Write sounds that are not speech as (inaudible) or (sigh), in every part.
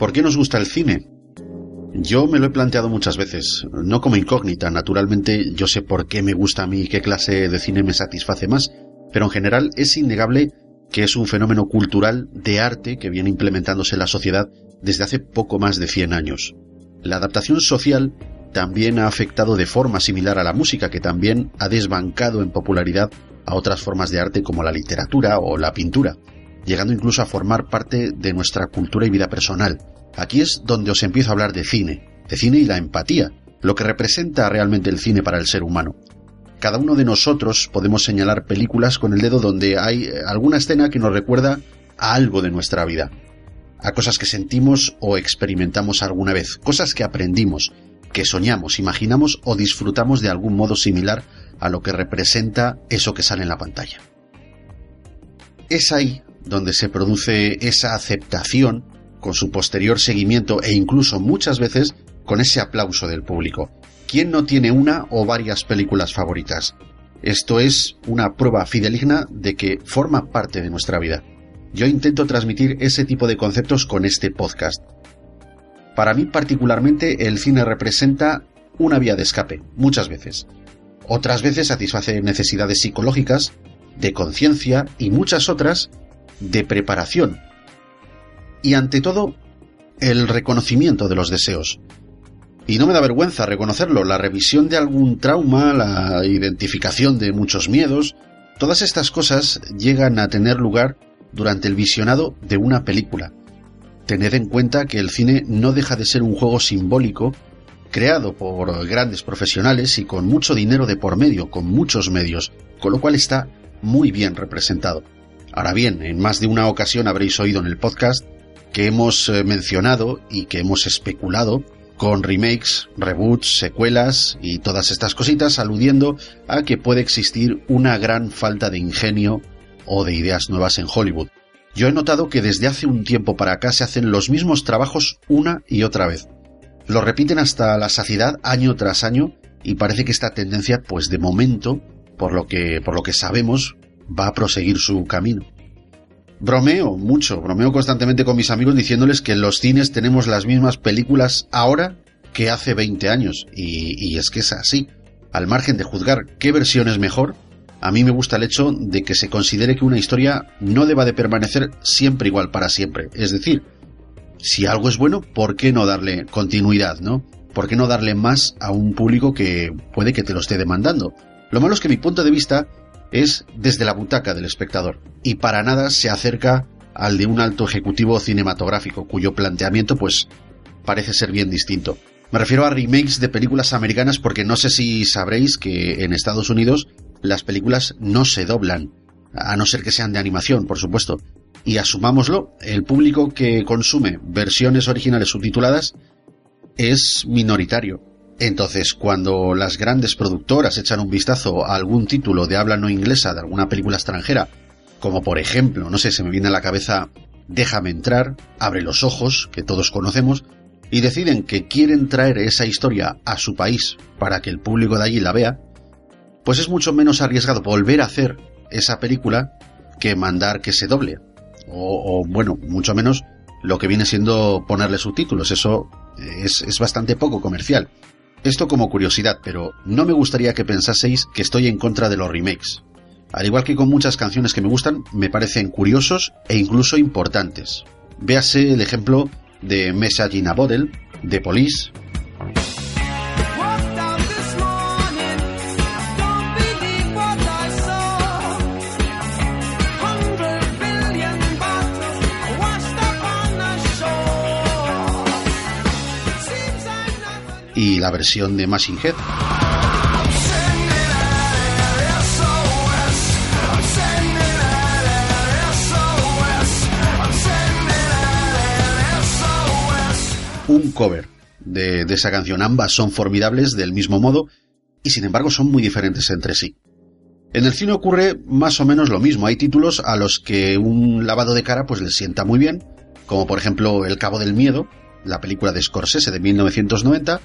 ¿Por qué nos gusta el cine? Yo me lo he planteado muchas veces, no como incógnita, naturalmente yo sé por qué me gusta a mí y qué clase de cine me satisface más, pero en general es innegable que es un fenómeno cultural de arte que viene implementándose en la sociedad desde hace poco más de 100 años. La adaptación social también ha afectado de forma similar a la música, que también ha desbancado en popularidad a otras formas de arte como la literatura o la pintura, llegando incluso a formar parte de nuestra cultura y vida personal. Aquí es donde os empiezo a hablar de cine, de cine y la empatía, lo que representa realmente el cine para el ser humano. Cada uno de nosotros podemos señalar películas con el dedo donde hay alguna escena que nos recuerda a algo de nuestra vida, a cosas que sentimos o experimentamos alguna vez, cosas que aprendimos, que soñamos, imaginamos o disfrutamos de algún modo similar a lo que representa eso que sale en la pantalla. Es ahí donde se produce esa aceptación con su posterior seguimiento e incluso muchas veces con ese aplauso del público. ¿Quién no tiene una o varias películas favoritas? Esto es una prueba fideligna de que forma parte de nuestra vida. Yo intento transmitir ese tipo de conceptos con este podcast. Para mí particularmente el cine representa una vía de escape, muchas veces. Otras veces satisface necesidades psicológicas, de conciencia y muchas otras de preparación. Y ante todo, el reconocimiento de los deseos. Y no me da vergüenza reconocerlo, la revisión de algún trauma, la identificación de muchos miedos, todas estas cosas llegan a tener lugar durante el visionado de una película. Tened en cuenta que el cine no deja de ser un juego simbólico creado por grandes profesionales y con mucho dinero de por medio, con muchos medios, con lo cual está muy bien representado. Ahora bien, en más de una ocasión habréis oído en el podcast que hemos eh, mencionado y que hemos especulado con remakes, reboots, secuelas y todas estas cositas aludiendo a que puede existir una gran falta de ingenio o de ideas nuevas en Hollywood. Yo he notado que desde hace un tiempo para acá se hacen los mismos trabajos una y otra vez. Lo repiten hasta la saciedad año tras año y parece que esta tendencia, pues de momento, por lo que, por lo que sabemos, va a proseguir su camino. Bromeo mucho, bromeo constantemente con mis amigos diciéndoles que en los cines tenemos las mismas películas ahora que hace 20 años. Y, es que es así. Al margen de juzgar qué versión es mejor, a mí me gusta el hecho de que se considere que una historia no deba de permanecer siempre igual para siempre. Es decir, si algo es bueno, ¿por qué no darle continuidad, no? ¿Por qué no darle más a un público que puede que te lo esté demandando? Lo malo es que mi punto de vista es desde la butaca del espectador y para nada se acerca al de un alto ejecutivo cinematográfico cuyo planteamiento pues parece ser bien distinto. Me refiero a remakes de películas americanas porque no sé si sabréis que en Estados Unidos las películas no se doblan, a no ser que sean de animación, por supuesto. Y asumámoslo, el público que consume versiones originales subtituladas es minoritario. Entonces, cuando las grandes productoras echan un vistazo a algún título de habla no inglesa de alguna película extranjera, como por ejemplo, no sé, se me viene a la cabeza Déjame entrar, Abre los ojos, que todos conocemos, y deciden que quieren traer esa historia a su país para que el público de allí la vea, pues es mucho menos arriesgado volver a hacer esa película que mandar que se doble. O, bueno, mucho menos lo que viene siendo ponerle subtítulos. Eso es, bastante poco comercial. Esto como curiosidad, pero no me gustaría que pensaseis que estoy en contra de los remakes. Al igual que con muchas canciones que me gustan, me parecen curiosos e incluso importantes. Véase el ejemplo de Message in a Bottle, de Police, la versión de Machine Head. Un cover de, de esa canción. Ambas son formidables del mismo modo y sin embargo son muy diferentes entre sí. En el cine ocurre más o menos lo mismo. Hay títulos a los que un lavado de cara pues les sienta muy bien, como por ejemplo El Cabo del Miedo, la película de Scorsese de 1990,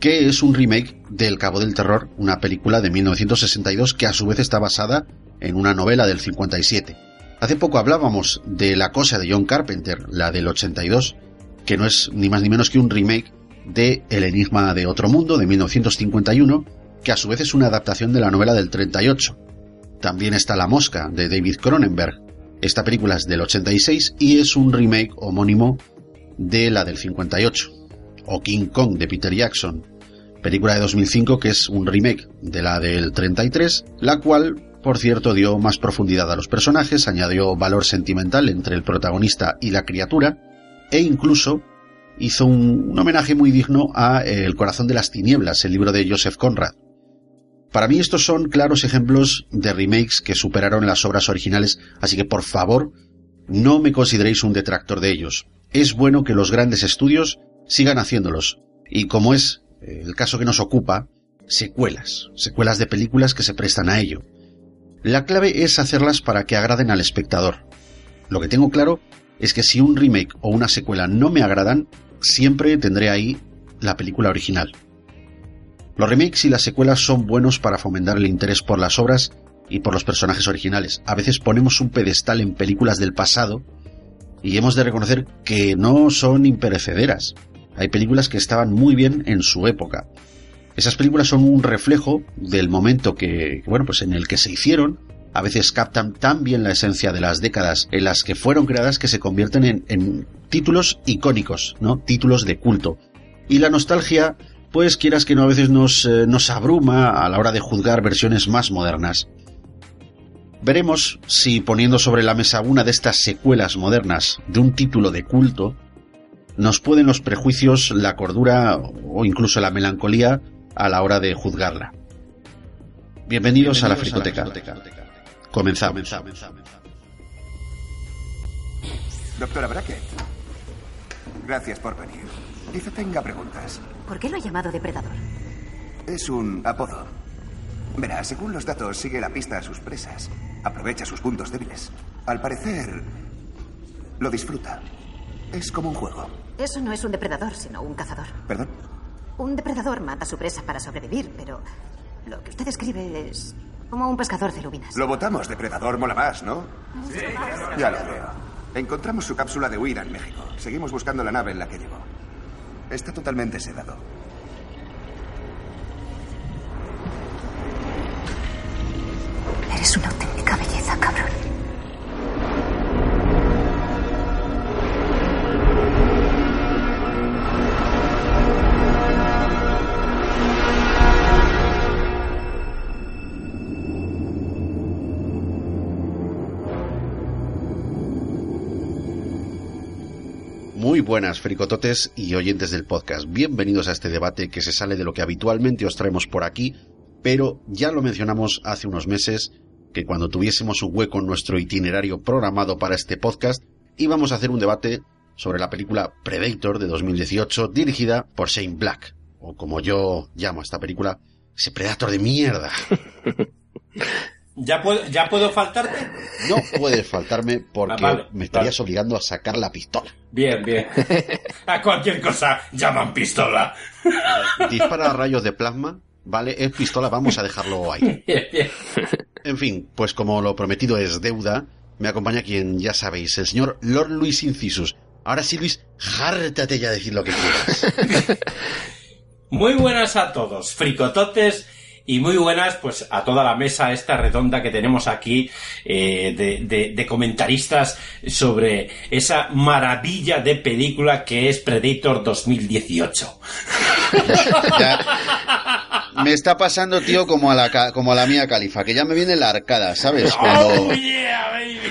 que es un remake del Cabo del Terror, una película de 1962 que a su vez está basada en una novela del 57. Hace poco hablábamos de La cosa de John Carpenter, la del 82, que no es ni más ni menos que un remake de El Enigma de Otro Mundo de 1951, que a su vez es una adaptación de la novela del 38. También está La Mosca de David Cronenberg. Esta película es del 86 y es un remake homónimo de la del 58. O King Kong de Peter Jackson, película de 2005 que es un remake de la del 33, la cual, por cierto, dio más profundidad a los personajes, añadió valor sentimental entre el protagonista y la criatura, e incluso hizo un, homenaje muy digno a eh, El corazón de las tinieblas, el libro de Joseph Conrad. Para mí estos son claros ejemplos de remakes que superaron las obras originales, así que por favor no me consideréis un detractor de ellos. Es bueno que los grandes estudios sigan haciéndolos, y como es eh, el caso que nos ocupa, secuelas, secuelas de películas que se prestan a ello. La clave es hacerlas para que agraden al espectador. Lo que tengo claro es que si un remake o una secuela no me agradan, siempre tendré ahí la película original. Los remakes y las secuelas son buenos para fomentar el interés por las obras y por los personajes originales. A veces ponemos un pedestal en películas del pasado y hemos de reconocer que no son imperecederas. Hay películas que estaban muy bien en su época. Esas películas son un reflejo del momento que, bueno, pues en el que se hicieron a veces captan tan bien la esencia de las décadas en las que fueron creadas que se convierten en, títulos icónicos, ¿no? Títulos de culto. Y la nostalgia, pues quieras que no, a veces nos, eh, nos abruma a la hora de juzgar versiones más modernas. Veremos si poniendo sobre la mesa una de estas secuelas modernas de un título de culto, nos pueden los prejuicios, la cordura o incluso la melancolía a la hora de juzgarla. Bienvenidos, a la fricoteca. Comenzamos. Doctora Brackett, gracias por venir. Quizá tenga preguntas. ¿Por qué lo ha llamado depredador? Es un apodo. Verá, según los datos, sigue la pista a sus presas. Aprovecha sus puntos débiles. Al parecer, lo disfruta. Es como un juego. Eso no es un depredador, sino un cazador. ¿Perdón? Un depredador mata a su presa para sobrevivir, pero lo que usted describe es como un pescador de lubinas. Lo votamos, depredador mola más, ¿no? Sí. Ya lo veo. Encontramos su cápsula de huida en México. Seguimos buscando la nave en la que llegó. Está totalmente sedado. Eres una auténtica belleza, cabrón. Muy buenas, fricototes y oyentes del podcast. Bienvenidos a este debate que se sale de lo que habitualmente os traemos por aquí, pero ya lo mencionamos hace unos meses que cuando tuviésemos un hueco en nuestro itinerario programado para este podcast, íbamos a hacer un debate sobre la película Predator de 2018 dirigida por Shane Black, o como yo llamo a esta película, ese Predator de mierda. (laughs) ¿Ya puedo, ¿Ya puedo faltarte? No puedes faltarme porque ah, me estarías obligando a sacar la pistola. Bien, bien. (laughs) A cualquier cosa llaman pistola. Dispara rayos de plasma, ¿vale? Es pistola, vamos a dejarlo ahí. (laughs) En fin, pues como lo prometido es deuda, me acompaña quien ya sabéis, el señor Lord Luis Incisus. Ahora sí, Luis, jártate ya a decir lo que quieras. (laughs) Muy buenas a todos, fricototes y muy buenas pues a toda la mesa esta redonda que tenemos aquí eh, de, de, comentaristas sobre esa maravilla de película que es Predator 2018. (laughs) me está pasando, tío, como a la, como a la mía califa, que ya me viene la arcada, ¿sabes? Oh,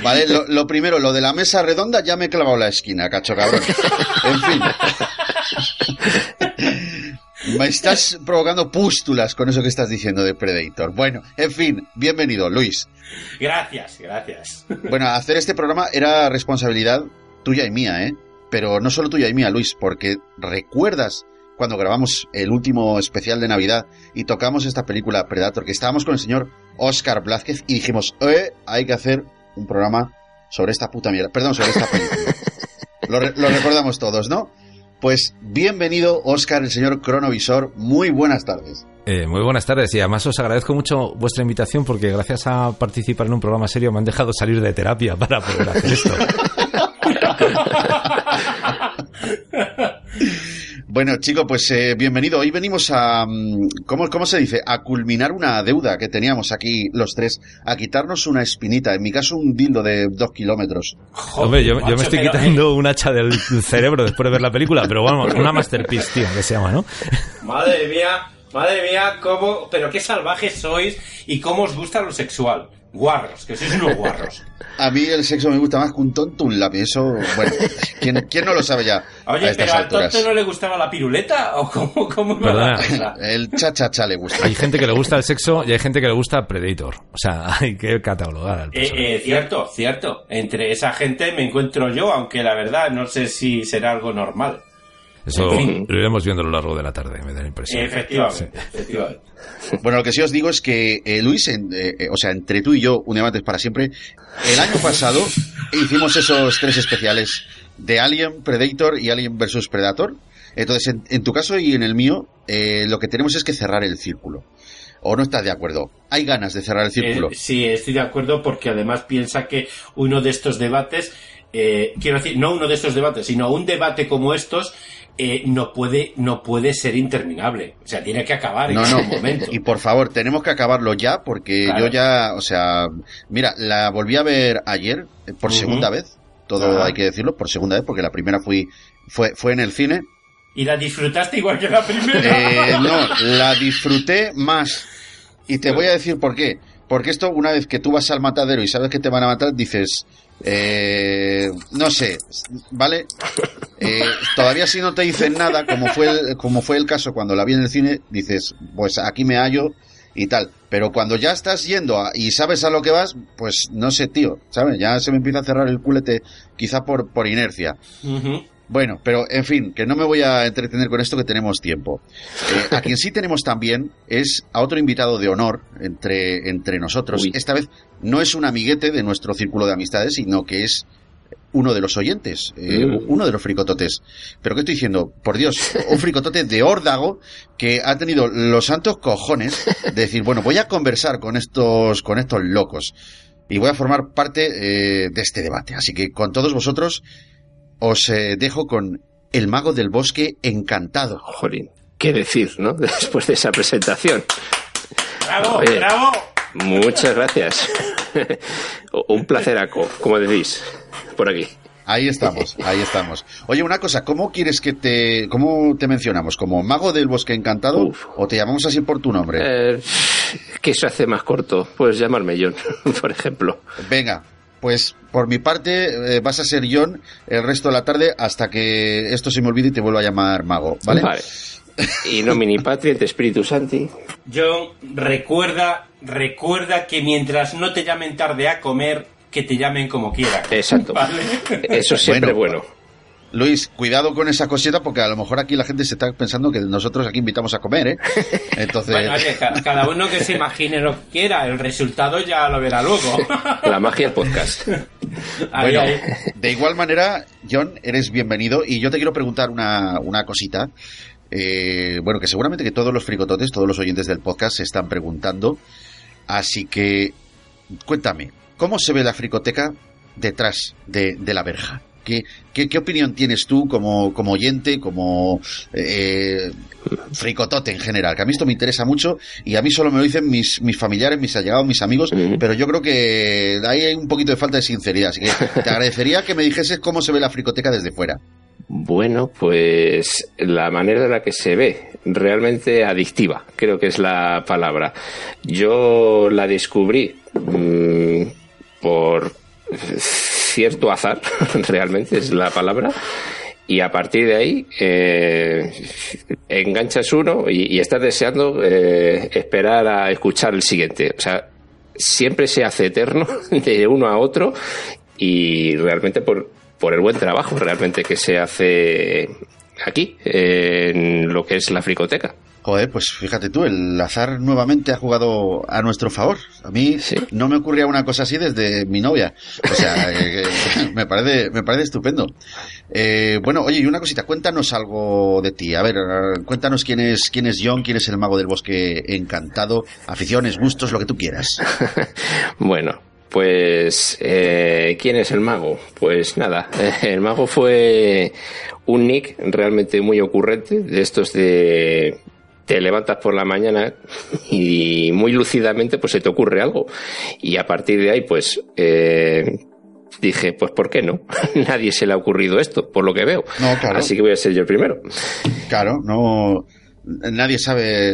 vale, lo, lo, primero, lo de la mesa redonda ya me he clavado la esquina, cacho cabrón. (laughs) En fin. (laughs) Me estás provocando pústulas con eso que estás diciendo de Predator. Bueno, en fin, bienvenido, Luis. Gracias, gracias. Bueno, hacer este programa era responsabilidad tuya y mía, ¿eh? Pero no solo tuya y mía, Luis, porque recuerdas cuando grabamos el último especial de Navidad y tocamos esta película Predator, que estábamos con el señor Oscar Blázquez y dijimos, eh, hay que hacer un programa sobre esta puta mierda, perdón, sobre esta película. (laughs) lo, lo recordamos todos, ¿no? Pues bienvenido, Oscar, el señor cronovisor. Muy buenas tardes. Eh, muy buenas tardes y además os agradezco mucho vuestra invitación porque gracias a participar en un programa serio me han dejado salir de terapia para poder hacer esto. (laughs) Bueno, chico, pues eh, bienvenido. Hoy venimos a, mm, ¿cómo, ¿cómo se dice? A culminar una deuda que teníamos aquí los tres, a quitarnos una espinita. En mi caso, un dildo de dos kilómetros. Joder, Hombre, yo, me estoy pero, quitando un hacha del cerebro después de ver la película, pero vamos, una masterpiece, tío, que se llama, ¿no? Madre mía, madre mía, cómo, pero qué salvajes sois y cómo os gusta lo sexual. Guarros, que sois unos guarros. A mí el sexo me gusta más que un tonto un lápiz. Eso, bueno, ¿quién, quién no lo sabe ya? (laughs) Oye, a estas pero al tonto no le gustaba la piruleta o cómo, cómo iba Perdona. la cosa? (laughs) El cha-cha-cha le gusta. Hay gente que le gusta el sexo y hay gente que le gusta Predator. O sea, (laughs) hay que catalogar al Eh, personaje. eh, cierto, cierto. Entre esa gente me encuentro yo, aunque la verdad no sé si será algo normal. Eso en fin. lo iremos viendo a lo largo de la tarde, me da la impresión. Efectivamente, efectivamente. Bueno, lo que sí os digo es que, eh, Luis, en- eh, eh, o sea, entre tú y yo, un debate es para siempre, el año pasado hicimos esos tres especiales de Alien, Predator y Alien vs Predator. Entonces, en, en tu caso y en el mío, eh, lo que tenemos es que cerrar el círculo. ¿O no estás de acuerdo? Hay ganas de cerrar el círculo. Eh, sí, estoy de acuerdo porque además piensa que uno de estos debates, eh, quiero decir, no uno de estos debates, sino un debate como estos, eh, no puede no puede ser interminable. O sea, tiene que acabar en No, algún no. momento. Y por favor, tenemos que acabarlo ya porque Claro. yo ya, o sea, mira, la volví a ver ayer eh, por segunda vez. Todo Ajá. hay que decirlo, por segunda vez, porque la primera fui, fue, fue en el cine. ¿Y la disfrutaste igual que la primera? Eh, no, la disfruté más. Y te voy a decir por qué. Porque esto, una vez que tú vas al matadero y sabes que te van a matar, dices, eh, no sé, ¿vale? Eh, todavía si no te dicen nada, como fue, el, como fue el caso cuando la vi en el cine, dices, pues aquí me hallo y tal. Pero cuando ya estás yendo y sabes a lo que vas, pues no sé, tío, ¿sabes? Ya se me empieza a cerrar el culete, quizá por, por inercia. Bueno, pero en fin, que no me voy a entretener con esto que tenemos tiempo. Eh, a quien sí tenemos también es a otro invitado de honor entre, entre nosotros. Uy. Esta vez no es un amiguete de nuestro círculo de amistades, sino que es uno de los oyentes, eh, Mm. uno de los fricototes. Pero ¿qué estoy diciendo? Por Dios, un fricotote de órdago que ha tenido los santos cojones de decir, bueno, voy a conversar con estos, con estos locos y voy a formar parte eh, de este debate. Así que con todos vosotros os eh, dejo con el mago del bosque encantado. Jolín, ¿qué decir, no? (laughs) Después de esa presentación. ¡Bravo, Oye. bravo! Muchas gracias. (laughs) Un placeraco, como decís, por aquí. Ahí estamos, ahí estamos. Oye, una cosa, ¿cómo quieres que te, cómo te mencionamos? ¿Como mago del bosque encantado Uf. o te llamamos así por tu nombre? Eh, ¿Qué se hace más corto? Pues llamarme John, (laughs) por ejemplo. Venga, pues por mi parte eh, vas a ser John el resto de la tarde hasta que esto se me olvide y te vuelva a llamar mago, ¿vale? Y nomini patria et Espíritu Santi. John, recuerda, recuerda que mientras no te llamen tarde a comer, que te llamen como quieran. Exacto. (laughs) ¿Vale? Eso siempre Bueno, bueno. Luis, cuidado con esa cosita porque a lo mejor aquí la gente se está pensando que nosotros aquí invitamos a comer, ¿eh? (laughs) Entonces, Bueno, oye, cada uno que se imagine lo que quiera, el resultado ya lo verá luego. (laughs) La magia del podcast. Ahí, bueno, ahí. de igual manera, John, eres bienvenido y yo te quiero preguntar una, una cosita. Eh, bueno, que seguramente que todos los fricototes, todos los oyentes del podcast se están preguntando. Así que, cuéntame, ¿cómo se ve la fricoteca detrás de, de la verja? ¿Qué, qué, qué opinión tienes tú como, como oyente, como eh, fricotote en general? Que a mí esto me interesa mucho y a mí solo me lo dicen mis, mis familiares, mis allegados, mis amigos, pero yo creo que ahí hay un poquito de falta de sinceridad. Así que te (laughs) agradecería que me dijeses cómo se ve la fricoteca desde fuera. Bueno, pues la manera en la que se ve, realmente adictiva, creo que es la palabra. Yo la descubrí mm, por cierto azar, (laughs) realmente es la palabra, y a partir de ahí eh, enganchas uno y, estás deseando eh, esperar a escuchar el siguiente. O sea, siempre se hace eterno (laughs) de uno a otro y realmente por, por el buen trabajo realmente que se hace aquí, en lo que es la fricoteca. Joder, pues fíjate tú, el azar nuevamente ha jugado a nuestro favor. A mí Sí. no me ocurría una cosa así desde mi novia. O sea, (laughs) eh, que me parece, me parece estupendo. Eh, bueno, oye, y una cosita, cuéntanos algo de ti. A ver, eh, cuéntanos quién es, quién es John, quién es el mago del bosque encantado, aficiones, gustos, lo que tú quieras. (laughs) Bueno, pues, eh, ¿quién es el mago? Pues nada, (laughs) el mago fue un nick realmente muy ocurrente, de estos de te levantas por la mañana y muy lúcidamente pues se te ocurre algo. Y a partir de ahí, pues eh, dije, pues ¿por qué no? (laughs) Nadie se le ha ocurrido esto, por lo que veo. No, claro. Así que voy a ser yo el primero. Claro, no. Nadie sabe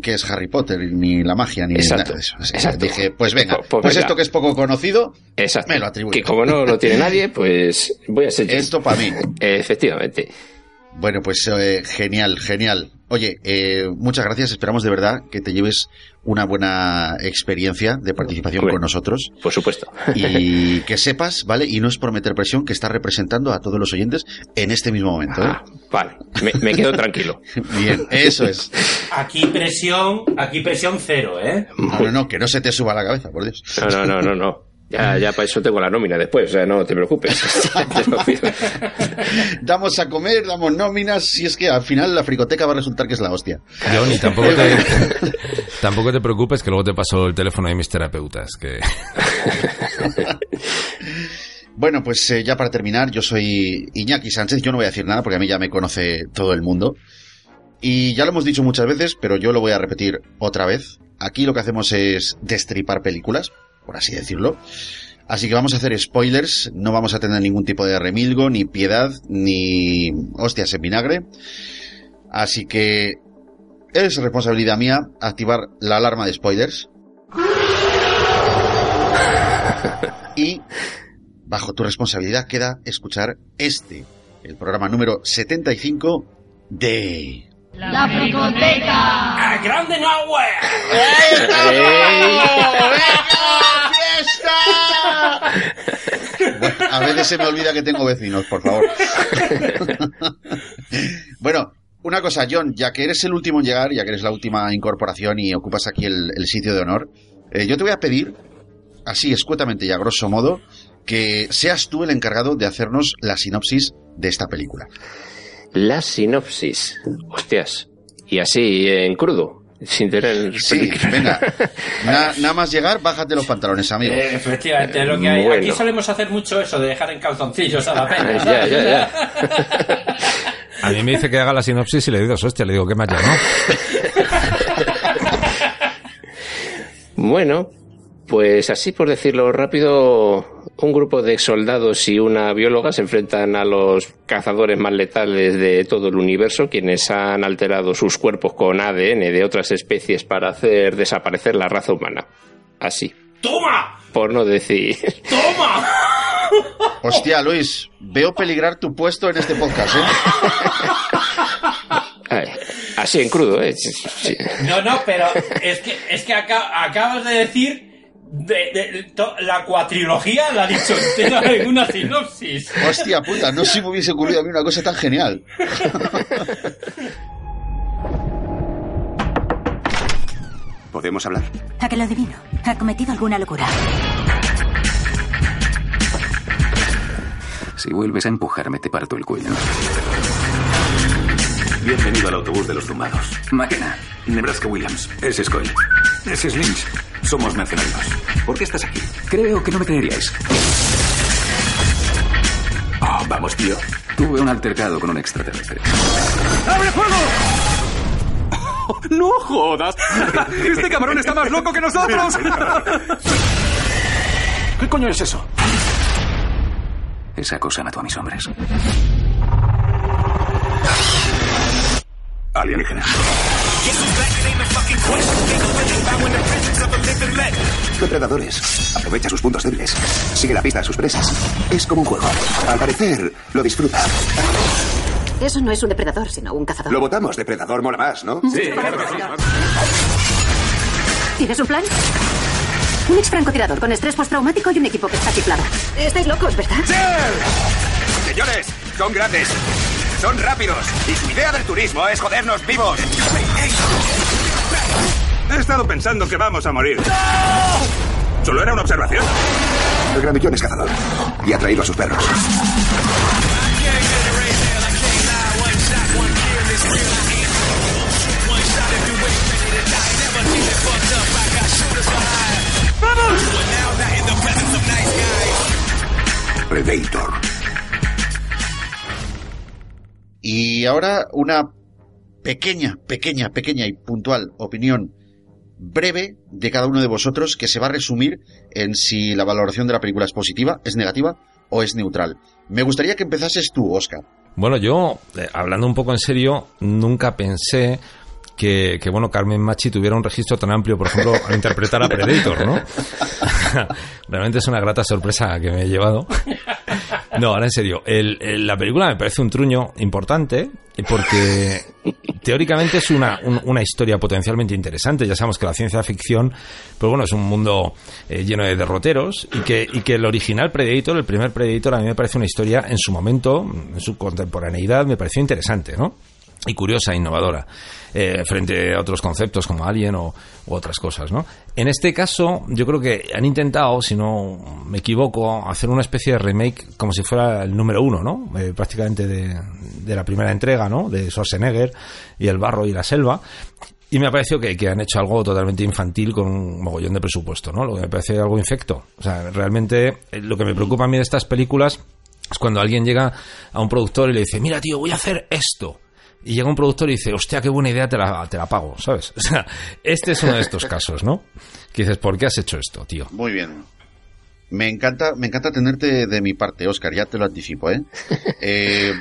qué es Harry Potter, ni la magia, ni Exacto, nada de eso. Exacto. Dije, pues venga, Pues- pues, pues venga. esto que es poco conocido, Exacto. me lo atribuyo. Que como no lo tiene (laughs) nadie, pues voy a ser yo. Esto para mí. Efectivamente. Bueno, pues eh, genial, genial. Oye, eh, muchas gracias. Esperamos de verdad que te lleves una buena experiencia de participación Hombre. con nosotros. Por supuesto. Y (laughs) que sepas, ¿vale? Y no es por meter presión, que estás representando a todos los oyentes en este mismo momento. ¿eh? Ah, vale, me, me quedo tranquilo. (laughs) Bien, eso es. Aquí presión, aquí presión cero, ¿eh? No, no, no, que no se te suba la cabeza, por Dios. No, no, no, no, no. Ya, ya para eso tengo la nómina después, o sea, no te preocupes. (laughs) Damos a comer, damos nóminas, si es que al final la fricoteca va a resultar que es la hostia. Johnny, tampoco te, (laughs) (laughs) tampoco te preocupes que luego te paso el teléfono de mis terapeutas. Que... Bueno, pues eh, ya para terminar, yo soy Iñaki Sánchez, yo no voy a decir nada porque a mí ya me conoce todo el mundo. Y ya lo hemos dicho muchas veces, pero yo lo voy a repetir otra vez. Aquí lo que hacemos es destripar películas, por así decirlo. Así que vamos a hacer spoilers, no vamos a tener ningún tipo de remilgo, ni piedad, ni hostias en vinagre. Así que es responsabilidad mía activar la alarma de spoilers. Y bajo tu responsabilidad queda escuchar este, el programa número 75 de... La fricoteca. ¡A grande nowhere! Bueno, a veces se me olvida que tengo vecinos, por favor. (laughs) bueno, una cosa, John, ya que eres el último en llegar, ya que eres la última incorporación y ocupas aquí el, el sitio de honor, eh, yo te voy a pedir, así escuetamente y a grosso modo, que seas tú el encargado de hacernos la sinopsis de esta película. La sinopsis. Hostias. Y así, en crudo, sin tener... Sí, (laughs) venga. (laughs) Na- nada más llegar, bájate los pantalones, amigo. Eh, efectivamente, es lo que hay. Bueno. Aquí solemos hacer mucho eso de dejar en calzoncillos a la (laughs) pena. Ya, ¿sabes? ya, ya. A mí me dice que haga la sinopsis y le digo, hostia, le digo, ¿qué me has llamado? Bueno, pues así por decirlo rápido, un grupo de soldados y una bióloga se enfrentan a los cazadores más letales de todo el universo, quienes han alterado sus cuerpos con ADN de otras especies para hacer desaparecer la raza humana. Así, ¡Toma! por no decir... ¡Toma! (laughs) Hostia, Luis, veo peligrar tu puesto en este podcast, ¿eh? (laughs) Así en crudo, ¿eh? Sí. No, no, pero es que, es que aca- acabas de decir de, de- to- la cuatrilogía la ha dicho entera en una sinopsis. Hostia puta, no se me hubiese ocurrido a mí una cosa tan genial. ¿Podemos hablar? A que lo adivino. Ha cometido alguna locura. Si vuelves a empujarme, te parto el cuello. Bienvenido al autobús de los tumbados. Máquina. Nebraska Williams. Ese es Coyle. Ese es Lynch. Somos mercenarios. ¿Por qué estás aquí? Creo que no me creeríais. Oh, vamos, tío. Tuve un altercado con un extraterrestre. ¡Abre fuego! ¡No jodas! ¡Este cabrón está más loco que nosotros! ¿Qué coño es eso? Esa cosa mató a mis hombres. Alienígena. Depredadores. Aprovecha sus puntos débiles. Sigue la pista a sus presas. Es como un juego. Al parecer, lo disfruta. Eso no es un depredador, sino un cazador. Lo votamos. Depredador mola más, ¿no? Sí, claro sí. ¿Tienes un plan? Un ex francotirador con estrés postraumático y un equipo que está chiflado. Estáis locos, ¿verdad? Señores, son grandes. Son rápidos. Y su idea del turismo es jodernos vivos. He estado pensando que vamos a morir. Solo era una observación. El grandullón es cazador. Y ha traído a sus perros. Predator. Y ahora una pequeña, pequeña, pequeña y puntual opinión breve de cada uno de vosotros que se va a resumir en si la valoración de la película es positiva, es negativa o es neutral. Me gustaría que empezases tú, Oscar. Bueno, yo, eh, hablando un poco en serio, nunca pensé que, que, bueno, Carmen Machi tuviera un registro tan amplio, por ejemplo, al interpretar a Predator, ¿no? (laughs) (laughs) Realmente es una grata sorpresa que me he llevado. No, ahora en serio, el, el, la película me parece un truño importante porque (laughs) teóricamente es una, un, una historia potencialmente interesante. Ya sabemos que la ciencia ficción, pues bueno, es un mundo eh, lleno de derroteros y que, y que el original Predator, el primer Predator, a mí me parece una historia en su momento, en su contemporaneidad, me pareció interesante, ¿no? Y curiosa, innovadora, eh, frente a otros conceptos como Alien o otras cosas, ¿no? En este caso, yo creo que han intentado, si no me equivoco, hacer una especie de remake como si fuera el número uno, ¿no? Eh, prácticamente de, de, la primera entrega, ¿no? De Schwarzenegger y el barro y la selva. Y me ha parecido que, que, han hecho algo totalmente infantil con un mogollón de presupuesto, ¿no? Lo que me parece algo infecto. O sea, realmente eh, lo que me preocupa a mí de estas películas es cuando alguien llega a un productor y le dice, mira tío, voy a hacer esto y llega un productor y dice, hostia, qué buena idea, te la, te la pago, ¿sabes? (laughs) O sea, este es uno de estos casos, ¿no? Que dices, ¿por qué has hecho esto, tío? Muy bien. Me encanta, me encanta tenerte de mi parte, Oscar, ya te lo anticipo, ¿eh? (laughs) eh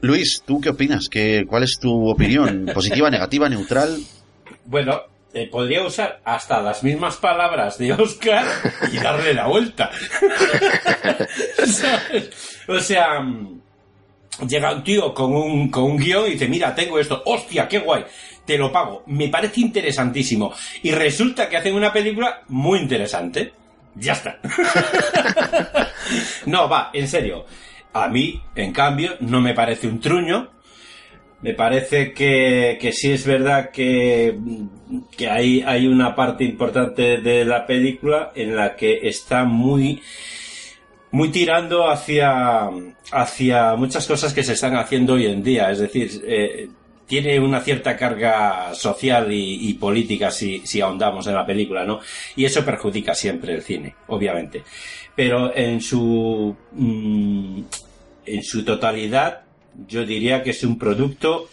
Luis, ¿tú qué opinas? ¿Qué, ¿Cuál es tu opinión? (laughs) ¿Positiva, negativa, neutral? Bueno, eh, podría usar hasta las mismas palabras de Oscar y darle la vuelta. o sea, llega un tío con un, con un guion y dice, mira, tengo esto, hostia, qué guay, te lo pago. Me parece interesantísimo. Y resulta que hacen una película muy interesante. Ya está. (laughs) no, va, en serio. A mí, en cambio, no me parece un truño. Me parece que, que sí es verdad que, que hay, hay una parte importante de la película en la que está muy, muy tirando hacia, hacia muchas cosas que se están haciendo hoy en día. Es decir, eh, tiene una cierta carga social y, política si, si ahondamos en la película, ¿no? Y eso perjudica siempre el cine, obviamente. Pero en su, mm, en su totalidad, yo diría que es un producto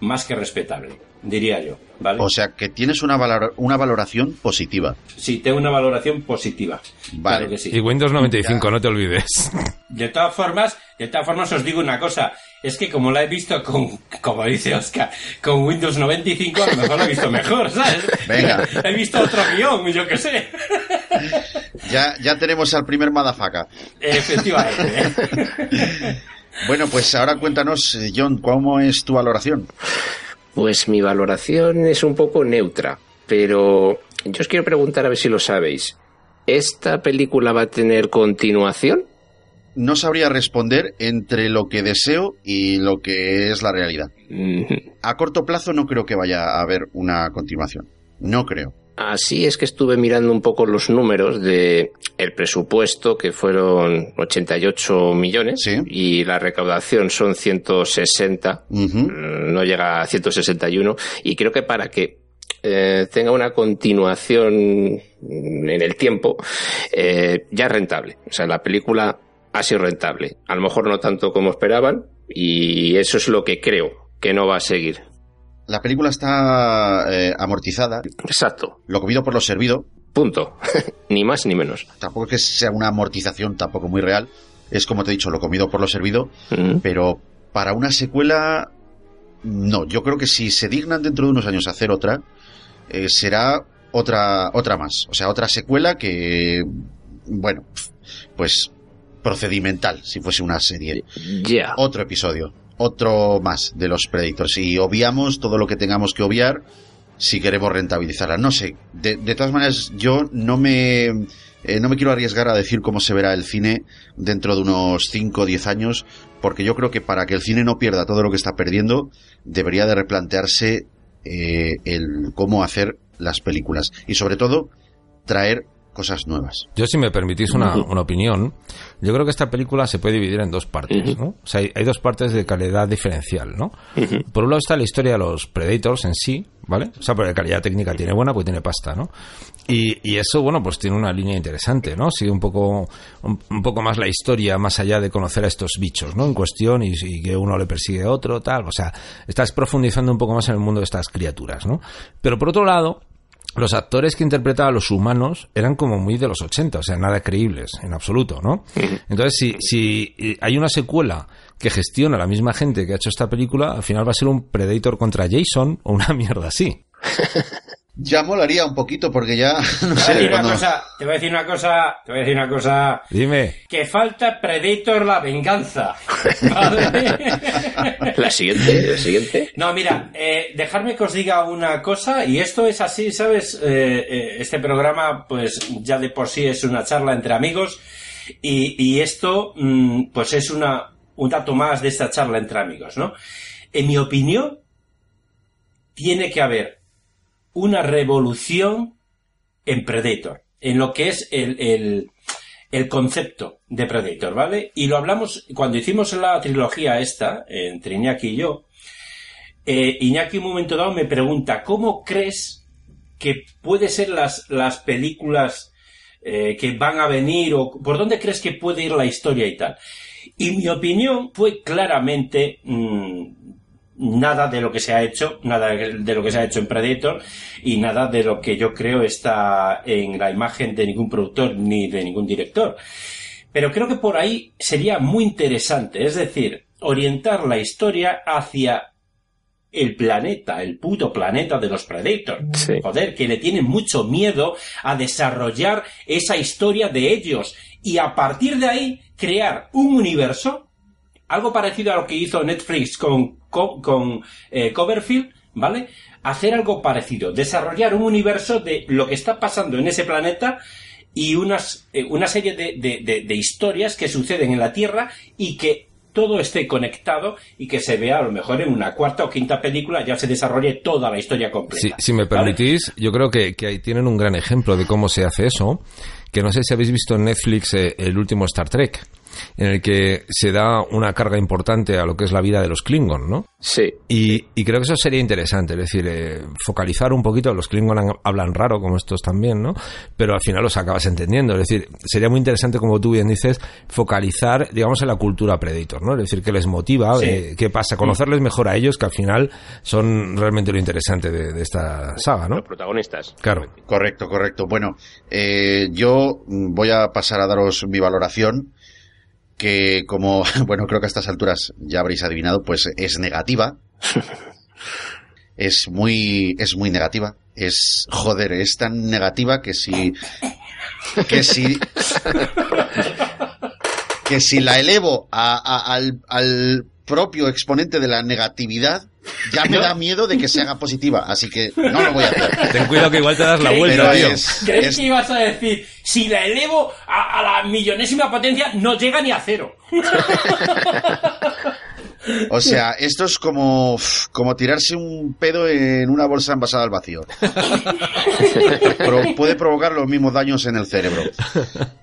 más que respetable, diría yo. ¿vale? O sea, que tienes una, valor, una valoración positiva. Sí, tengo una valoración positiva. Vale. Claro que sí. Y Windows 95, no te olvides. De todas formas, de todas formas os digo una cosa, es que como la he visto con, como dice Oscar, con Windows 95, a lo mejor la he visto mejor, ¿sabes? Venga. (laughs) he visto otro guion, yo qué sé. ya, ya tenemos al primer Madafaka. Efectivamente. (laughs) bueno, pues ahora cuéntanos, John, ¿cómo es tu valoración? Pues mi valoración es un poco neutra, pero yo os quiero preguntar a ver si lo sabéis. ¿Esta película va a tener continuación? No sabría responder entre lo que deseo y lo que es la realidad. A corto plazo no creo que vaya a haber una continuación. No creo. Así es que estuve mirando un poco los números de el presupuesto que fueron 88 millones ¿Sí? y la recaudación son 160, Uh -huh. no llega a 161 y creo que para que eh, tenga una continuación en el tiempo eh, ya es rentable. O sea, la película ha sido rentable. A lo mejor no tanto como esperaban y eso es lo que creo que no va a seguir. La película está eh, amortizada. Exacto. Lo comido por lo servido. Punto. (laughs) ni más ni menos. Tampoco es que sea una amortización tampoco muy real. Es como te he dicho, lo comido por lo servido. Uh -huh. Pero para una secuela, no. Yo creo que si se dignan dentro de unos años hacer otra, eh, será otra, otra más. O sea, otra secuela que, bueno, pues procedimental, si fuese una serie. Yeah. Otro episodio otro más de los Predators y obviamos todo lo que tengamos que obviar si queremos rentabilizarla. No sé, de, de todas maneras yo no me, eh, no me quiero arriesgar a decir cómo se verá el cine dentro de unos 5 o 10 años, porque yo creo que para que el cine no pierda todo lo que está perdiendo, debería de replantearse eh, el cómo hacer las películas y sobre todo traer cosas nuevas. Yo, si me permitís una, una opinión, yo creo que esta película se puede dividir en dos partes, ¿no? O sea, hay, hay dos partes de calidad diferencial, ¿no? Por un lado está la historia de los Predators en sí, ¿vale? O sea, porque calidad técnica tiene buena, pues tiene pasta, ¿no? Y, y eso, bueno, pues tiene una línea interesante, ¿no? Sigue un poco, un, un poco más la historia, más allá de conocer a estos bichos, ¿no? En cuestión y, y que uno le persigue a otro, tal. O sea, estás profundizando un poco más en el mundo de estas criaturas, ¿no? Pero por otro lado, los actores que interpretaban a los humanos eran como muy de los 80, o sea, nada creíbles, en absoluto, ¿no? Entonces, si, si eh, hay una secuela que gestiona la misma gente que ha hecho esta película, al final va a ser un Predator contra Jason o una mierda así. (laughs) Ya molaría un poquito porque ya (laughs) no Te voy a sé decir una cuando- cosa, te voy a decir una cosa, te voy a decir una cosa. Dime. Que falta Predator la venganza. (laughs) ¿Vale? La siguiente, la siguiente. No, mira, eh, dejarme que os diga una cosa, y esto es así, ¿sabes? Eh, eh, este programa, pues ya de por sí es una charla entre amigos, y, y esto, mm, pues es una, un dato más de esta charla entre amigos, ¿no? En mi opinión, tiene que haber una revolución en Predator, en lo que es el, el, concepto de Predator, ¿vale? Y lo hablamos cuando hicimos la trilogía esta, entre Iñaki y yo, eh, Iñaki un momento dado me pregunta, ¿cómo crees que puede ser las, las películas eh, que van a venir o por dónde crees que puede ir la historia y tal? Y mi opinión fue claramente mm, nada de lo que se ha hecho, nada de lo que se ha hecho en Predator y nada de lo que yo creo está en la imagen de ningún productor ni de ningún director. Pero creo que por ahí sería muy interesante, es decir, orientar la historia hacia el planeta, el puto planeta de los Predators. Sí. Joder, que le tienen mucho miedo a desarrollar esa historia de ellos y a partir de ahí crear un universo, algo parecido a lo que hizo Netflix con, con, eh, Coverfield, ¿vale? Hacer algo parecido, desarrollar un universo de lo que está pasando en ese planeta y unas, eh, una serie de, de- de- de historias que suceden en la Tierra y que todo esté conectado y que se vea a lo mejor en una cuarta o quinta película ya se desarrolle toda la historia completa. Si, si me ¿vale? permitís, yo creo que, que ahí tienen un gran ejemplo de cómo se hace eso, que no sé si habéis visto en Netflix eh, el último Star Trek, en el que se da una carga importante a lo que es la vida de los Klingon, ¿no? Sí. Y, y creo que eso sería interesante, es decir, eh, focalizar un poquito, los Klingon han- hablan raro como estos también, ¿no? Pero al final los acabas entendiendo, es decir, sería muy interesante, como tú bien dices, focalizar, digamos, en la cultura Predator, ¿no? Es decir, qué les motiva, Sí. eh, qué pasa, conocerles mejor a ellos, que al final son realmente lo interesante de, de esta saga, ¿no? Los protagonistas. Claro. Correcto, correcto. Bueno, eh, yo mm, voy a pasar a daros mi valoración, que como, (laughs) bueno, creo que a estas alturas ya habréis adivinado, pues es negativa. (laughs) Es muy, es muy negativa. Es, joder, es tan negativa que si, que si, (laughs) que si la elevo a- a- al, al propio exponente de la negatividad, ya me da miedo de que se haga positiva, así que no lo voy a hacer. (laughs) Ten cuidado que igual te das la vuelta, tío. es- ¿Crees es- que ibas a decir, si la elevo a, a la millonésima potencia, no llega ni a cero? (laughs) O sea, esto es como, como tirarse un pedo en una bolsa envasada al vacío. (laughs) Pero puede provocar los mismos daños en el cerebro.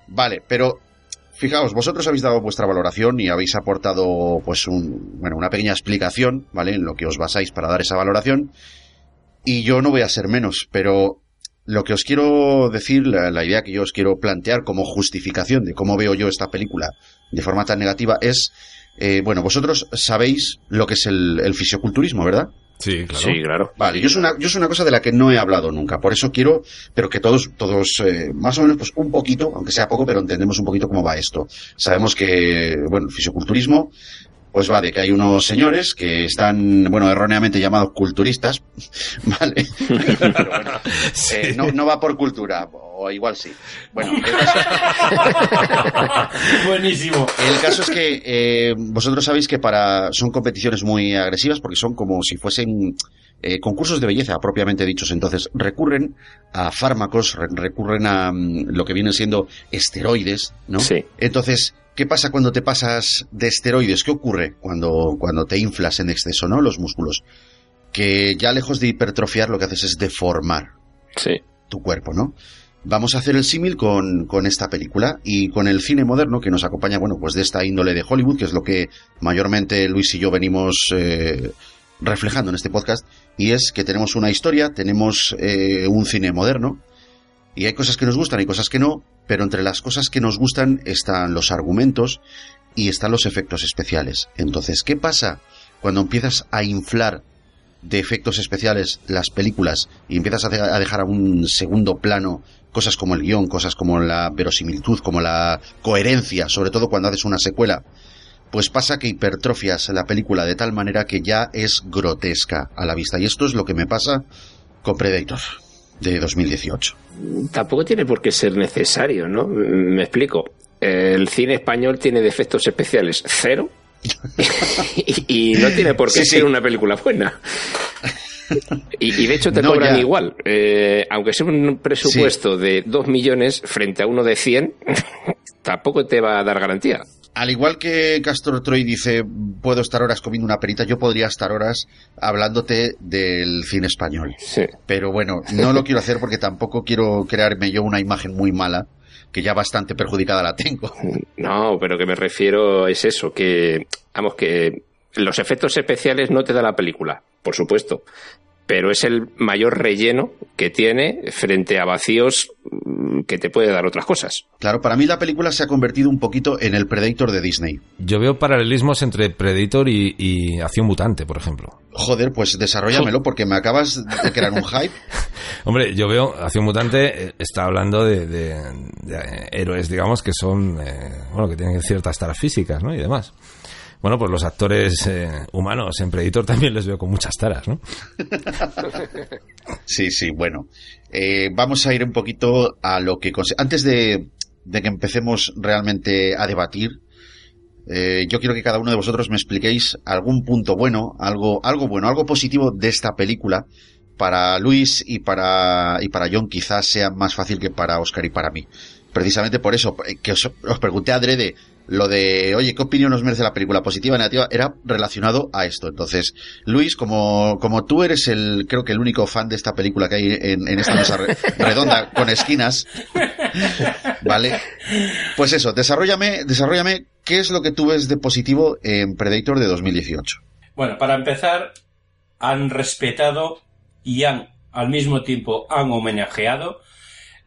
Vale, pero fijaos, vosotros habéis dado vuestra valoración y habéis aportado pues un, bueno, una pequeña explicación, ¿vale? En lo que os basáis para dar esa valoración. Y yo no voy a ser menos, pero lo que os quiero decir, la, idea que yo os quiero plantear como justificación de cómo veo yo esta película de forma tan negativa es, eh, bueno, vosotros sabéis lo que es el, el fisioculturismo, ¿verdad? Sí, claro. Sí, claro. Vale, yo es una, yo es una cosa de la que no he hablado nunca, por eso quiero, pero que todos, todos, eh, más o menos, pues un poquito, aunque sea poco, pero entendemos un poquito cómo va esto. Sabemos que, bueno, el fisioculturismo, pues va de que hay unos señores que están, bueno, erróneamente llamados culturistas, (laughs) ¿vale? (laughs) Pero bueno, eh, no, no va por cultura, o igual sí. Bueno, el caso, (laughs) Buenísimo. el caso es que eh, vosotros sabéis que para son competiciones muy agresivas porque son como si fuesen eh, concursos de belleza propiamente dichos. Entonces recurren a fármacos, re- recurren a mm, lo que vienen siendo esteroides, ¿no? Sí. Entonces, ¿qué pasa cuando te pasas de esteroides? ¿Qué ocurre cuando, cuando te inflas en exceso, ¿no? Los músculos. Que ya lejos de hipertrofiar lo que haces es deformar Sí. tu cuerpo, ¿no? Vamos a hacer el símil con, con esta película y con el cine moderno que nos acompaña, bueno, pues de esta índole de Hollywood, que es lo que mayormente Luis y yo venimos eh, reflejando en este podcast, y es que tenemos una historia, tenemos eh, un cine moderno, y hay cosas que nos gustan y cosas que no, pero entre las cosas que nos gustan están los argumentos y están los efectos especiales. Entonces, ¿qué pasa cuando empiezas a inflar de efectos especiales las películas y empiezas a de- a dejar a un segundo plano cosas como el guion, cosas como la verosimilitud, como la coherencia, sobre todo cuando haces una secuela? Pues pasa que hipertrofias la película de tal manera que ya es grotesca a la vista. Y esto es lo que me pasa con Predator de 2018. Tampoco tiene por qué ser necesario, ¿no? Me explico. El cine español tiene defectos especiales cero (laughs) y, y no tiene por qué Sí, sí. ser una película buena. Y, y de hecho te No, cobran ya. igual. Eh, aunque sea un presupuesto de 2 millones frente a uno de 100, (laughs) tampoco te va a dar garantía. Al igual que Castor Troy dice, puedo estar horas comiendo una perita, yo podría estar horas hablándote del cine español. Sí. Pero bueno, no lo quiero hacer porque tampoco quiero crearme yo una imagen muy mala, que ya bastante perjudicada la tengo. (laughs) No, pero que me refiero es eso, que, vamos, que los efectos especiales no te da la película, por supuesto, pero es el mayor relleno que tiene frente a vacíos mm, que te puede dar otras cosas. Claro, para mí la película se ha convertido un poquito en el Predator de Disney. Yo veo paralelismos entre Predator y, y Acción Mutante, por ejemplo. Joder, pues desarrollamelo porque me acabas de crear un (laughs) hype. Hombre, yo veo Acción Mutante eh, está hablando de, de- de, héroes, digamos, que son, eh, bueno, que tienen ciertas taras físicas, ¿no? Y demás. Bueno, pues los actores eh, humanos en Predator también les veo con muchas taras, ¿no? Sí, sí, bueno. Eh, vamos a ir un poquito a lo que... Antes de, de que empecemos realmente a debatir, eh, yo quiero que cada uno de vosotros me expliquéis algún punto bueno, algo, algo bueno, algo positivo de esta película. Para Luis y para, y para John quizás sea más fácil que para Oscar y para mí. Precisamente por eso, eh, que os, os pregunté a Adrede lo de, oye, ¿qué opinión nos merece la película? ¿Positiva o negativa? Era relacionado a esto. Entonces, Luis, como, como tú eres el, creo que el único fan de esta película que hay en, en esta mesa re- (laughs) redonda con esquinas, ¿vale? Pues eso, desarrollame, desarrollame qué es lo que tú ves de positivo en Predator de 2018. Bueno, para empezar, han respetado y han, al mismo tiempo, han homenajeado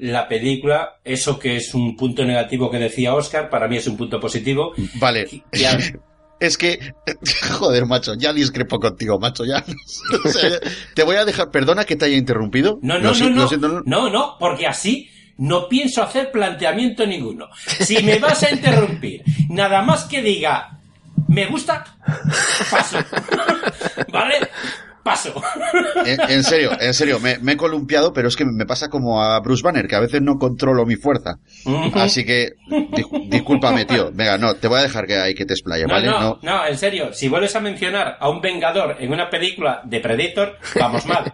la película. Eso que es un punto negativo que decía Oscar, para mí es un punto positivo. Vale. (laughs) Es que, (laughs) joder, macho, ya discrepo contigo, macho, ya. (laughs) O sea, te voy a dejar, perdona que te haya interrumpido. No, no, no, no, siento, no. no, no, porque así no pienso hacer planteamiento ninguno. Si me vas a interrumpir, nada más que diga, me gusta, paso. ¿Vale? Paso. En, en serio, en serio, me, me he columpiado, pero es que me pasa como a Bruce Banner, que a veces no controlo mi fuerza. Así que, dis- discúlpame, tío. Venga, no, te voy a dejar que ahí que te explaye, No, ¿vale? no, no, en serio, si vuelves a mencionar a un Vengador en una película de Predator, vamos mal.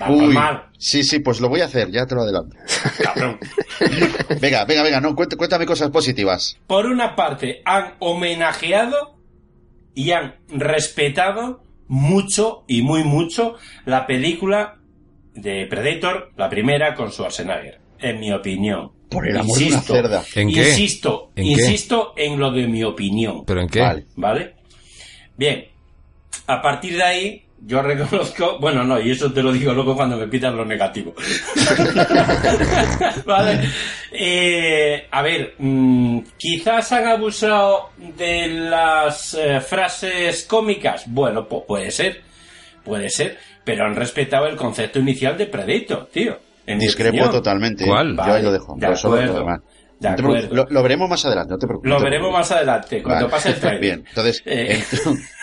Vamos Uy, mal, sí, sí, pues lo voy a hacer, ya te lo adelanto. cabrón. Venga, venga, venga, no, cuént- cuéntame cosas positivas. Por una parte, han homenajeado y han respetado mucho y muy mucho la película de Predator, la primera con Schwarzenegger, en mi opinión. Por el amor de una cerda. ¿En qué? Insisto, ¿En qué? insisto en lo de mi opinión. ¿Pero en qué? Vale. ¿Vale? Bien. A partir de ahí, yo reconozco. Bueno, no, y eso te lo digo luego cuando me pidan lo negativo. (laughs) vale. Eh, a ver, mm, quizás han abusado de las eh, frases cómicas. Bueno, pues puede ser. Puede ser. Pero han respetado el concepto inicial de Predator, tío. En Discrepo totalmente. ¿Cuál? Yo ahí lo dejo. De acuerdo. De acuerdo. Lo, lo veremos más adelante, no te preocupes. Lo veremos más adelante, cuando Vale. pase el (laughs) trailer. Bien, entonces, Eh.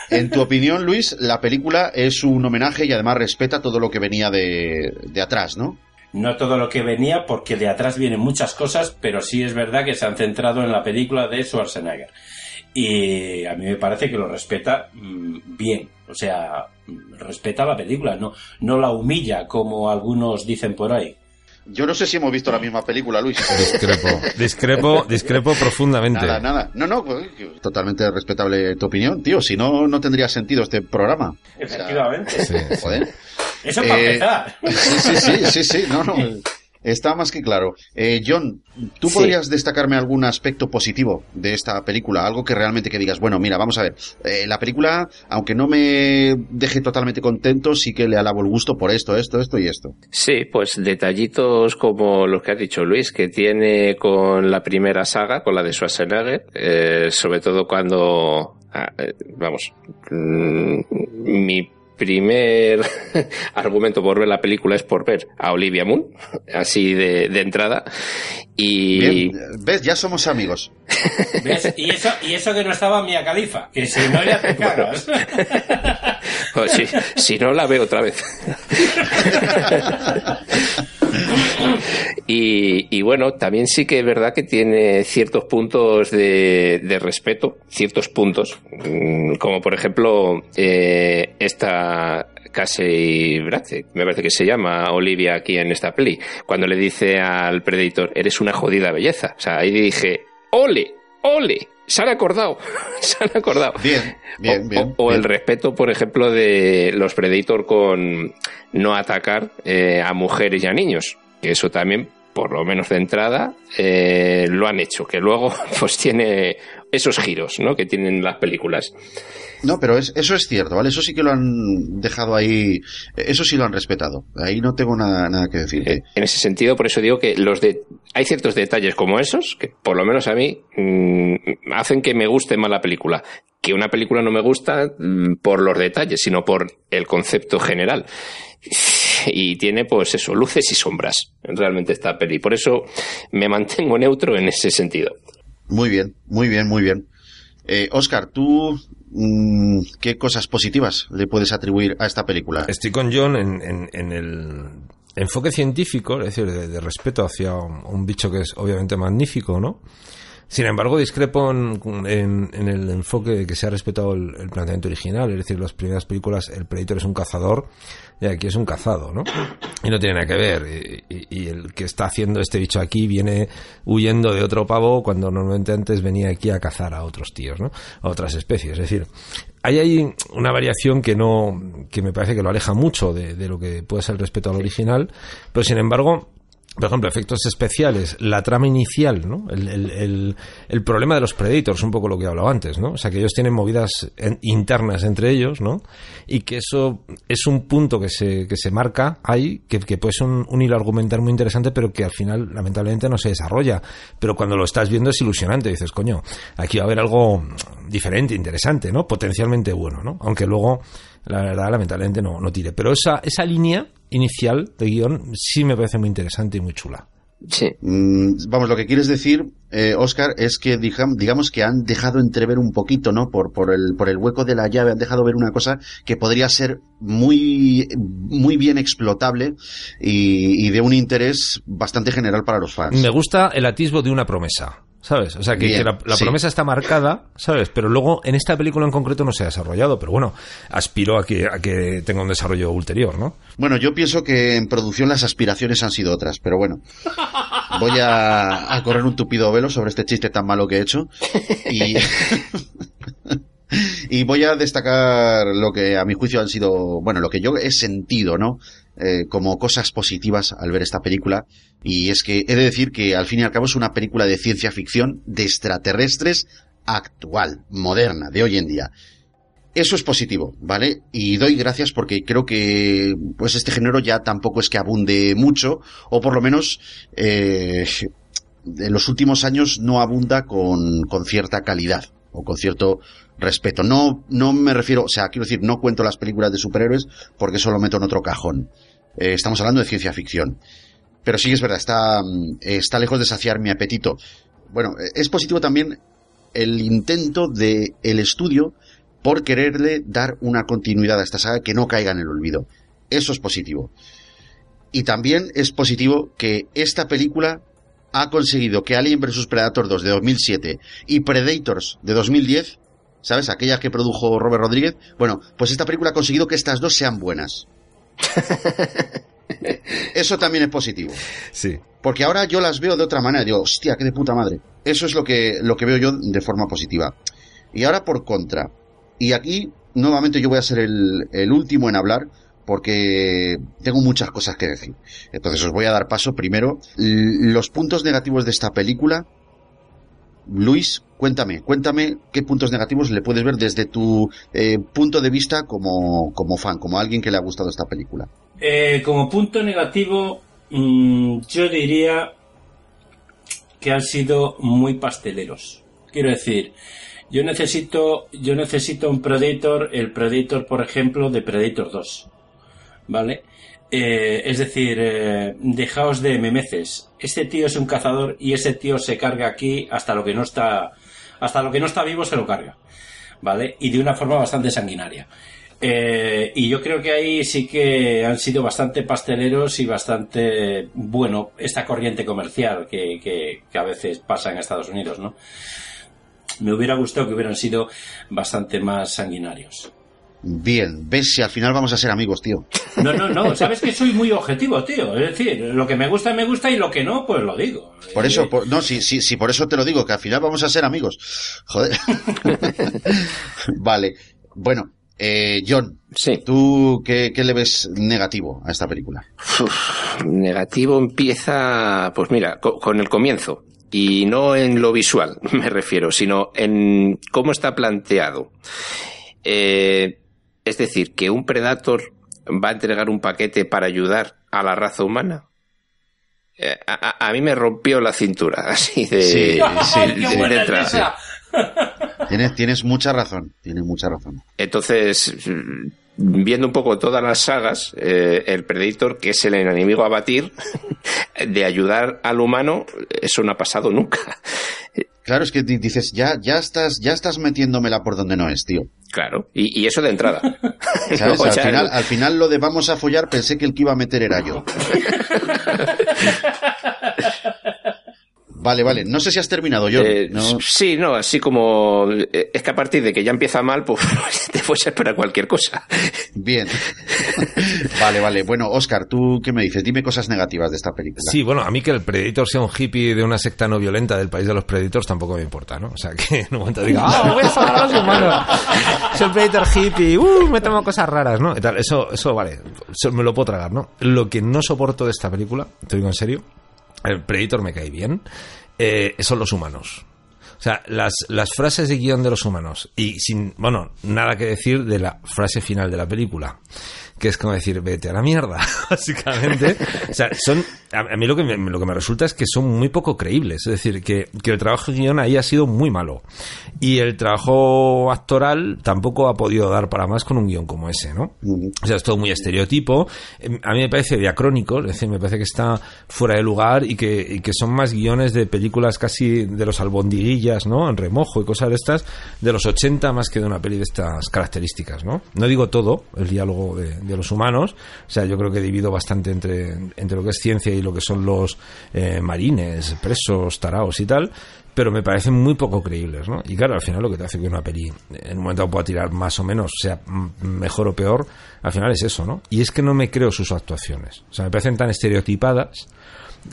En tu opinión, Luis, la película es un homenaje y además respeta todo lo que venía de, de atrás, ¿no? No todo lo que venía, porque de atrás vienen muchas cosas, pero sí es verdad que se han centrado en la película de Schwarzenegger. Y a mí me parece que lo respeta mm, bien. O sea, mm, respeta la película, no, no la humilla como algunos dicen por ahí. Yo no sé si hemos visto la misma película, Luis. Discrepo, discrepo, discrepo profundamente. Nada, nada. No, no, pues, totalmente respetable tu opinión, tío. Si no, no tendría sentido este programa. Efectivamente. Sí, sí. Joder. Eso para Eh, empezar. Sí, sí, sí, sí, sí, no, no. (laughs) Está más que claro. Eh, John, ¿tú Sí. podrías destacarme algún aspecto positivo de esta película? Algo que realmente que digas, bueno, mira, vamos a ver. eh, la película, aunque no me deje totalmente contento, sí que le alabo el gusto por esto, esto, esto y esto. Sí, pues detallitos como los que has dicho Luis, que tiene con la primera saga, con la de Schwarzenegger, eh, sobre todo cuando, ah, eh, vamos, mm, mi primer (laughs) argumento por ver la película es por ver a Olivia Moon, así de, de entrada, y... Bien, ¿Ves? Ya somos amigos. ¿Ves? Y eso, y eso que no estaba Mia Califa, que si no le (laughs) hace caras. Pues si, si no la veo otra vez. (laughs) y, y bueno, también sí que es verdad que tiene ciertos puntos de, de respeto, ciertos puntos, mm, como por ejemplo eh, esta Casey Brace, me parece que se llama Olivia aquí en esta peli, cuando le dice al Predator, eres una jodida belleza. O sea, ahí dije, ole, ole, se han acordado, (laughs) se han acordado. Bien, bien, o, bien. o- o bien. el respeto, por ejemplo, de los Predator con no atacar eh, a mujeres y a niños. Que eso también, por lo menos de entrada, eh, lo han hecho. Que luego, (laughs) pues tiene esos giros, ¿no? Que tienen las películas. No, pero es- eso es cierto, ¿vale? Eso sí que lo han dejado ahí, eso sí lo han respetado. Ahí no tengo nada, nada que decir. Eh, En ese sentido, por eso digo que los de hay ciertos detalles como esos que, por lo menos a mí, mm, hacen que me guste más la película. Que una película no me gusta mm, por los detalles, sino por el concepto general. Y tiene, pues eso, luces y sombras, realmente esta peli. Por eso me mantengo neutro en ese sentido. Muy bien, muy bien, muy bien. Eh, Oscar, ¿tú mm, qué cosas positivas le puedes atribuir a esta película? Estoy con John en, en- en el enfoque científico, es decir, de, de respeto hacia un, un bicho que es obviamente magnífico, ¿no? Sin embargo, discrepo en, en- en el enfoque que se ha respetado el, el planteamiento original, es decir, las primeras películas el Predator es un cazador y aquí es un cazado, ¿no? Y no tiene nada que ver. Y, y- y el que está haciendo este bicho aquí viene huyendo de otro pavo cuando normalmente antes venía aquí a cazar a otros tíos, ¿no? A otras especies. Es decir, hay ahí una variación que no, que me parece que lo aleja mucho de, de lo que puede ser el respeto al original, pero sin embargo, por ejemplo, efectos especiales, la trama inicial, ¿no? El, el- problema de los Predators, un poco lo que he hablado antes, ¿no? O sea, que ellos tienen movidas internas entre ellos, ¿no? Y que eso es un punto que se, que se marca ahí, que, que puede ser un, un hilo argumental muy interesante, pero que al final, lamentablemente, no se desarrolla. Pero cuando lo estás viendo es ilusionante, dices, coño, aquí va a haber algo diferente, interesante, ¿no? Potencialmente bueno, ¿no? Aunque luego, la verdad, lamentablemente no, no tire. Pero esa, esa línea inicial de guion sí me parece muy interesante y muy chula. Sí. Mm, vamos, lo que quieres decir, eh, Oscar, es que digamos que han dejado entrever un poquito, ¿no? Por, por, el, por el hueco de la llave, han dejado ver una cosa que podría ser muy, muy bien explotable y, y de un interés bastante general para los fans. Me gusta el atisbo de una promesa. ¿Sabes? O sea, que, Bien, que la, la sí. promesa está marcada, ¿sabes? Pero luego en esta película en concreto no se ha desarrollado. Pero bueno, aspiro a que, a que tenga un desarrollo ulterior, ¿no? Bueno, yo pienso que en producción las aspiraciones han sido otras, pero bueno. Voy a, a correr un tupido velo sobre este chiste tan malo que he hecho. Y, (laughs) y voy a destacar lo que a mi juicio han sido, bueno, lo que yo he sentido, ¿no? Eh, como cosas positivas al ver esta película. Y es que he de decir que al fin y al cabo es una película de ciencia ficción de extraterrestres actual, moderna, de hoy en día. Eso es positivo, ¿vale? Y doy gracias porque creo que pues este género ya tampoco es que abunde mucho, o por lo menos eh, en los últimos años no abunda con, con cierta calidad o con cierto respeto. No, no me refiero, o sea, quiero decir, no cuento las películas de superhéroes porque eso lo meto en otro cajón. Eh, estamos hablando de ciencia ficción. Pero sí es verdad, está, mm, está lejos de saciar mi apetito. Bueno, eh, es positivo también el intento de el estudio por quererle dar una continuidad a esta saga que no caiga en el olvido. Eso es positivo. Y también es positivo que esta película ha conseguido que Alien vs Predator 2 de 2007 y Predators de 2010, ¿sabes? Aquella que produjo Robert Rodríguez. Bueno, pues esta película ha conseguido que estas dos sean buenas. (laughs) Eso también es positivo. Sí. Porque ahora yo las veo de otra manera. Digo, hostia, qué de puta madre. Eso es lo que, lo que veo yo de forma positiva. Y ahora por contra. Y aquí, nuevamente yo voy a ser el, el último en hablar, porque tengo muchas cosas que decir. Entonces os voy a dar paso. Primero, los puntos negativos de esta película. Luis, cuéntame, cuéntame qué puntos negativos le puedes ver desde tu eh, punto de vista como, como fan, como alguien que le ha gustado esta película. Eh, como punto negativo, mm, yo diría que han sido muy pasteleros. Quiero decir, yo necesito, yo necesito un Predator, el Predator, por ejemplo, de Predator 2. ¿Vale? Eh, es decir, eh, dejaos de memeces. Este tío es un cazador y ese tío se carga aquí hasta lo que no está, hasta lo que no está vivo se lo carga. ¿Vale? Y de una forma bastante sanguinaria. Eh, y yo creo que ahí sí que han sido bastante pasteleros y bastante bueno esta corriente comercial que, a veces pasa en Estados Unidos, ¿no? Me hubiera gustado que hubieran sido bastante más sanguinarios. Bien, ves si al final vamos a ser amigos, tío. No, no, no, sabes que soy muy objetivo, tío. Es decir, lo que me gusta, me gusta y lo que no, pues lo digo. Por eso, por- no, sí, sí, sí, por eso te lo digo, que al final vamos a ser amigos. Joder. (laughs) vale. Bueno, eh, John, Sí. ¿tú qué, qué le ves negativo a esta película? Uf, negativo empieza, pues mira, co- con el comienzo. Y no en lo visual, (laughs) me refiero, sino en cómo está planteado. Eh, es decir, que un Predator va a entregar un paquete para ayudar a la raza humana. Eh, a, a- a mí me rompió la cintura, (laughs) así de, Sí, sí, ¡Ay, qué de- entrada. Tienes, tienes mucha razón, tienes mucha razón. Entonces, viendo un poco todas las sagas, eh, el Predator, que es el enemigo a batir, (laughs) de ayudar al humano, eso no ha pasado nunca. Claro, es que di- dices, ya, ya estás, ya estás metiéndomela por donde no es, tío. Claro, y, y eso de entrada. (laughs) (laughs) Al, ya- final, al final lo de vamos a follar pensé que el que iba a meter era yo. Vale, vale. No sé si has terminado, John. Eh, ¿no? Sí, no, así como eh, es que a partir de que ya empieza mal, pues (laughs) te puedes esperar cualquier cosa. Bien. (laughs) vale, vale. Bueno, Oscar, ¿tú qué me dices? Dime cosas negativas de esta película. Sí, bueno, a mí que el Predator sea un hippie de una secta no violenta del país de los Predators tampoco me importa, ¿no? O sea, que en un momento diga, ¡ah, voy a salvar a los humanos! Soy un Predator hippie, ¡uh, me tomo cosas raras, ¿no? Y tal, eso, eso vale, eso me lo puedo tragar, ¿no? Lo que no soporto de esta película, te digo en serio, el Predator me cae bien, eh, son los humanos. O sea, las, las frases de guion de los humanos y sin, bueno, nada que decir de la frase final de la película, que es como decir, vete a la mierda, (laughs) básicamente. O sea, son, a, mí lo que, me, lo que me resulta es que son muy poco creíbles, es decir, que, que el trabajo de guion ahí ha sido muy malo. Y el trabajo actoral tampoco ha podido dar para más con un guion como ese, ¿no? O sea, es todo muy estereotipo. Eh, A mí me parece diacrónico, es decir, me parece que está fuera de lugar y que, y que son más guiones de películas casi de los albondiguillas, ¿no? En remojo y cosas de estas, de los 80 más que de una peli de estas características, ¿no? No digo todo, el diálogo de, de los humanos, o sea, yo creo que divido bastante entre, entre lo que es ciencia y lo que son los eh, marines, presos, taraos y tal, pero me parecen muy poco creíbles, ¿no? Y claro, al final lo que te hace que una peli en un momento pueda tirar más o menos, sea mejor o peor, al final es eso, ¿no? Y es que no me creo sus actuaciones. O sea, me parecen tan estereotipadas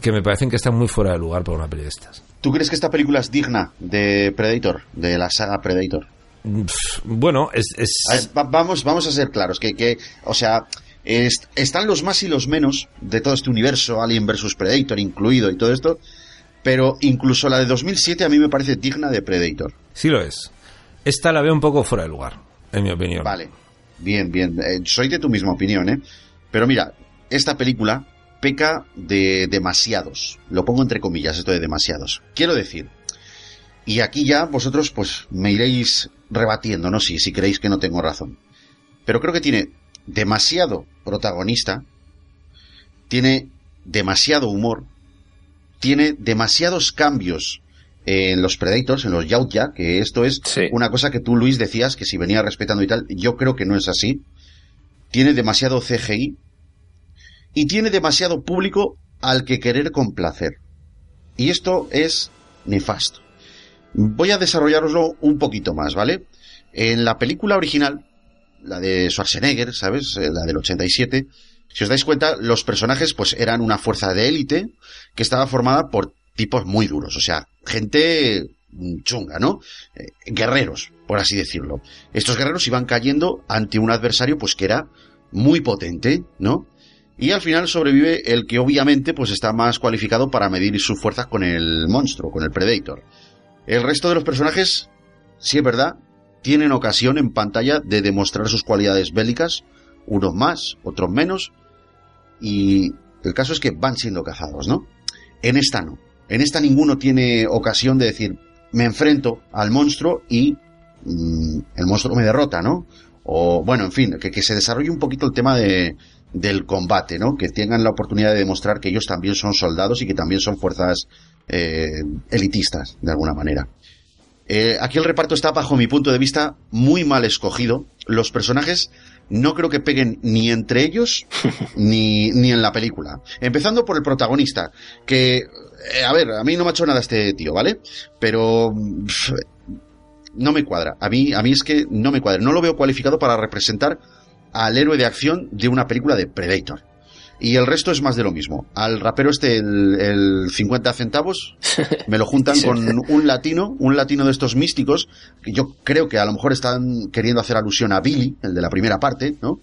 que me parecen que están muy fuera de lugar para una peli de estas. ¿Tú crees que esta película es digna de Predator, de la saga Predator? Bueno, es... es- A ver, va- vamos, vamos a ser claros, que, que o sea, est- están los más y los menos de todo este universo, Alien vs Predator incluido y todo esto, pero incluso la de 2007 a mí me parece digna de Predator. Sí lo es. Esta la veo un poco fuera de lugar, en mi opinión. Vale, bien, bien, eh, soy de tu misma opinión, ¿eh? Pero mira, esta película peca de demasiados, lo pongo entre comillas, esto de demasiados. Quiero decir, y aquí ya vosotros pues me iréis rebatiendo, ¿no? Si, si creéis que no tengo razón. Pero creo que tiene demasiado protagonista, tiene demasiado humor, tiene demasiados cambios en los Predators, en los Yautja, que esto es Sí. una cosa que tú, Luis, decías que si venía respetando y tal, yo creo que no es así. Tiene demasiado CGI y tiene demasiado público al que querer complacer. Y esto es nefasto. Voy a desarrollaroslo un poquito más, ¿vale? En la película original, la de Schwarzenegger, ¿sabes? Eh, La del 87. Si os dais cuenta, los personajes pues eran una fuerza de élite que estaba formada por tipos muy duros, o sea, gente mm, chunga, ¿no? Eh, guerreros, por así decirlo. Estos guerreros iban cayendo ante un adversario pues que era muy potente, ¿no? Y al final sobrevive el que obviamente pues está más cualificado para medir sus fuerzas con el monstruo, con el Predator. El resto de los personajes, sí es verdad, tienen ocasión en pantalla de demostrar sus cualidades bélicas, unos más, otros menos, y el caso es que van siendo cazados, ¿no? En esta no. En esta ninguno tiene ocasión de decir, me enfrento al monstruo y mm, el monstruo me derrota, ¿no? O, bueno, en fin, que, que se desarrolle un poquito el tema de, del combate, ¿no? Que tengan la oportunidad de demostrar que ellos también son soldados y que también son fuerzas eh, elitistas, de alguna manera. Eh, aquí el reparto está, bajo mi punto de vista, muy mal escogido. Los personajes no creo que peguen ni entre ellos (laughs) ni, ni en la película. Empezando por el protagonista, que, eh, a ver, a mí no me ha hecho nada este tío, ¿vale? Pero pff, no me cuadra. A mí, a mí es que no me cuadra. No lo veo cualificado para representar al héroe de acción de una película de Predator. Y el resto es más de lo mismo. Al rapero este, el, el 50 centavos, (laughs) me lo juntan con un latino, un latino de estos místicos, que yo creo que a lo mejor están queriendo hacer alusión a Billy, el de la primera parte, ¿no?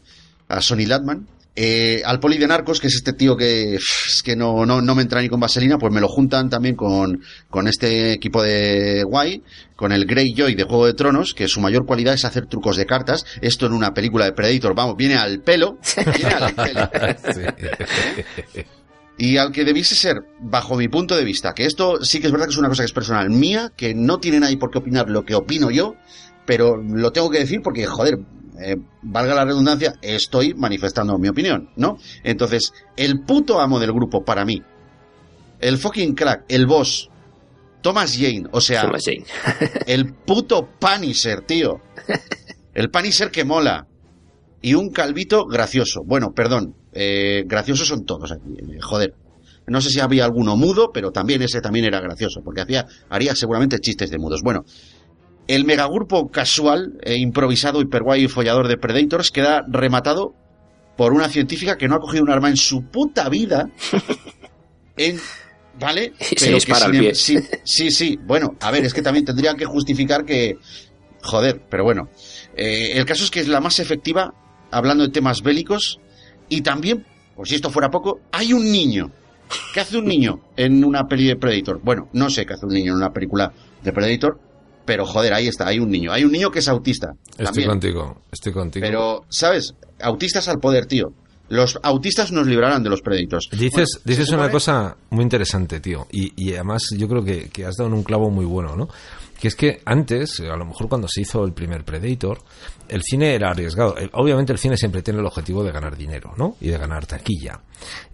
A Sonny Latman. Eh, al poli de narcos, que es este tío que, es que no, no, no me entra ni con vaselina, pues me lo juntan también con, con este equipo de guay, con el Greyjoy de Juego de Tronos, que su mayor cualidad es hacer trucos de cartas. Esto en una película de Predator, vamos, viene al pelo. (laughs) Viene al pelo. Y al que debiese ser, bajo mi punto de vista, que esto sí que es verdad que es una cosa que es personal mía, que no tiene nadie por qué opinar lo que opino yo, pero lo tengo que decir porque, joder, eh, valga la redundancia, estoy manifestando mi opinión, ¿no? Entonces, el puto amo del grupo para mí, el fucking crack, el boss, Thomas Jane, o sea, Thomas Jane. (laughs) el puto Punisher, tío. El Punisher que mola. Y un calvito gracioso. Bueno, perdón, eh, graciosos son todos aquí, eh, joder. No sé si había alguno mudo, pero también ese también era gracioso, porque hacía, haría seguramente chistes de mudos. Bueno, el megagrupo casual, e improvisado, hiperguay y follador de Predators queda rematado por una científica que no ha cogido un arma en su puta vida. (laughs) En, ¿Vale? Y se dispara al sin- pie. sí, sí, sí. Bueno, a ver, es que también tendrían que justificar que. Joder, pero bueno. Eh, el caso es que es la más efectiva hablando de temas bélicos. Y también, por si esto fuera poco, hay un niño. ¿Qué hace un niño en una peli de Predator? Bueno, no sé qué hace un niño en una película de Predator, pero joder, ahí está, hay un niño. Hay un niño que es autista. Estoy también. contigo, estoy contigo. Pero, ¿sabes? Autistas al poder, tío. Los autistas nos librarán de los Predators. Dices, Bueno, dices una cosa muy interesante, tío, y, y además yo creo que, que has dado un clavo muy bueno, ¿no? Que es que antes, a lo mejor cuando se hizo el primer Predator, el cine era arriesgado. Obviamente el cine siempre tiene el objetivo de ganar dinero, ¿no? Y de ganar taquilla.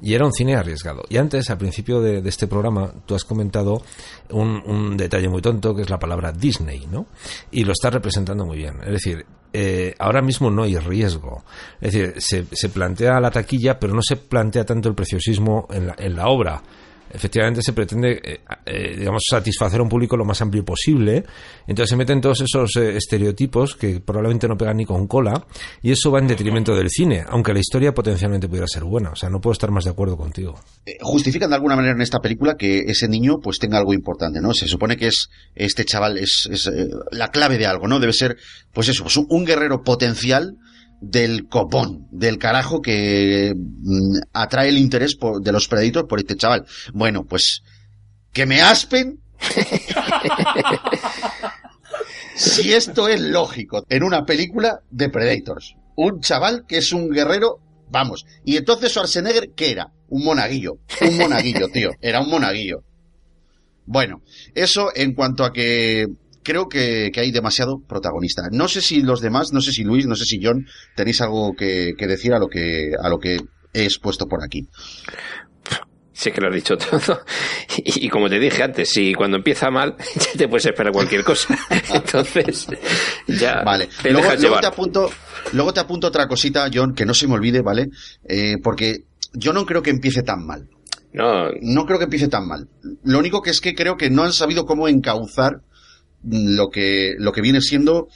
Y era un cine arriesgado. Y antes, al principio de, este programa, tú has comentado un, detalle muy tonto que es la palabra Disney, ¿no? Y lo estás representando muy bien. Es decir, eh, ahora mismo no hay riesgo. Es decir, se, se plantea la taquilla, pero no se plantea tanto el preciosismo en la, en la obra. Efectivamente se pretende, eh, eh, digamos, satisfacer a un público lo más amplio posible. Entonces se meten todos esos eh, estereotipos que probablemente no pegan ni con cola y eso va en detrimento del cine, aunque la historia potencialmente pudiera ser buena. O sea, no puedo estar más de acuerdo contigo. justifican de alguna manera en esta película que ese niño pues tenga algo importante, ¿no? Se supone que es este chaval es, la clave de algo, ¿no? Debe ser pues eso, pues un guerrero potencial del copón, del carajo que mm, atrae el interés por- de los Predators por este chaval. Bueno, pues que me aspen (laughs) si esto es lógico en una película de Predators. Un chaval que es un guerrero, vamos. Y entonces Schwarzenegger, ¿qué era? Un monaguillo. Un monaguillo, tío. Era un monaguillo. Bueno, eso en cuanto a que creo que, que hay demasiado protagonista. No sé si los demás, no sé si Luis, no sé si John, tenéis algo que, que decir a lo que, a lo que he expuesto por aquí. Sí que lo has dicho todo. Y, y como te dije antes, si cuando empieza mal, (laughs) ya te puedes esperar cualquier cosa. (laughs) Entonces, ya Vale. te Luego, te apunto, luego te apunto otra cosita, John, que no se me olvide, ¿vale? Eh, porque yo no creo que empiece tan mal. No, No creo que empiece tan mal. Lo único que es que creo que no han sabido cómo encauzar lo que, lo que viene siendo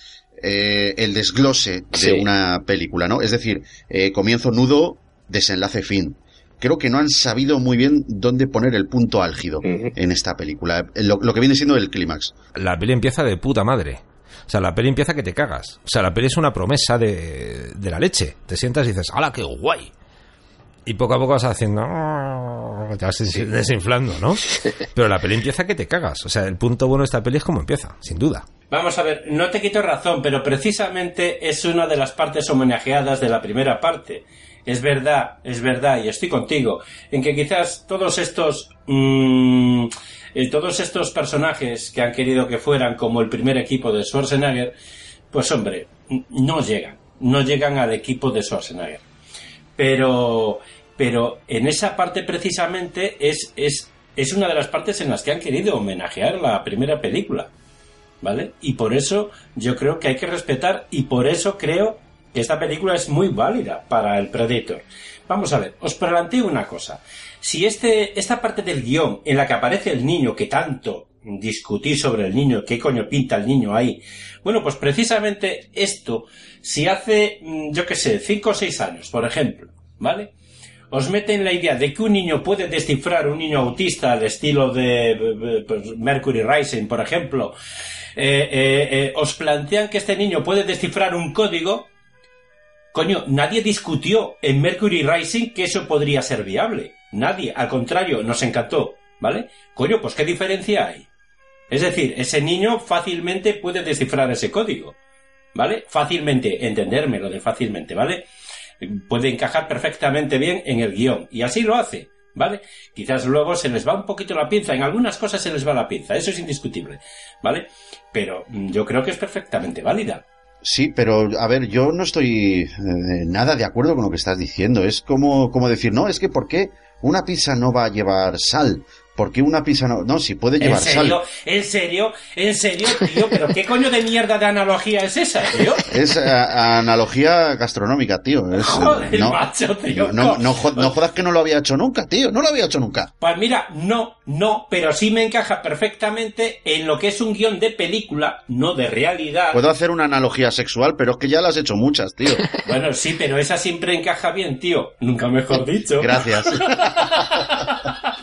eh, el desglose de Sí. una película, ¿no? Es decir, eh, comienzo nudo, desenlace fin. Creo que no han sabido muy bien dónde poner el punto álgido en esta película. Lo, lo que viene siendo el clímax. La peli empieza de puta madre. O sea, la peli empieza que te cagas. O sea, la peli es una promesa de, de la leche. Te sientas y dices, ¡hala, qué guay! Y poco a poco vas haciendo... Te vas des- desinflando, ¿no? Pero la peli empieza que te cagas. O sea, el punto bueno de esta peli es cómo empieza, sin duda. Vamos a ver, no te quito razón, pero precisamente es una de las partes homenajeadas de la primera parte. Es verdad, es verdad, y estoy contigo, en que quizás todos estos, mm, eh, todos estos personajes que han querido que fueran como el primer equipo de Schwarzenegger, pues hombre, no llegan, no llegan al equipo de Schwarzenegger. Pero, pero en esa parte precisamente es, es, es una de las partes en las que han querido homenajear la primera película. ¿vale? Y por eso yo creo que hay que respetar y por eso creo que esta película es muy válida para el Predator. Vamos a ver, os planteo una cosa. Si este, esta parte del guion en la que aparece el niño que tanto discutí sobre el niño, qué coño pinta el niño ahí, bueno, pues precisamente esto, si hace, mm, yo qué sé, cinco o seis años, por ejemplo, ¿vale? os meten la idea de que un niño puede descifrar un niño autista al estilo de pues, Mercury Rising, por ejemplo, eh, eh, eh, os plantean que este niño puede descifrar un código, coño, nadie discutió en Mercury Rising que eso podría ser viable. Nadie, al contrario, nos encantó, ¿vale? Coño, pues qué diferencia hay. Es decir, ese niño fácilmente puede descifrar ese código, ¿vale? Fácilmente, entenderme lo de fácilmente, ¿vale? puede encajar perfectamente bien en el guion. Y así lo hace, ¿vale? Quizás luego se les va un poquito la pinza, en algunas cosas se les va la pinza, eso es indiscutible, ¿vale? Pero mm, yo creo que es perfectamente válida. Sí, pero a ver, yo no estoy eh, nada de acuerdo con lo que estás diciendo. Es como, como decir, no, es que ¿por qué una pizza no va a llevar sal? ¿Por qué una pizza no? No, si puede ¿En llevar serio? sal. ¿En serio? ¿En serio, tío? ¿Pero qué coño de mierda de analogía es esa, tío? Es eh, analogía gastronómica, tío. Es, eh, Joder, no, macho, tío. no, no, no jodas que no lo había hecho nunca, tío. No lo había hecho nunca. Pues mira, no, no, pero sí me encaja perfectamente en lo que es un guion de película, no de realidad. Puedo hacer una analogía sexual, pero es que ya las has hecho muchas, tío. (laughs) Bueno, sí, pero esa siempre encaja bien, tío. Nunca mejor dicho. Gracias. (laughs)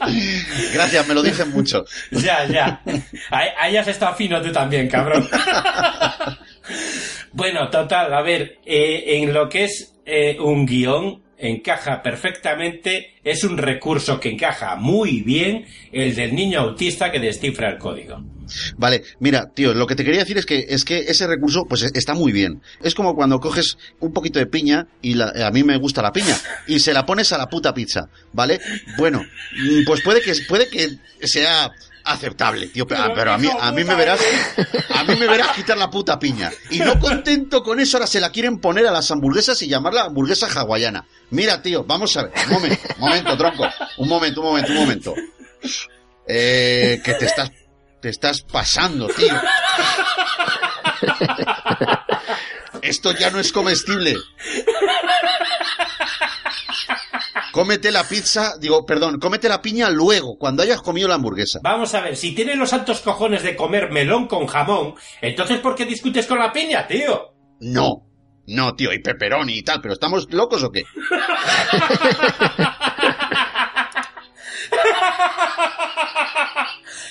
(laughs) Gracias, me lo dicen mucho. (laughs) Ya, ya. Ahí, has estado fino tú también, cabrón. (laughs) bueno, total, a ver, eh, en lo que es eh, un guion, encaja perfectamente, es un recurso que encaja muy bien el del niño autista que descifra el código. Vale, mira, tío, lo que te quería decir es que es que ese recurso pues está muy bien. Es como cuando coges un poquito de piña y la- a mí me gusta la piña y se la pones a la puta pizza, ¿vale? Bueno, mm, pues puede que puede que sea aceptable, tío, pero, Pero, pero a mí a mí me verás a mí me verás quitar la puta piña y no contento con eso ahora se la quieren poner a las hamburguesas y llamarla hamburguesa hawaiana. Mira, tío, vamos a ver, un momento, un momento, tronco, un momento, un momento, un momento. Eh, que te estás te estás pasando, tío. Esto ya no es comestible. Cómete la pizza, digo, perdón, cómete la piña luego, cuando hayas comido la hamburguesa. Vamos a ver, si tienes los santos cojones de comer melón con jamón, entonces ¿por qué discutes con la piña, tío? No, no, tío, y pepperoni y tal, pero ¿estamos locos o qué? (laughs)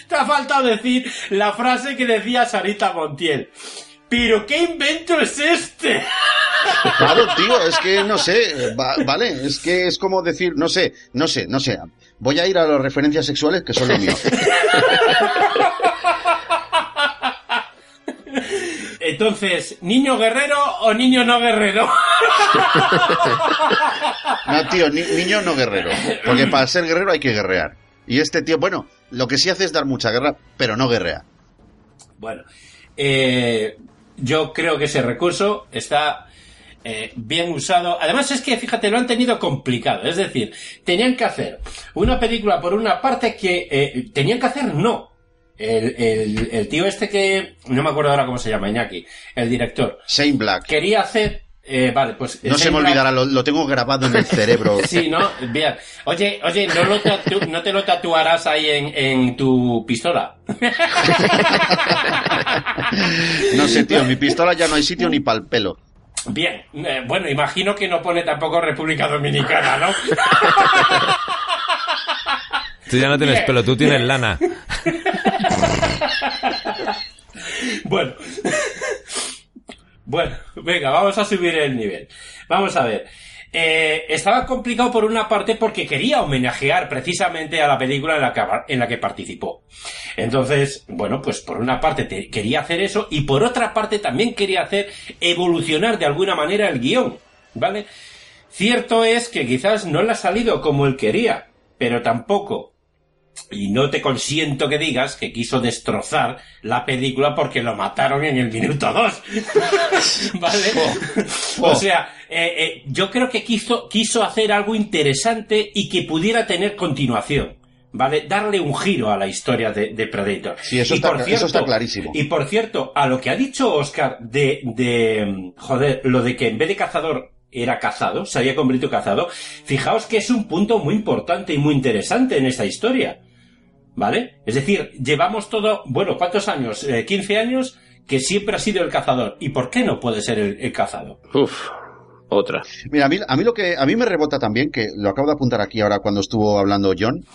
Te ha faltado decir la frase que decía Sarita Montiel. ¿Pero qué invento es este? Claro, tío, es que no sé, va- vale, es que es como decir, no sé, no sé, no sé. Voy a ir a las referencias sexuales que son lo mío. Entonces, ¿niño guerrero o niño no guerrero? No, tío, ni- niño no guerrero. Porque para ser guerrero hay que guerrear. Y este tío, bueno, lo que sí hace es dar mucha guerra, pero no guerrea. Bueno, eh, yo creo que ese recurso está eh, bien usado. Además es que, fíjate, lo han tenido complicado. Es decir, tenían que hacer una película por una parte que... eh, tenían que hacer no. El, el- el tío este que... No me acuerdo ahora cómo se llama, Iñaki. El director. Shane Black. Quería hacer... eh, vale, pues... No se me olvidará, lo, lo tengo grabado en el cerebro. (laughs) Sí, ¿no? Bien. Oye, oye, ¿no, lo tatu- no te lo tatuarás ahí en, en tu pistola? (laughs) No sé, tío, en mi pistola ya no hay sitio ni para el pelo. Bien, eh, bueno, imagino que no pone tampoco República Dominicana, ¿no? Tú ya no tienes Bien. pelo, tú tienes lana. (laughs) Bueno. Bueno, (laughs) venga, vamos a subir el nivel. Vamos a ver. Eh, estaba complicado por una parte porque quería homenajear precisamente a la película en la que, participó. Entonces, bueno, pues por una parte te- quería hacer eso y por otra parte también quería hacer evolucionar de alguna manera el guion, ¿vale? Cierto es que quizás no le ha salido como él quería, pero tampoco y no te consiento que digas que quiso destrozar la película porque lo mataron en el minuto 2. (laughs) ¿Vale? O sea, eh, eh, yo creo que quiso, quiso hacer algo interesante y que pudiera tener continuación. ¿Vale? Darle un giro a la historia de, de Predator. Sí, eso Y está- por eso está clarísimo. Y por cierto, a lo que ha dicho Oscar de, de, joder, lo de que en vez de cazador era cazado, se había convertido cazado, fijaos que es un punto muy importante y muy interesante en esta historia. ¿Vale? Es decir, llevamos todo, bueno, ¿cuántos años? Eh, 15 años que siempre ha sido el cazador. ¿Y por qué no puede ser el, el cazado? Uf, otra. Mira, a mí, a mí lo que a mí me rebota también, que lo acabo de apuntar aquí ahora cuando estuvo hablando John.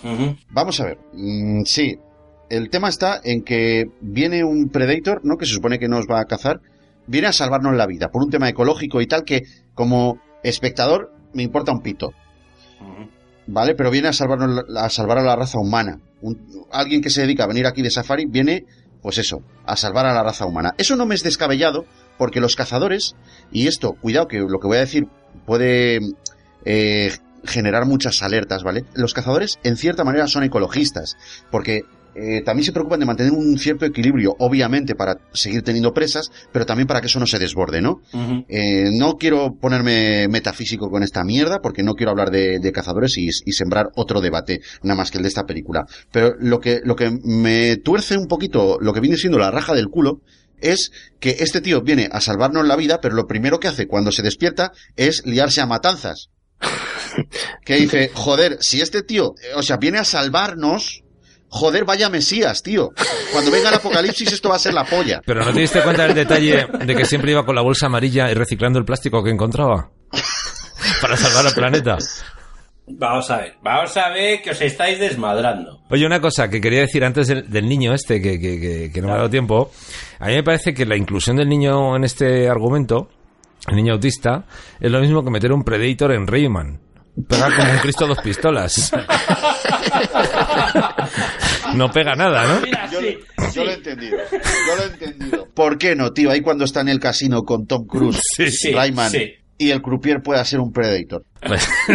Vamos a ver. Mm, sí, el tema está en que viene un Predator, ¿no? Que se supone que nos va a cazar. Viene a salvarnos la vida por un tema ecológico y tal que, como espectador, me importa un pito. ¿Vale? Pero viene a salvarnos la- a salvar a la raza humana. Un- alguien que se dedica a venir aquí de safari viene, pues eso, a salvar a la raza humana. Eso no me es descabellado porque los cazadores, y esto, cuidado que lo que voy a decir puede eh, generar muchas alertas, ¿vale? Los cazadores en cierta manera son ecologistas, porque eh, también se preocupan de mantener un cierto equilibrio, obviamente para seguir teniendo presas, pero también para que eso no se desborde, ¿no? Eh, no quiero ponerme metafísico con esta mierda porque no quiero hablar de, de cazadores y, y sembrar otro debate, nada más que el de esta película. Pero lo que, lo que me tuerce un poquito, lo que viene siendo la raja del culo, es que este tío viene a salvarnos la vida, pero lo primero que hace cuando se despierta es liarse a matanzas. (laughs) Que dice, joder, si este tío, eh, o sea, viene a salvarnos, joder, vaya Mesías, tío. Cuando venga el apocalipsis esto va a ser la polla. Pero ¿no te diste cuenta del detalle de que siempre iba con la bolsa amarilla y reciclando el plástico que encontraba? (laughs) Para salvar al planeta. Vamos a ver, vamos a ver que os estáis desmadrando. Oye, una cosa que quería decir antes del, del niño este, que, que- que- que no me ha dado tiempo. A mí me parece que la inclusión del niño en este argumento, el niño autista, es lo mismo que meter un Predator en Rayman. Pega como un Cristo dos pistolas. No pega nada, ¿no? Mira, Yo, sí, lo- yo lo he entendido. Yo lo he entendido. ¿Por qué no, tío? Ahí cuando está en el casino con Tom Cruise, Sí, sí, Rayman, sí. y el croupier pueda ser un Predator.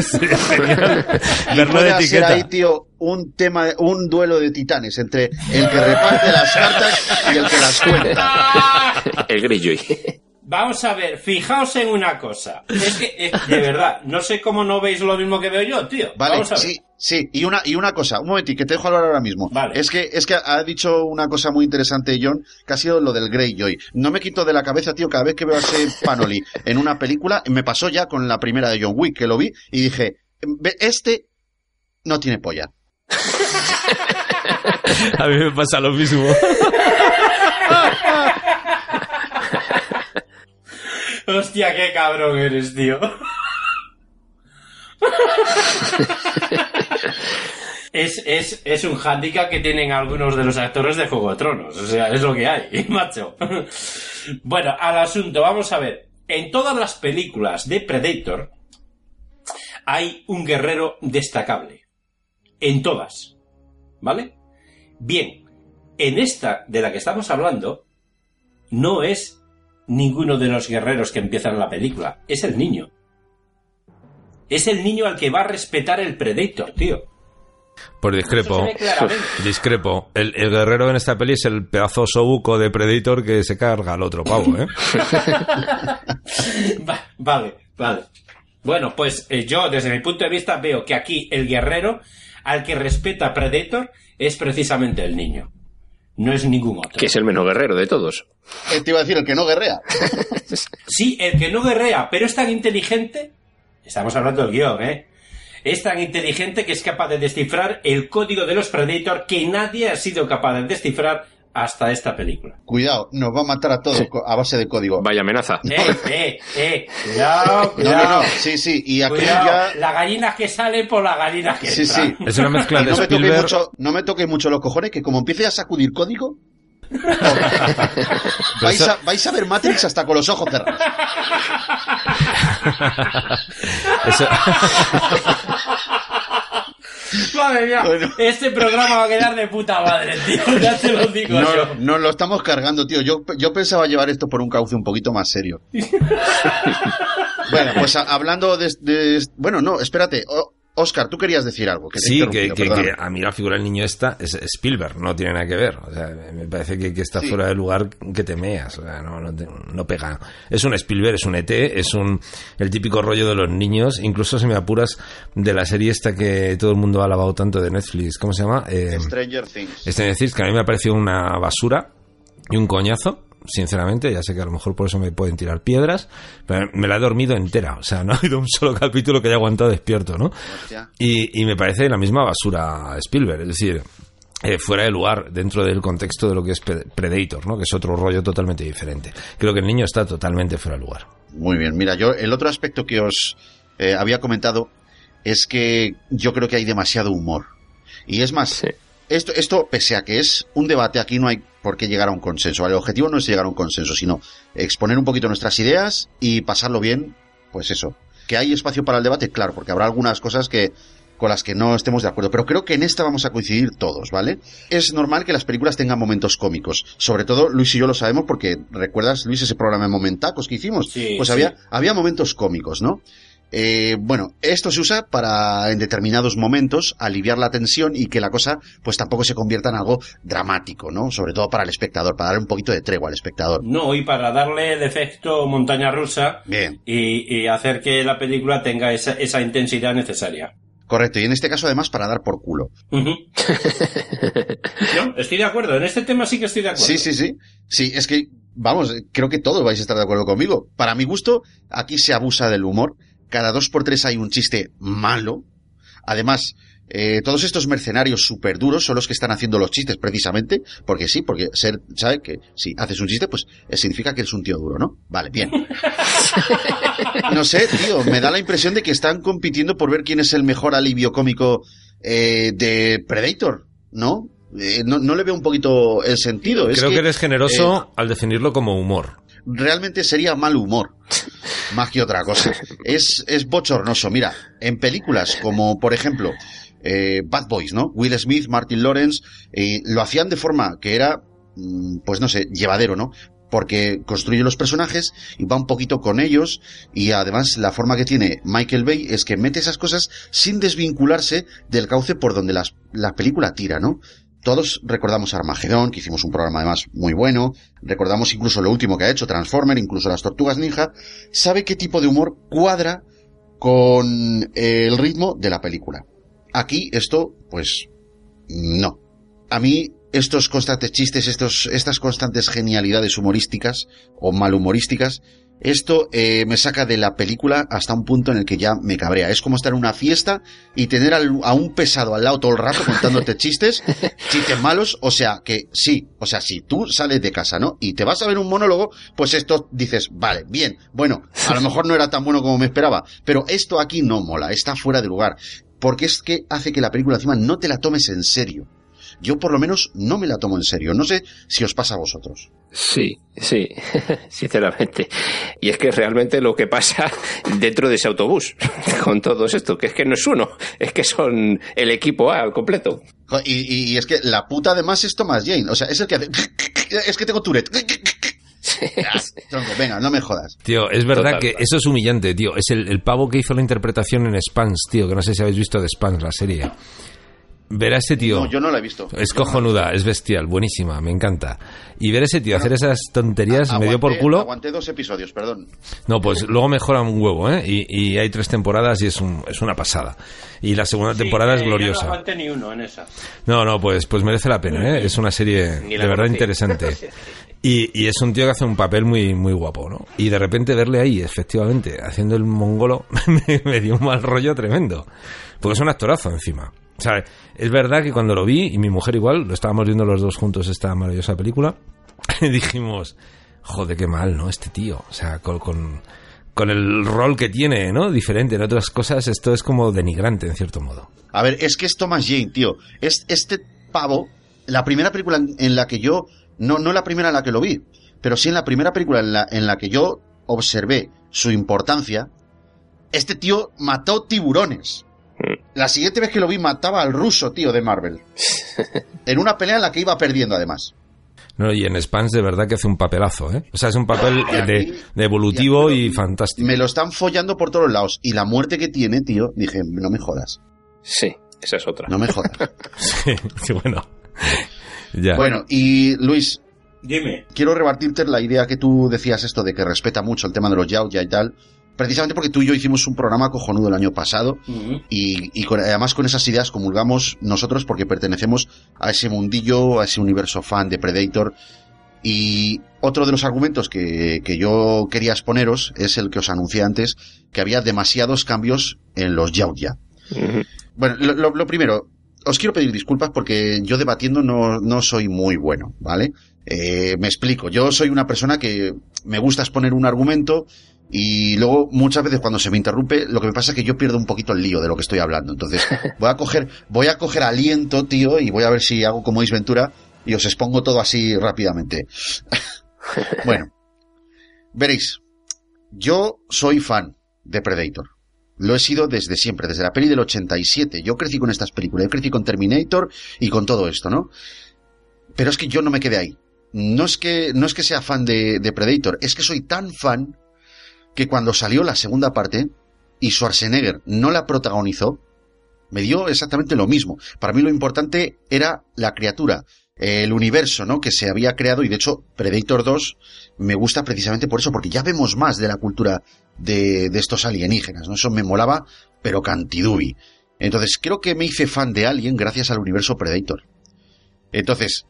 Sí, genial. Y Verlo de puede ser etiqueta. ahí, tío, un tema, un duelo de titanes entre el que reparte las cartas y el que las cuenta. (laughs) El Greyjoy. Vamos a ver, fijaos en una cosa. Es que, eh, de verdad, no sé cómo no veis lo mismo que veo yo, tío. Vale, Vamos a ver. sí, sí. Y una, y una cosa, un momentito, que te dejo hablar ahora mismo. Vale. Es que, es que ha dicho una cosa muy interesante, John, que ha sido lo del Greyjoy. No me quito de la cabeza, tío, cada vez que veo a ese Panoli (laughs) en una película, me pasó ya con la primera de John Wick, que lo vi, y dije, "Ve, este no tiene polla. (laughs) A mí me pasa lo mismo. (laughs) Hostia, qué cabrón eres, tío. (laughs) Es, es, es un hándicap que tienen algunos de los actores de Juego de Tronos. O sea, es lo que hay, (laughs) macho. Bueno, al asunto, vamos a ver. En todas las películas de Predator hay un guerrero destacable. En todas. ¿Vale? Bien, en esta de la que estamos hablando, no es ninguno de los guerreros que empiezan la película. Es el niño. Es el niño al que va a respetar el Predator, tío. Pues discrepo. (laughs) Discrepo. El, el guerrero en esta peli es el pedazo sobuco de Predator que se carga al otro pavo, ¿eh? (laughs) Va- vale, vale. Bueno, pues eh, yo desde mi punto de vista veo que aquí el guerrero al que respeta Predator es precisamente el niño. No es ningún otro. Que es el menos guerrero de todos. Eh, te iba a decir, el que no guerrea. (laughs) Sí, el que no guerrea, pero es tan inteligente. Estamos hablando del guion, ¿eh? Es tan inteligente que es capaz de descifrar el código de los Predator que nadie ha sido capaz de descifrar hasta esta película. Cuidado, nos va a matar a todos a base de código. Vaya amenaza. Eh, eh, eh, cuidado, (laughs) No, cuidado. no, no, sí, sí, y aquí Cuidado, ya... las gallinas que salen por las gallinas que Sí, entran. sí. Es una mezcla Y de no me toque Spielberg. mucho, no me toque mucho los cojones, que como empiece a sacudir código, (laughs) vais, a, vais a ver Matrix hasta con los ojos cerrados. (laughs) Eso- (laughs) Madre mía, Bueno. este programa va a quedar de puta madre, tío. (laughs) Ya te lo digo No, yo. nos lo estamos cargando, tío. Yo, yo pensaba llevar esto por un cauce un poquito más serio. (laughs) bueno, pues hablando de, de- Bueno, no, espérate. Oscar, tú querías decir algo. Que Sí, que, que- a mí la figura del niño esta es Spielberg, no tiene nada que ver. O sea, me parece que, que está Sí. fuera de lugar que te meas. O sea, no, no, te- no pega. Es un Spielberg, es un ET, es un el típico rollo de los niños. Incluso si me apuras de la serie esta que todo el mundo ha alabado tanto de Netflix. ¿Cómo se llama? Eh, Stranger Things. este decir que a mí me ha parecido una basura y un coñazo. Sinceramente, ya sé que a lo mejor por eso me pueden tirar piedras, pero me la he dormido entera. O sea, no ha habido un solo capítulo que haya aguantado despierto, ¿no? Y, y me parece la misma basura Spielberg, es decir, eh, fuera de lugar dentro del contexto de lo que es Pre- Predator, ¿no? Que es otro rollo totalmente diferente. Creo que el niño está totalmente fuera de lugar. Muy bien, mira, yo el otro aspecto que os eh, había comentado es que yo creo que hay demasiado humor. Y es más, Sí. Esto, esto, pese a que es un debate, aquí no hay por qué llegar a un consenso. El objetivo no es llegar a un consenso, sino exponer un poquito nuestras ideas y pasarlo bien, pues eso. Que hay espacio para el debate, claro, porque habrá algunas cosas que con las que no estemos de acuerdo, pero creo que en esta vamos a coincidir todos, ¿vale? Es normal que las películas tengan momentos cómicos. Sobre todo Luis y yo lo sabemos porque recuerdas Luis ese programa de Momentacos que hicimos, Sí, pues sí. había había momentos cómicos, ¿no? Eh, bueno, esto se usa para en determinados momentos aliviar la tensión y que la cosa pues tampoco se convierta en algo dramático, ¿no? Sobre todo para el espectador, para darle un poquito de tregua al espectador. No, y para darle el efecto montaña rusa Bien, y, y hacer que la película tenga esa, esa intensidad necesaria. correcto. Y en este caso además para dar por culo. Ujú. (laughs) No, estoy de acuerdo. En este tema sí que estoy de acuerdo. Sí, sí, sí. Sí, es que, vamos, creo que todos vais a estar de acuerdo conmigo. Para mi gusto, aquí se abusa del humor. Cada dos por tres hay un chiste malo. Además, eh, todos estos mercenarios súper duros son los que están haciendo los chistes precisamente, porque sí, porque ser, ¿sabe? Que si haces un chiste, pues eh, significa que eres un tío duro, ¿no? Vale, bien. (laughs) No sé, tío, me da la impresión de que están compitiendo por ver quién es el mejor alivio cómico eh, de Predator, ¿no? Eh, no, no le veo un poquito el sentido. Es Creo que, eres eh, generoso al definirlo como humor. Realmente sería mal humor. Más que otra cosa. (laughs) Es, es bochornoso. Mira, en películas como, por ejemplo, eh, Bad Boys, ¿no? Will Smith, Martin Lawrence, eh, lo hacían de forma que era, mm, pues no sé, llevadero, ¿no? Porque construye los personajes y va un poquito con ellos y además la forma que tiene Michael Bay es que mete esas cosas sin desvincularse del cauce por donde las, la película tira, ¿no? Todos recordamos Armagedón, que hicimos un programa además muy bueno. Recordamos incluso lo último que ha hecho, Transformer, incluso las Tortugas Ninja. Sabe qué tipo de humor cuadra con el ritmo de la película. Aquí esto, pues, no. A mí estos constantes chistes, estos, estas constantes genialidades humorísticas o malhumorísticas, esto eh, me saca de la película hasta un punto en el que ya me cabrea. Es como estar en una fiesta y tener al- a un pesado al lado todo el rato contándote (laughs) chistes, chistes malos, o sea que sí, o sea, si tú sales de casa, ¿no? Y te vas a ver un monólogo, pues esto dices, vale, bien, bueno, a lo mejor no era tan bueno como me esperaba, pero esto aquí no mola, está fuera de lugar, porque es que hace que la película encima no te la tomes en serio. Yo por lo menos no me la tomo en serio, no sé si os pasa a vosotros. Sí, sí, (laughs) sinceramente. Y es que realmente lo que pasa dentro de ese autobús (laughs) con todos esto, que es que no es uno, es que son el equipo A al completo. Y, y- y es que la puta además es Thomas Jane. O sea, es el que hace. Es que tengo Tourette. Ah, tronco, venga, no me jodas. Tío, es verdad Total. que eso es humillante, tío. Es el, el pavo que hizo la interpretación en Spans, tío, que no sé si habéis visto de Spans, la serie. Ver a ese tío... No, yo no la he visto. Es cojonuda, es bestial, buenísima, me encanta. Y ver a ese tío hacer esas tonterías me dio por Aguanté- culo. Aguanté dos episodios, perdón. No, pues luego mejora un huevo, ¿eh? Y, y hay tres temporadas y es, un, es una pasada. Y la segunda temporada es eh, Yo no gloriosa. aguanté ni uno en esa. No, no, pues, pues merece la pena, ¿eh? Es una serie de verdad conocí. interesante. (laughs) Y, y es un tío que hace un papel muy, muy guapo, ¿no? Y de repente verle ahí, efectivamente, haciendo el mongolo, (laughs) me, me dio un mal rollo tremendo. Porque es un actorazo encima. Es verdad que cuando lo vi, y mi mujer igual, lo estábamos viendo los dos juntos esta maravillosa película, (laughs) dijimos, joder, qué mal, ¿no? Este tío. O sea, con, con, el rol que tiene, ¿no? Diferente en otras cosas, esto es como denigrante, en cierto modo. A ver, es que es Thomas Jane, tío. Es este pavo, la primera película en, en la que yo No, no la primera en la que lo vi, pero sí en la primera película en la, en la que yo observé su importancia. Este tío mató tiburones. La siguiente vez que lo vi mataba al ruso, tío, de Marvel. (laughs) En una pelea en la que iba perdiendo, además. No, y en Spans de verdad que hace un papelazo, ¿eh? O sea, es un papel de, de evolutivo y fantástico. Me lo están follando por todos lados. Y la muerte que tiene, tío, dije, no me jodas. Sí, esa es otra. No me jodas. (laughs) Sí, sí, bueno. (laughs) Ya. Bueno, y Luis, Dime. quiero rebatirte la idea que tú decías esto de que respeta mucho el tema de los Yautja y tal. Precisamente porque tú y yo hicimos un programa cojonudo el año pasado y, y con- además con esas ideas comulgamos nosotros porque pertenecemos a ese mundillo, a ese universo fan de Predator. Y otro de los argumentos que, que yo quería exponeros es el que os anuncié antes, que había demasiados cambios en los Yautja. Ujú. Bueno, lo, lo- lo primero, os quiero pedir disculpas porque yo debatiendo no, no soy muy bueno, ¿vale? Eh, me explico, yo soy una persona que me gusta exponer un argumento y luego muchas veces cuando se me interrumpe lo que me pasa es que yo pierdo un poquito el lío de lo que estoy hablando. Entonces (laughs) voy a coger, voy a coger aliento, tío, y voy a ver si hago como Ace Ventura y os expongo todo así rápidamente. (laughs) bueno, veréis, yo soy fan de Predator. Lo he sido desde siempre, desde la peli del 87. Yo crecí con estas películas, yo crecí con Terminator y con todo esto, ¿no? Pero es que yo no me quedé ahí. No es que, no es que sea fan de, de Predator, es que soy tan fan que cuando salió la segunda parte y Schwarzenegger no la protagonizó, me dio exactamente lo mismo. Para mí lo importante era la criatura, el universo, ¿no? Que se había creado y de hecho Predator 2 me gusta precisamente por eso, porque ya vemos más de la cultura de, de estos alienígenas, ¿no? Eso me molaba, pero cantidubi. Entonces creo que me hice fan de Alien gracias al universo Predator. Entonces,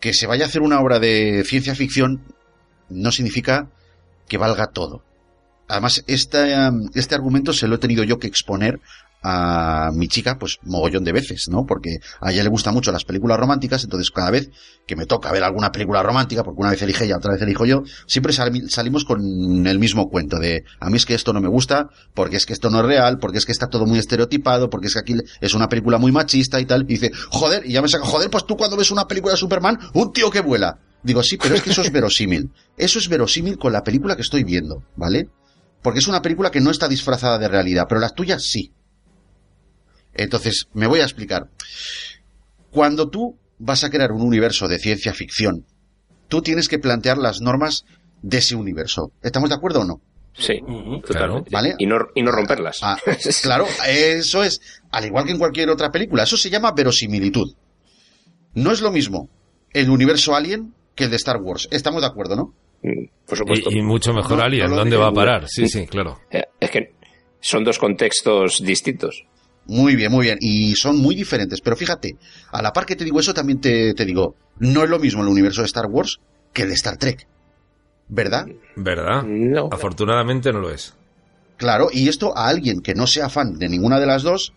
que se vaya a hacer una obra de ciencia ficción no significa que valga todo. Además, este, um, este argumento se lo he tenido yo que exponer a mi chica, pues mogollón de veces, ¿no? Porque a ella le gustan mucho las películas románticas, entonces cada vez que me toca ver alguna película romántica, porque una vez elige ella, otra vez elijo yo, siempre sal- salimos con el mismo cuento de, a mí es que esto no me gusta, porque es que esto no es real, porque es que está todo muy estereotipado, porque es que aquí es una película muy machista y tal, y dice, joder, y ya me saca, joder, pues tú cuando ves una película de Superman, un tío que vuela. Digo, sí, pero es que eso es verosímil. Eso es verosímil con la película que estoy viendo, ¿vale? Porque es una película que no está disfrazada de realidad, pero las tuyas sí. Entonces, me voy a explicar. Cuando tú vas a crear un universo de ciencia ficción, tú tienes que plantear las normas de ese universo. ¿Estamos de acuerdo o no? Sí, totalmente. ¿Vale? Y, no, y no romperlas. Ah, claro, eso es, al igual que en cualquier otra película, eso se llama verosimilitud. No es lo mismo el universo Alien que el de Star Wars. Estamos de acuerdo, ¿no? Mm, Por supuesto. Y, y mucho mejor No, Alien, no ¿dónde va a parar? Sí, sí, claro. (laughs) Eh, Es que son dos contextos distintos. Muy bien, muy bien. Y son muy diferentes. Pero fíjate, a la par que te digo eso, también te, te digo, no es lo mismo el universo de Star Wars que el de Star Trek. ¿Verdad? ¿Verdad? No. Afortunadamente no lo es. Claro, y esto a alguien que no sea fan de ninguna de las dos,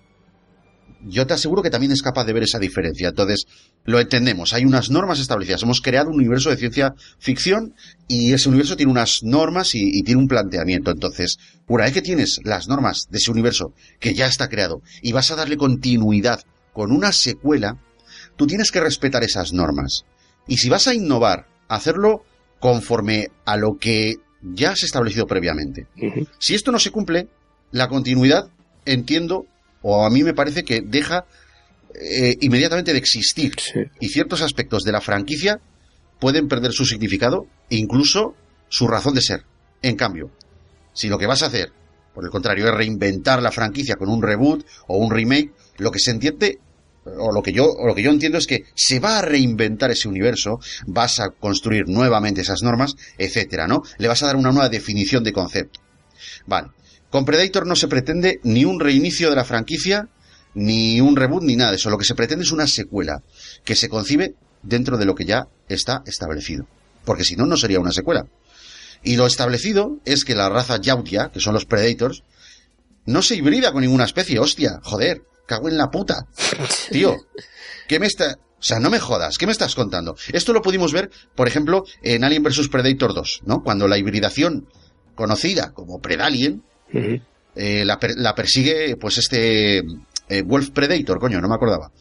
yo te aseguro que también es capaz de ver esa diferencia. Entonces, lo entendemos. Hay unas normas establecidas. Hemos creado un universo de ciencia ficción y ese universo tiene unas normas y, y tiene un planteamiento. Entonces, una vez que tienes las normas de ese universo que ya está creado y vas a darle continuidad con una secuela, tú tienes que respetar esas normas. Y si vas a innovar, hacerlo conforme a lo que ya has establecido previamente. Si esto no se cumple, la continuidad, entiendo, o a mí me parece que deja eh, inmediatamente de existir. Sí. Y ciertos aspectos de la franquicia pueden perder su significado e incluso su razón de ser. En cambio, si lo que vas a hacer, por el contrario, es reinventar la franquicia con un reboot o un remake, lo que se entiende o lo que yo o lo que yo entiendo es que se va a reinventar ese universo, vas a construir nuevamente esas normas, etcétera, ¿no? Le vas a dar una nueva definición de concepto. Vale. Con Predator no se pretende ni un reinicio de la franquicia, ni un reboot, ni nada de eso. Lo que se pretende es una secuela que se concibe dentro de lo que ya está establecido. Porque si no, no sería una secuela. Y lo establecido es que la raza Yautja, que son los Predators, no se hibrida con ninguna especie. Hostia, joder, cago en la puta. (laughs) Tío, ¿qué me está...? O sea, no me jodas, ¿qué me estás contando? Esto lo pudimos ver, por ejemplo, en Alien vs Predator 2, ¿no? Cuando la hibridación conocida como Predalien Eh, la, per- la persigue, pues este eh, Wolf Predator, coño, no me acordaba.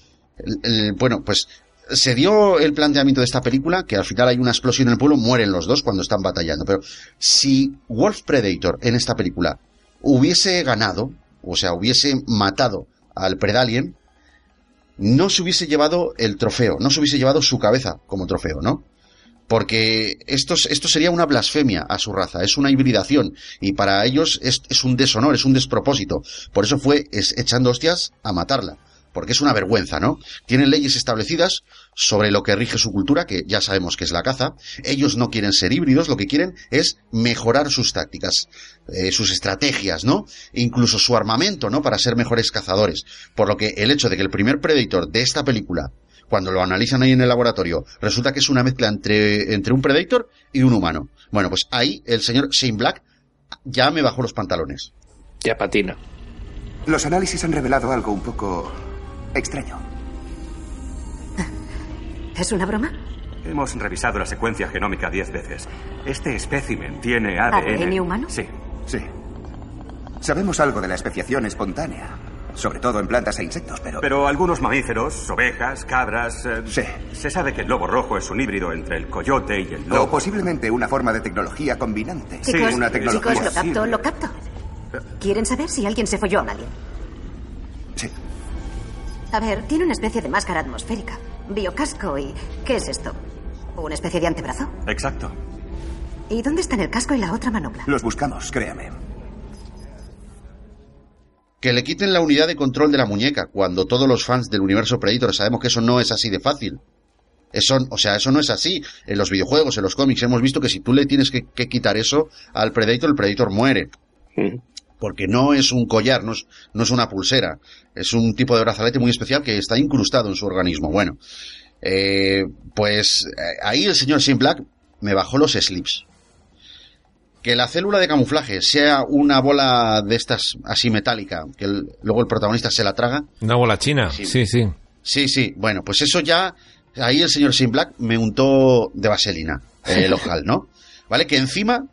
Bueno, pues se dio el planteamiento de esta película, que al final hay una explosión en el pueblo, mueren los dos cuando están batallando. Pero si Wolf Predator en esta película hubiese ganado, o sea, hubiese matado al Predalien, no se hubiese llevado el trofeo, no se hubiese llevado su cabeza como trofeo, ¿no? Porque esto, esto sería una blasfemia a su raza, es una hibridación, y para ellos es, es un deshonor, es un despropósito. Por eso fue es, echando hostias a matarla porque es una vergüenza, ¿no? Tienen leyes establecidas sobre lo que rige su cultura, que ya sabemos que es la caza. Ellos no quieren ser híbridos, lo que quieren es mejorar sus tácticas, eh, sus estrategias, ¿no? Incluso su armamento, ¿no? Para ser mejores cazadores. Por lo que el hecho de que el primer Predator de esta película, cuando lo analizan ahí en el laboratorio, resulta que es una mezcla entre, entre un Predator y un humano. Bueno, pues ahí el señor Shane Black ya me bajó los pantalones. Ya patina. Los análisis han revelado algo un poco extraño. (laughs) ¿Es una broma? Hemos revisado la secuencia genómica diez veces. Este espécimen tiene ADN. ¿ADN humano? Sí. Sí. Sabemos algo de la especiación espontánea, sobre todo en plantas e insectos, pero... Pero algunos mamíferos, ovejas, cabras... eh, Sí. Se sabe que el lobo rojo es un híbrido entre el coyote y el O lobo. posiblemente una forma de tecnología combinante. Sí, Chicos, una tecnología. chicos, lo capto, lo capto. ¿Quieren saber si alguien se folló a un alien? Sí. A ver, tiene una especie de máscara atmosférica, biocasco y... ¿Qué es esto? ¿Una especie de antebrazo? Exacto. ¿Y dónde están el casco y la otra manopla? Los buscamos, créame. Que le quiten la unidad de control de la muñeca, cuando todos los fans del universo Predator sabemos que eso no es así de fácil. Eso, o sea, eso no es así. En los videojuegos, en los cómics, hemos visto que si tú le tienes que, que quitar eso al Predator, el Predator muere. Porque no es un collar, no es, no es una pulsera. Es un tipo de brazalete muy especial que está incrustado en su organismo. Bueno, eh, pues eh, ahí el señor Shane Black me bajó los slips. Que la célula de camuflaje sea una bola de estas así metálica, que el- luego el protagonista se la traga. Una bola china, Sí. sí, sí. Sí, sí, bueno, pues eso ya, ahí el señor Shane Black me untó de vaselina el (laughs) ojal, ¿no? ¿Vale? Que encima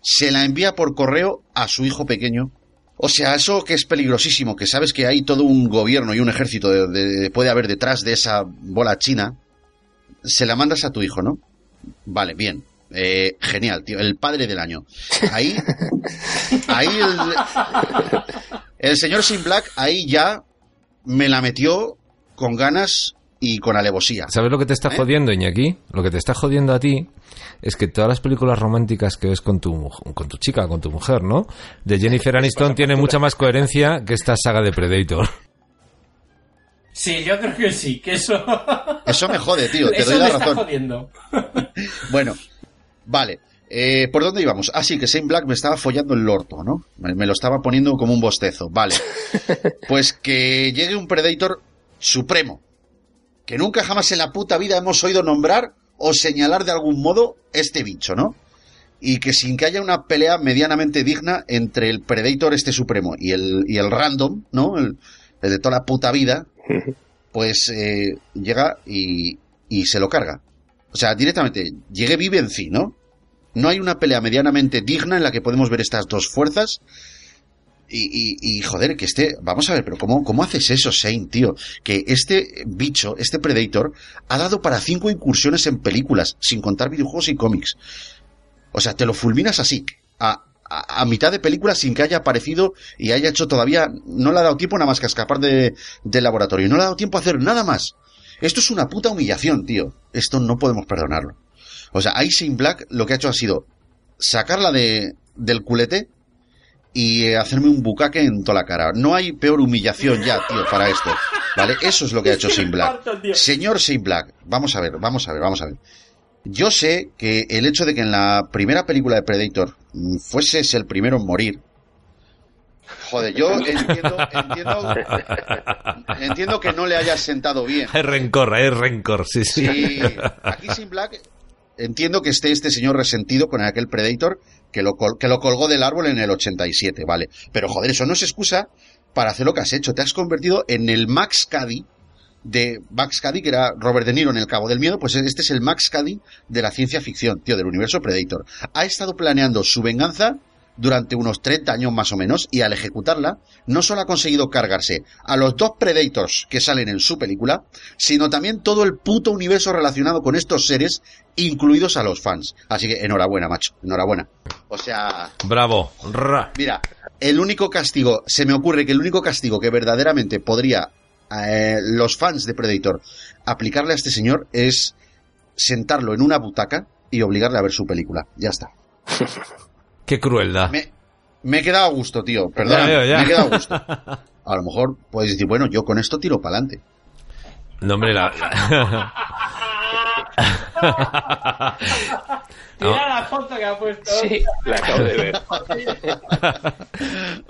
se la envía por correo a su hijo pequeño. O sea, eso que es peligrosísimo, que sabes que hay todo un gobierno y un ejército de, de- puede haber detrás de esa bola china, se la mandas a tu hijo, ¿no? Vale, bien. Eh, genial, tío. El padre del año. Ahí, ahí el, el señor Sin Black, ahí ya me la metió con ganas y con alevosía. ¿Sabes lo que te está ¿Eh? jodiendo, Iñaki? Lo que te está jodiendo a ti es que todas las películas románticas que ves con tu, con tu chica, con tu mujer, ¿no? De Jennifer Aniston tiene mucha más coherencia que esta saga de Predator. Sí, yo creo que sí, que eso... Eso me jode, tío. Te eso doy me la está razón. jodiendo. Bueno, vale. Eh, ¿Por dónde íbamos? Ah, sí, que Shane Black me estaba follando el orto, ¿no? Me, me lo estaba poniendo como un bostezo. Vale. (laughs) Pues que llegue un Predator supremo. Que nunca jamás en la puta vida hemos oído nombrar o señalar de algún modo este bicho, ¿no? Y que sin que haya una pelea medianamente digna entre el Predator este supremo y el, y el random, ¿no? El, el de toda la puta vida, (laughs) pues eh, llega y, y se lo carga. O sea, directamente, llegue Vivenci, ¿no? No hay una pelea medianamente digna en la que podemos ver estas dos fuerzas. Y, y, joder, que este. Vamos a ver, pero ¿cómo, ¿cómo haces eso, Shane, tío? Que este bicho, este Predator, ha dado para cinco incursiones en películas, sin contar videojuegos y cómics. O sea, te lo fulminas así, a, a, mitad de película sin que haya aparecido y haya hecho todavía. No le ha dado tiempo nada más que escapar de, del laboratorio. No le ha dado tiempo a hacer nada más. Esto es una puta humillación, tío. Esto no podemos perdonarlo. O sea, Ice in Black lo que ha hecho ha sido sacarla de, del culete y eh, hacerme un bucaque en toda la cara. No hay peor humillación ya, tío, para esto. ¿Vale? Eso es lo que ha (laughs) hecho Sin Black. Señor Sin Black, vamos a ver, vamos a ver, vamos a ver. Yo sé que el hecho de que en la primera película de Predator mm, fueses el primero en morir. Joder, yo (laughs) entiendo, entiendo, entiendo que no le hayas sentado bien. Hay rencor, hay rencor, sí, sí. Sí, aquí Sin Black entiendo que esté este señor resentido con aquel Predator que lo, col- que lo colgó del árbol en el 87, vale. Pero joder, eso no es excusa para hacer lo que has hecho. Te has convertido en el Max Caddy de Max Caddy, que era Robert De Niro en El Cabo del Miedo, pues este es el Max Caddy de la ciencia ficción, tío, del universo Predator. Ha estado planeando su venganza durante unos 30 años más o menos y al ejecutarla no solo ha conseguido cargarse a los dos Predators que salen en su película, sino también todo el puto universo relacionado con estos seres, incluidos a los fans. Así que enhorabuena, macho, enhorabuena. O sea... Bravo. Ra. Mira, el único castigo, se me ocurre que el único castigo que verdaderamente podría eh, los fans de Predator aplicarle a este señor es sentarlo en una butaca y obligarle a ver su película. Ya está. (laughs) Qué crueldad. Me, me he quedado a gusto, tío. Ya. me he quedado a gusto. (laughs) A lo mejor puedes decir, bueno, yo con esto tiro para adelante. No, hombre, la... (laughs) Mira la foto que ha puesto. Sí, la acabo de ver.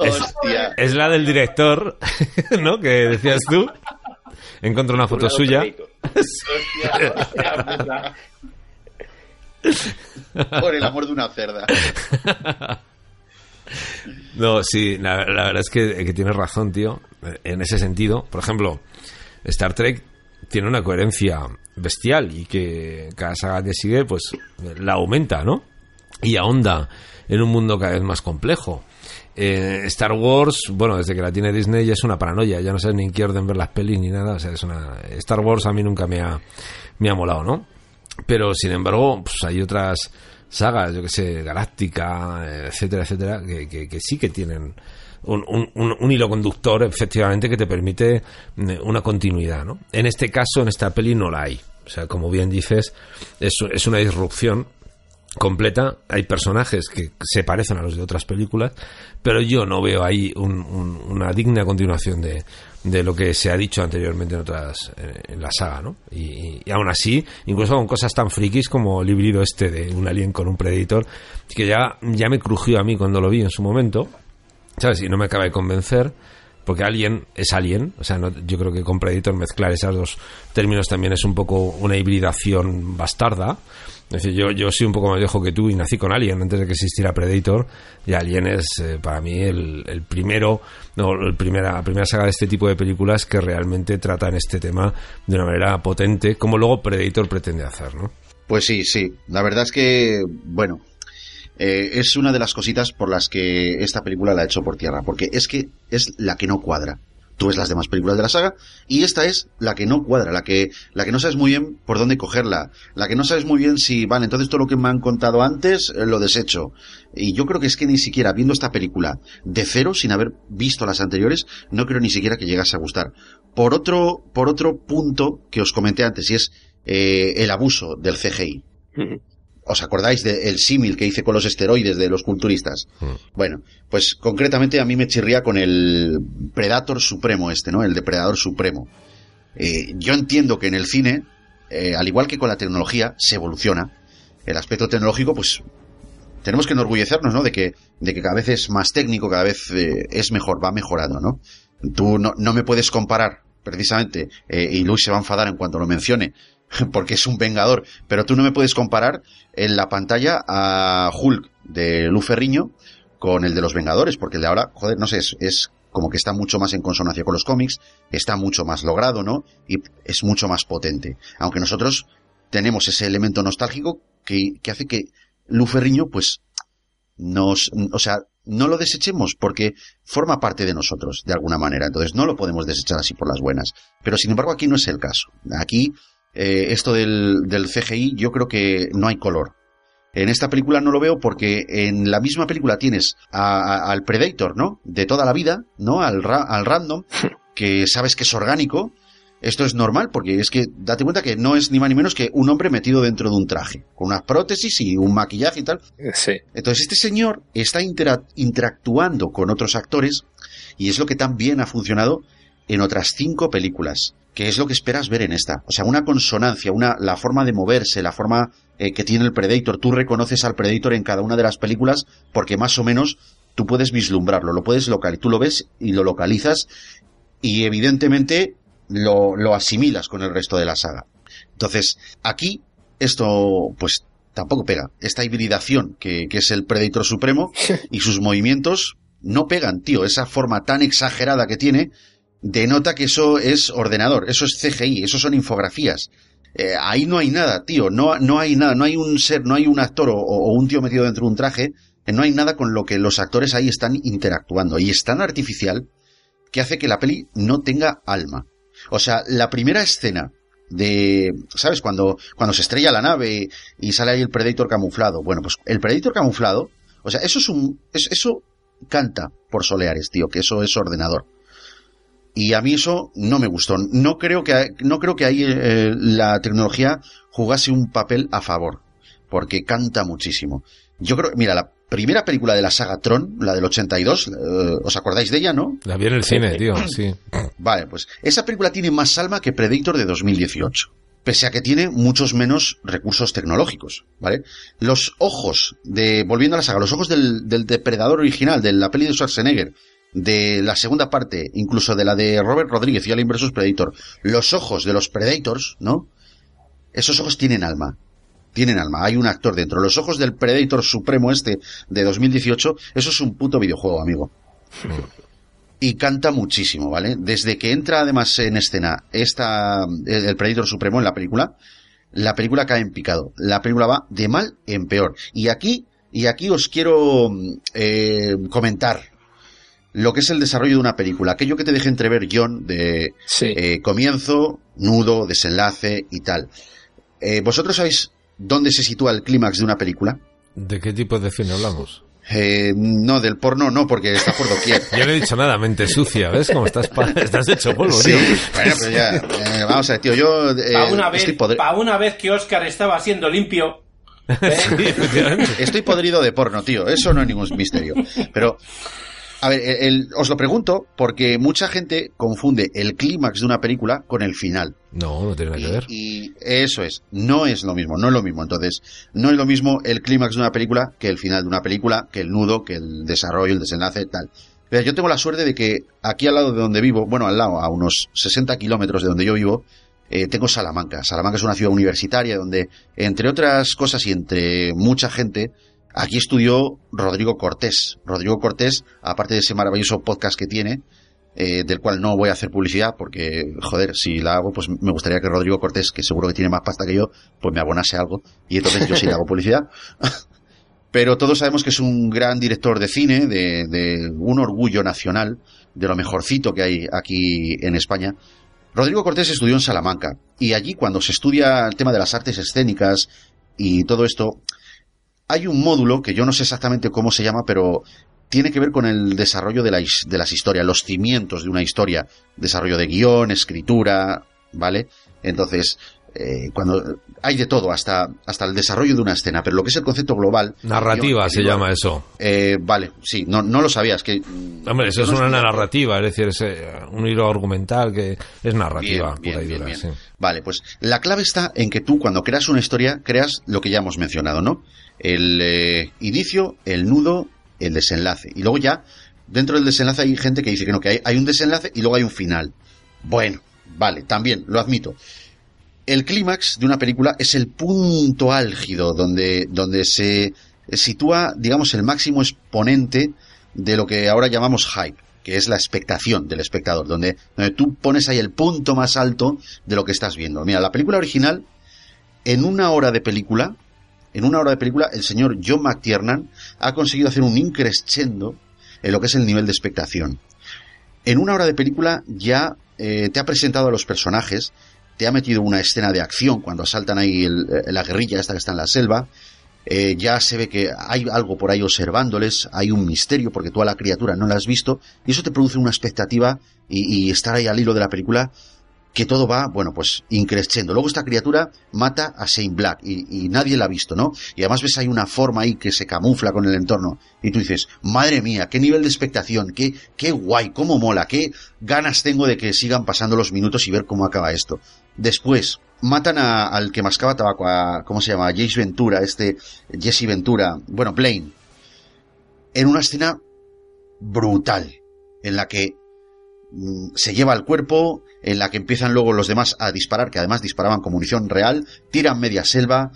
es, (laughs) Hostia. es la del director, ¿no? Que decías tú. Encontré una foto suya. Predator. Hostia, hostia puta. Por el amor de una cerda. No, sí, la, verdad es que, que tienes razón, tío. En ese sentido, por ejemplo, Star Trek tiene una coherencia bestial y que cada saga que sigue, pues la aumenta, ¿no? Y ahonda en un mundo cada vez más complejo. Eh, Star Wars, bueno, desde que la tiene Disney ya es una paranoia, ya no sé ni orden ver las pelis ni nada, o sea, es una... Star Wars a mí nunca me ha, me ha molado, ¿no? Pero, sin embargo, pues hay otras sagas, yo que sé, Galáctica, etcétera, etcétera, que, que- que sí que tienen un, un- hilo conductor, efectivamente, que te permite mm, una continuidad, ¿no? En este caso, en esta peli no la hay. O sea, como bien dices, es, es una disrupción completa. Hay personajes que se parecen a los de otras películas, pero yo no veo ahí un- una digna continuación de, de lo que se ha dicho anteriormente en otras eh, en la saga, ¿no? Y, y aún así, incluso con cosas tan frikis como el híbrido este de un alien con un predator, que ya, ya me crujió a mí cuando lo vi en su momento, ¿sabes? Y no me acaba de convencer. Porque Alien es Alien, o sea, no- yo creo que con Predator mezclar esos dos términos también es un poco una hibridación bastarda. Es decir, yo, yo soy un poco más viejo que tú y nací con Alien antes de que existiera Predator. Y Alien es eh, para mí el, el primero, no, el primera, la primera saga de este tipo de películas que realmente tratan este tema de una manera potente, como luego Predator pretende hacer, ¿no? Pues sí, sí. La verdad es que, bueno, eh, es una de las cositas por las que esta película la ha hecho por tierra, porque es que es la que no cuadra. Tú ves las demás películas de la saga y esta es la que no cuadra, la que, la que no sabes muy bien por dónde cogerla, la que no sabes muy bien si, vale, entonces todo lo que me han contado antes eh, lo desecho. Y yo creo que es que ni siquiera viendo esta película de cero, sin haber visto las anteriores, no creo ni siquiera que llegase a gustar. Por otro, por otro punto que os comenté antes, y es eh, el abuso del CGI. ¿Os acordáis del símil que hice con los esteroides de los culturistas? Bueno, pues concretamente a mí me chirría con el Predator Supremo este, ¿no? El Depredador Supremo. Eh, yo entiendo que en el cine, eh, al igual que con la tecnología, se evoluciona. El aspecto tecnológico, pues, tenemos que enorgullecernos, ¿no? De que, de que cada vez es más técnico, cada vez eh, es mejor, va mejorando, ¿no? Tú no, no me puedes comparar, precisamente, eh, y Luis se va a enfadar en cuanto lo mencione, (laughs) porque es un vengador, pero tú no me puedes comparar en la pantalla a Hulk de Lu Ferriño con el de los Vengadores, porque el de ahora, joder, no sé, es, como que está mucho más en consonancia con los cómics, está mucho más logrado, ¿no? Y es mucho más potente. Aunque nosotros tenemos ese elemento nostálgico que, que hace que Lu Ferriño, pues, nos, o sea, no lo desechemos porque forma parte de nosotros, de alguna manera. Entonces no lo podemos desechar así por las buenas. Pero sin embargo aquí no es el caso. Aquí, eh, esto del, del CGI, yo creo que no hay color. En esta película no lo veo porque en la misma película tienes a- a- al Predator, ¿no? De toda la vida, ¿no? Al, ra- al random, (laughs) que sabes que es orgánico. Esto es normal porque es que date cuenta que no es ni más ni menos que un hombre metido dentro de un traje, con unas prótesis y un maquillaje y tal. Sí. Entonces este señor está intera- interactuando con otros actores y es lo que también ha funcionado en otras cinco películas, que es lo que esperas ver en esta. O sea, una consonancia, una, la forma de moverse, la forma eh, que tiene el Predator. Tú reconoces al Predator en cada una de las películas porque más o menos tú puedes vislumbrarlo, lo puedes localizar, tú lo ves y lo localizas y evidentemente lo, lo asimilas con el resto de la saga. Entonces, aquí esto pues tampoco pega. Esta hibridación que, que es el Predator Supremo (laughs) y sus movimientos no pegan, tío. Esa forma tan exagerada que tiene denota que eso es ordenador, eso es CGI, eso son infografías. Eh, ahí no hay nada, tío. No, no hay nada, no hay un ser, no hay un actor o, un tío metido dentro de un traje no hay nada con lo que los actores ahí están interactuando. Y es tan artificial que hace que la peli no tenga alma. O sea, la primera escena de, ¿sabes? Cuando, cuando se estrella la nave y sale ahí el Predator camuflado. Bueno, pues el Predator camuflado, o sea, eso es un, es- eso canta por soleares, tío, que eso es ordenador. Y a mí eso no me gustó. No creo que, no creo que ahí eh, la tecnología jugase un papel a favor, porque canta muchísimo. Yo creo, mira, la primera película de la saga Tron, la del 82, eh, ¿os acordáis de ella, no? La vi en el cine, tío, sí. (clears throat) Vale, pues esa película tiene más alma que Predator de 2018. Pese a que tiene muchos menos recursos tecnológicos, ¿vale? Los ojos de, volviendo a la saga, los ojos del, del depredador original, de la peli de Schwarzenegger, de la segunda parte, incluso de la de Robert Rodríguez y Alien vs Predator, los ojos de los Predators, ¿no? Esos ojos tienen alma. Tienen alma. Hay un actor dentro. Los ojos del Predator Supremo este de 2018, eso es un puto videojuego, amigo y canta muchísimo, ¿vale? Desde que entra además en escena esta, el Predator Supremo en la película, la película cae en picado. La película va de mal en peor. Y aquí, y aquí os quiero eh, comentar lo que es el desarrollo de una película. Aquello que te deja entrever John de eh, comienzo, nudo, desenlace y tal. Eh, ¿Vosotros sabéis dónde se sitúa el clímax de una película? ¿De qué tipo de cine hablamos? Eh, no, del porno no, porque está por doquier. (laughs) Yo no he dicho nada, mente sucia, ¿ves? Como estás, pa- estás hecho polvo, Sí, tío. bueno, pero ya, eh, vamos a ver, tío, yo eh, una, vez, pa' una vez que Oscar estaba siendo limpio. (laughs) estoy podrido de porno, tío, eso no es ningún misterio. Pero, a ver, el- el- os lo pregunto porque mucha gente confunde el clímax de una película con el final. No, no tiene nada que ver. Y eso es, no es lo mismo, no es lo mismo. Entonces, no es lo mismo el clímax de una película que el final de una película, que el nudo, que el desarrollo, el desenlace, tal. Pero yo tengo la suerte de que aquí al lado de donde vivo, bueno, al lado, a unos 60 kilómetros de donde yo vivo, eh, tengo Salamanca. Salamanca es una ciudad universitaria donde, entre otras cosas y entre mucha gente, aquí estudió Rodrigo Cortés. Rodrigo Cortés, aparte de ese maravilloso podcast que tiene, eh, del cual no voy a hacer publicidad porque, joder, si la hago, pues me gustaría que Rodrigo Cortés, que seguro que tiene más pasta que yo, pues me abonase algo. Y entonces yo sí le hago publicidad. (laughs) Pero todos sabemos que es un gran director de cine, de, de un orgullo nacional, de lo mejorcito que hay aquí en España. Rodrigo Cortés estudió en Salamanca y allí cuando se estudia el tema de las artes escénicas y todo esto, hay un módulo que yo no sé exactamente cómo se llama, pero tiene que ver con el desarrollo de, la de las historias, los cimientos de una historia, desarrollo de guion, escritura, ¿vale? Entonces, eh, cuando hay de todo, hasta, hasta el desarrollo de una escena, pero lo que es el concepto global. Narrativa guion, se guion, llama eso. eh, vale, sí, no, no lo sabías. Que, Hombre, eso es una narrativa, es decir, es eh, un hilo argumental que es narrativa Bien, pura y bien, dura. bien, sí. Vale, pues la clave está en que tú cuando creas una historia creas lo que ya hemos mencionado, ¿no? El eh, inicio, el nudo, el desenlace. Y luego ya, dentro del desenlace hay gente que dice que no, que hay, hay un desenlace y luego hay un final. Bueno, vale, también, lo admito. El clímax de una película es el punto álgido donde, donde se sitúa, digamos, el máximo exponente de lo que ahora llamamos hype, que es la expectación del espectador, donde, donde tú pones ahí el punto más alto de lo que estás viendo. Mira, la película original, en una hora de película, en una hora de película, el señor John McTiernan ha conseguido hacer un increscendo en lo que es el nivel de expectación. En una hora de película ya eh, te ha presentado a los personajes, te ha metido una escena de acción cuando asaltan ahí el- eh, la guerrilla esta que está en la selva, eh, ya se ve que hay algo por ahí observándoles, hay un misterio porque tú a la criatura no la has visto y eso te produce una expectativa y, y estar ahí al hilo de la película que todo va, bueno, pues increciendo. Luego esta criatura mata a Shane Black y, nadie la ha visto, ¿no? Y además ves hay una forma ahí que se camufla con el entorno y tú dices, madre mía, qué nivel de expectación, qué, qué guay, cómo mola, qué ganas tengo de que sigan pasando los minutos y ver cómo acaba esto. Después, matan a- al que mascaba tabaco, a, ¿cómo se llama? Jace Ventura, este, Jesse Ventura, bueno, Blaine, en una escena brutal, en la que se lleva al cuerpo, en la que empiezan luego los demás a disparar, que además disparaban con munición real, tiran media selva,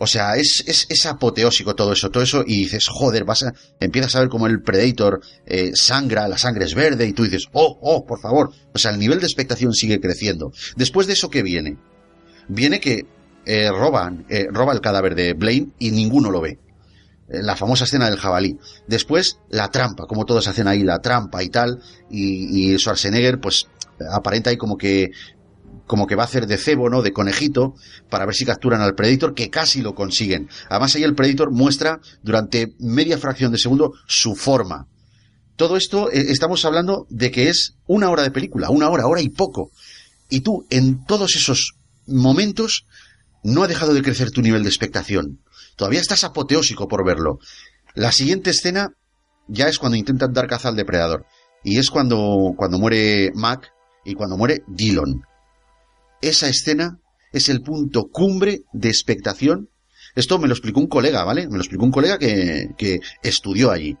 o sea, es, es, es apoteósico todo eso, todo eso, y dices, joder, vas a, empiezas a ver como el Predator eh, sangra, la sangre es verde, y tú dices, oh, oh, por favor. O sea, el nivel de expectación sigue creciendo. Después de eso, ¿qué viene? Viene que eh, roban, eh, roba el cadáver de Blaine y ninguno lo ve. Eh, la famosa escena del jabalí. Después, la trampa, como todos hacen ahí la trampa y tal, y, Schwarzenegger, pues, aparenta ahí como que como que va a hacer de cebo, ¿no? De conejito, para ver si capturan al Predator, que casi lo consiguen. Además, ahí el Predator muestra durante media fracción de segundo su forma. Todo esto eh, estamos hablando de que es una hora de película, una hora, hora y poco. Y tú, en todos esos momentos, no ha dejado de crecer tu nivel de expectación. Todavía estás apoteósico por verlo. La siguiente escena ya es cuando intentan dar caza al depredador. Y es cuando, cuando muere Mac y cuando muere Dillon esa escena es el punto cumbre de expectación. Esto me lo explicó un colega, ¿vale? Me lo explicó un colega que, que estudió allí.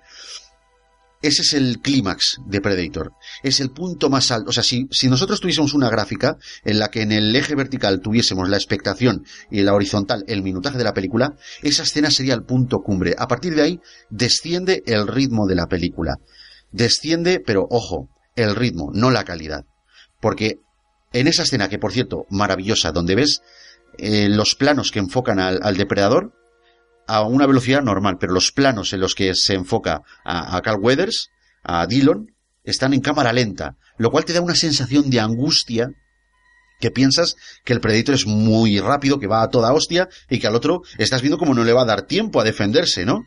Ese es el clímax de Predator. Es el punto más alto. O sea, si, si nosotros tuviésemos una gráfica en la que en el eje vertical tuviésemos la expectación y en la horizontal el minutaje de la película, esa escena sería el punto cumbre. A partir de ahí desciende el ritmo de la película. Desciende, pero ojo, el ritmo, no la calidad. Porque en esa escena, que por cierto, maravillosa, donde ves eh, los planos que enfocan al, depredador a una velocidad normal, pero los planos en los que se enfoca a, a Carl Weathers, a Dillon, están en cámara lenta, lo cual te da una sensación de angustia que piensas que el Predator es muy rápido, que va a toda hostia, y que al otro estás viendo como no le va a dar tiempo a defenderse, ¿no?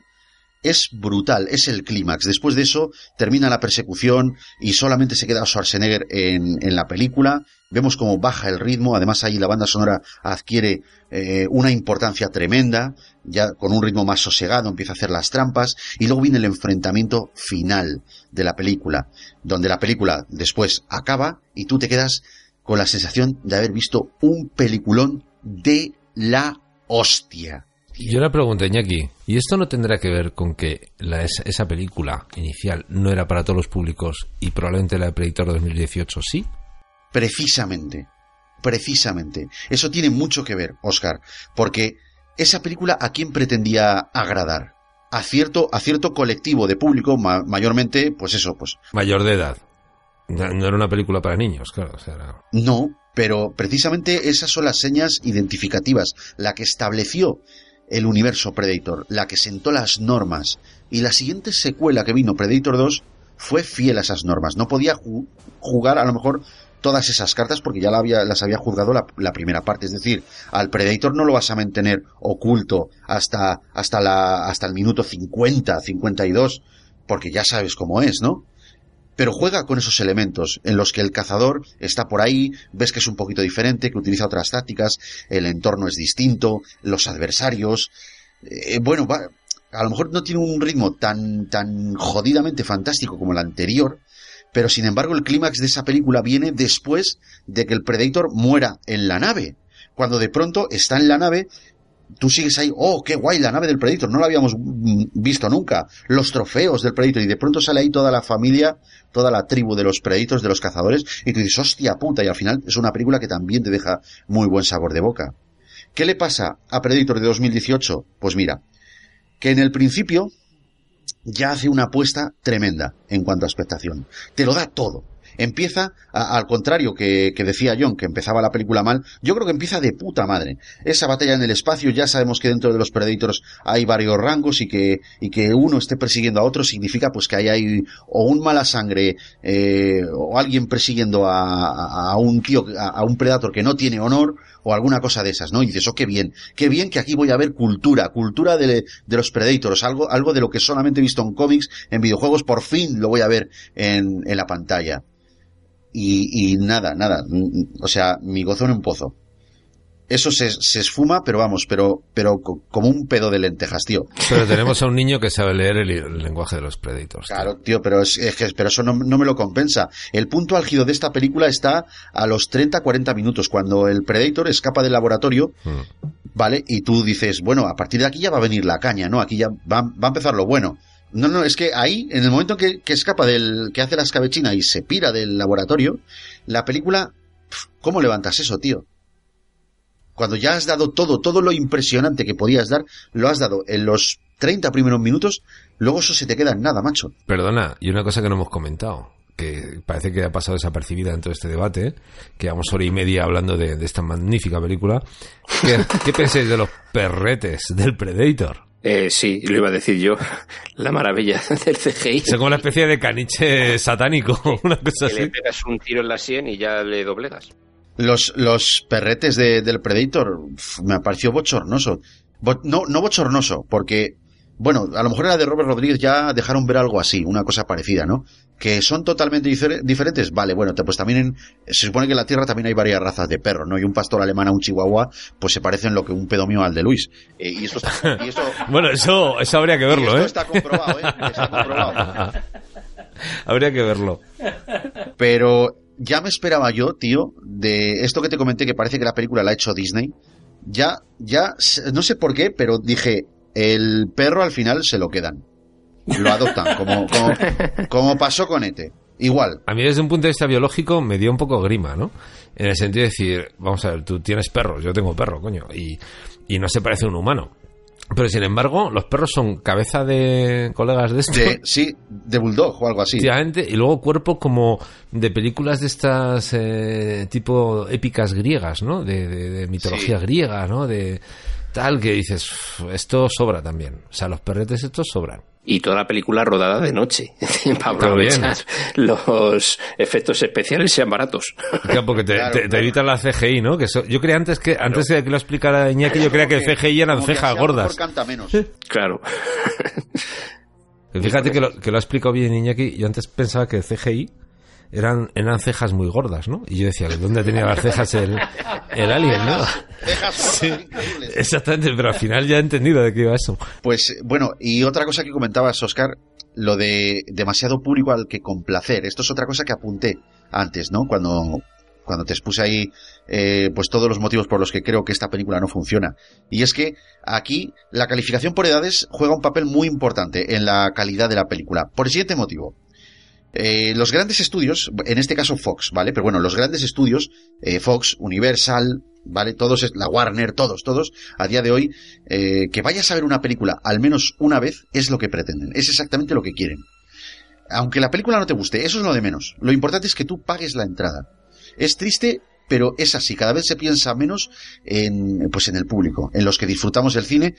es brutal, es el clímax. Después de eso termina la persecución y solamente se queda Schwarzenegger en, en la película. Vemos cómo baja el ritmo, además ahí la banda sonora adquiere eh, una importancia tremenda, ya con un ritmo más sosegado empieza a hacer las trampas y luego viene el enfrentamiento final de la película, donde la película después acaba y tú te quedas con la sensación de haber visto un peliculón de la hostia. Yo le pregunto, Iñaki, ¿y esto no tendrá que ver con que la, esa película inicial no era para todos los públicos y probablemente la de Predator 2018 sí? Precisamente, precisamente. Eso tiene mucho que ver, Oscar, porque esa película a quién pretendía agradar? A cierto, a cierto colectivo de público, mayormente, pues eso, pues... Mayor de edad. No, era una película para niños, claro. No, pero precisamente esas son las señas identificativas, la que estableció el universo Predator, la que sentó las normas. Y la siguiente secuela que vino, Predator 2, fue fiel a esas normas. No podía jugar a lo mejor todas esas cartas porque ya las había juzgado la, primera parte. Es decir, al Predator no lo vas a mantener oculto hasta, hasta, la, hasta el minuto 50, 52, porque ya sabes cómo es, ¿no? pero juega con esos elementos en los que el cazador está por ahí, ves que es un poquito diferente, que utiliza otras tácticas, el entorno es distinto, los adversarios, eh, bueno, a lo mejor no tiene un ritmo tan, tan jodidamente fantástico como el anterior, pero sin embargo el clímax de esa película viene después de que el Predator muera en la nave. Cuando de pronto está en la nave tú sigues ahí, oh, qué guay, la nave del Predator, no la habíamos visto nunca, los trofeos del Predator, y de pronto sale ahí toda la familia, toda la tribu de los Predators, de los cazadores, y tú dices, hostia puta, y al final es una película que también te deja muy buen sabor de boca. ¿Qué le pasa a Predator de 2018? Pues mira, que en el principio ya hace una apuesta tremenda en cuanto a expectación. Te lo da todo empieza, al contrario que, decía John, que empezaba la película mal, yo creo que empieza de puta madre. Esa batalla en el espacio, ya sabemos que dentro de los Predators hay varios rangos y que, y que uno esté persiguiendo a otro significa pues que hay, o un mala sangre eh, o alguien persiguiendo a, a, un tío, a, un Predator que no tiene honor o alguna cosa de esas, ¿no? Y dices, oh, qué bien, qué bien que aquí voy a ver cultura, cultura de, los Predators, algo, algo de lo que solamente he visto en cómics, en videojuegos, por fin lo voy a ver en, en la pantalla. Y, y nada, nada. O sea, mi gozo en un pozo. Eso se, se, esfuma, pero vamos, pero, pero como un pedo de lentejas, tío. Pero tenemos a un (laughs) niño que sabe leer el, lenguaje de los Predators. Claro, tío, pero, es, es que, pero eso no, no, me lo compensa. El punto álgido de esta película está a los 30-40 minutos, cuando el Predator escapa del laboratorio, hmm. ¿vale? Y tú dices, bueno, a partir de aquí ya va a venir la caña, ¿no? Aquí ya va, va a empezar lo bueno. No, no, es que ahí, en el momento que, que escapa del, que hace la escabechina y se pira del laboratorio, la película, ¿cómo levantas eso, tío? Cuando ya has dado todo, todo lo impresionante que podías dar, lo has dado en los 30 primeros minutos, luego eso se te queda en nada, macho. Perdona, y una cosa que no hemos comentado, que parece que ha pasado desapercibida dentro de este debate, que llevamos hora y media hablando de, esta magnífica película. ¿Qué, (laughs) ¿Qué pensáis de los perretes del Predator? Eh, sí, lo iba a decir yo. La maravilla (laughs) del CGI. Es como una especie de caniche satánico, (laughs) una cosa Que le así. pegas un tiro en la sien y ya le doblegas. Los, los perretes de- del Predator me pareció bochornoso. Bo- no, no bochornoso, porque, bueno, a lo mejor en la de Robert Rodríguez ya dejaron ver algo así, una cosa parecida, ¿no? Que son totalmente difer- diferentes. Vale, bueno, pues también en, se supone que en la Tierra también hay varias razas de perros, ¿no? Y un pastor alemán a un chihuahua, pues se parecen lo que un pedo mío al de Luis. Eh, y esto está, y esto, (laughs) Bueno, eso, eso habría que y verlo, esto ¿eh? está comprobado, ¿eh? Está comprobado. (laughs) habría que verlo. Pero ya me esperaba yo, tío, de esto que te comenté que parece que la película la ha hecho Disney. Ya, ya, no sé por qué, pero dije, el perro al final se lo quedan. Lo adoptan, como, como, (laughs) como pasó con Ete. Igual. A mí desde un punto de vista biológico me dio un poco grima, ¿no? En el sentido de decir, vamos a ver, tú tienes perros, yo tengo perro, coño, y, y no se parece a un humano. Pero sin embargo, los perros son cabeza de colegas de esto. De, sí, de Bulldog o algo así. Y luego cuerpo como de películas de estas eh, tipo épicas griegas, ¿no? De, de- de mitología Sí. griega, ¿no? De tal que dices, "Uf, esto sobra también. O sea, los perretes estos sobran. Y toda la película rodada de noche. (laughs) para aprovechar los efectos especiales sean baratos. Claro, porque te, Claro, te- evitan la CGI, ¿no? Que eso- yo creía antes que antes de que lo explicara Iñaki, yo creía que el CGI eran cejas lo mejor gordas. canta menos. Claro. Fíjate que lo, que lo ha explicado bien Iñaki. Yo antes pensaba que el CGI eran, eran cejas muy gordas, ¿no? Y yo decía, ¿de dónde tenía las cejas el, el alien, no? Cejas (laughs) increíbles. Exactamente, pero al final ya he entendido de qué iba eso. Pues bueno, y otra cosa que comentabas, Oscar, lo de demasiado público al que complacer. Esto es otra cosa que apunté antes, ¿no? Cuando, cuando te expuse ahí, eh, pues todos los motivos por los que creo que esta película no funciona. Y es que aquí la calificación por edades juega un papel muy importante en la calidad de la película. Por el siguiente motivo. Eh, los grandes estudios, en este caso Fox, ¿vale? Pero bueno, los grandes estudios, eh, Fox, Universal, ¿vale? Todos, la Warner, todos, todos, a día de hoy, eh, que vayas a ver una película al menos una vez es lo que pretenden, es exactamente lo que quieren. Aunque la película no te guste, eso es lo de menos. Lo importante es que tú pagues la entrada. Es triste, pero es así. Cada vez se piensa menos en, pues en el público, en los que disfrutamos del cine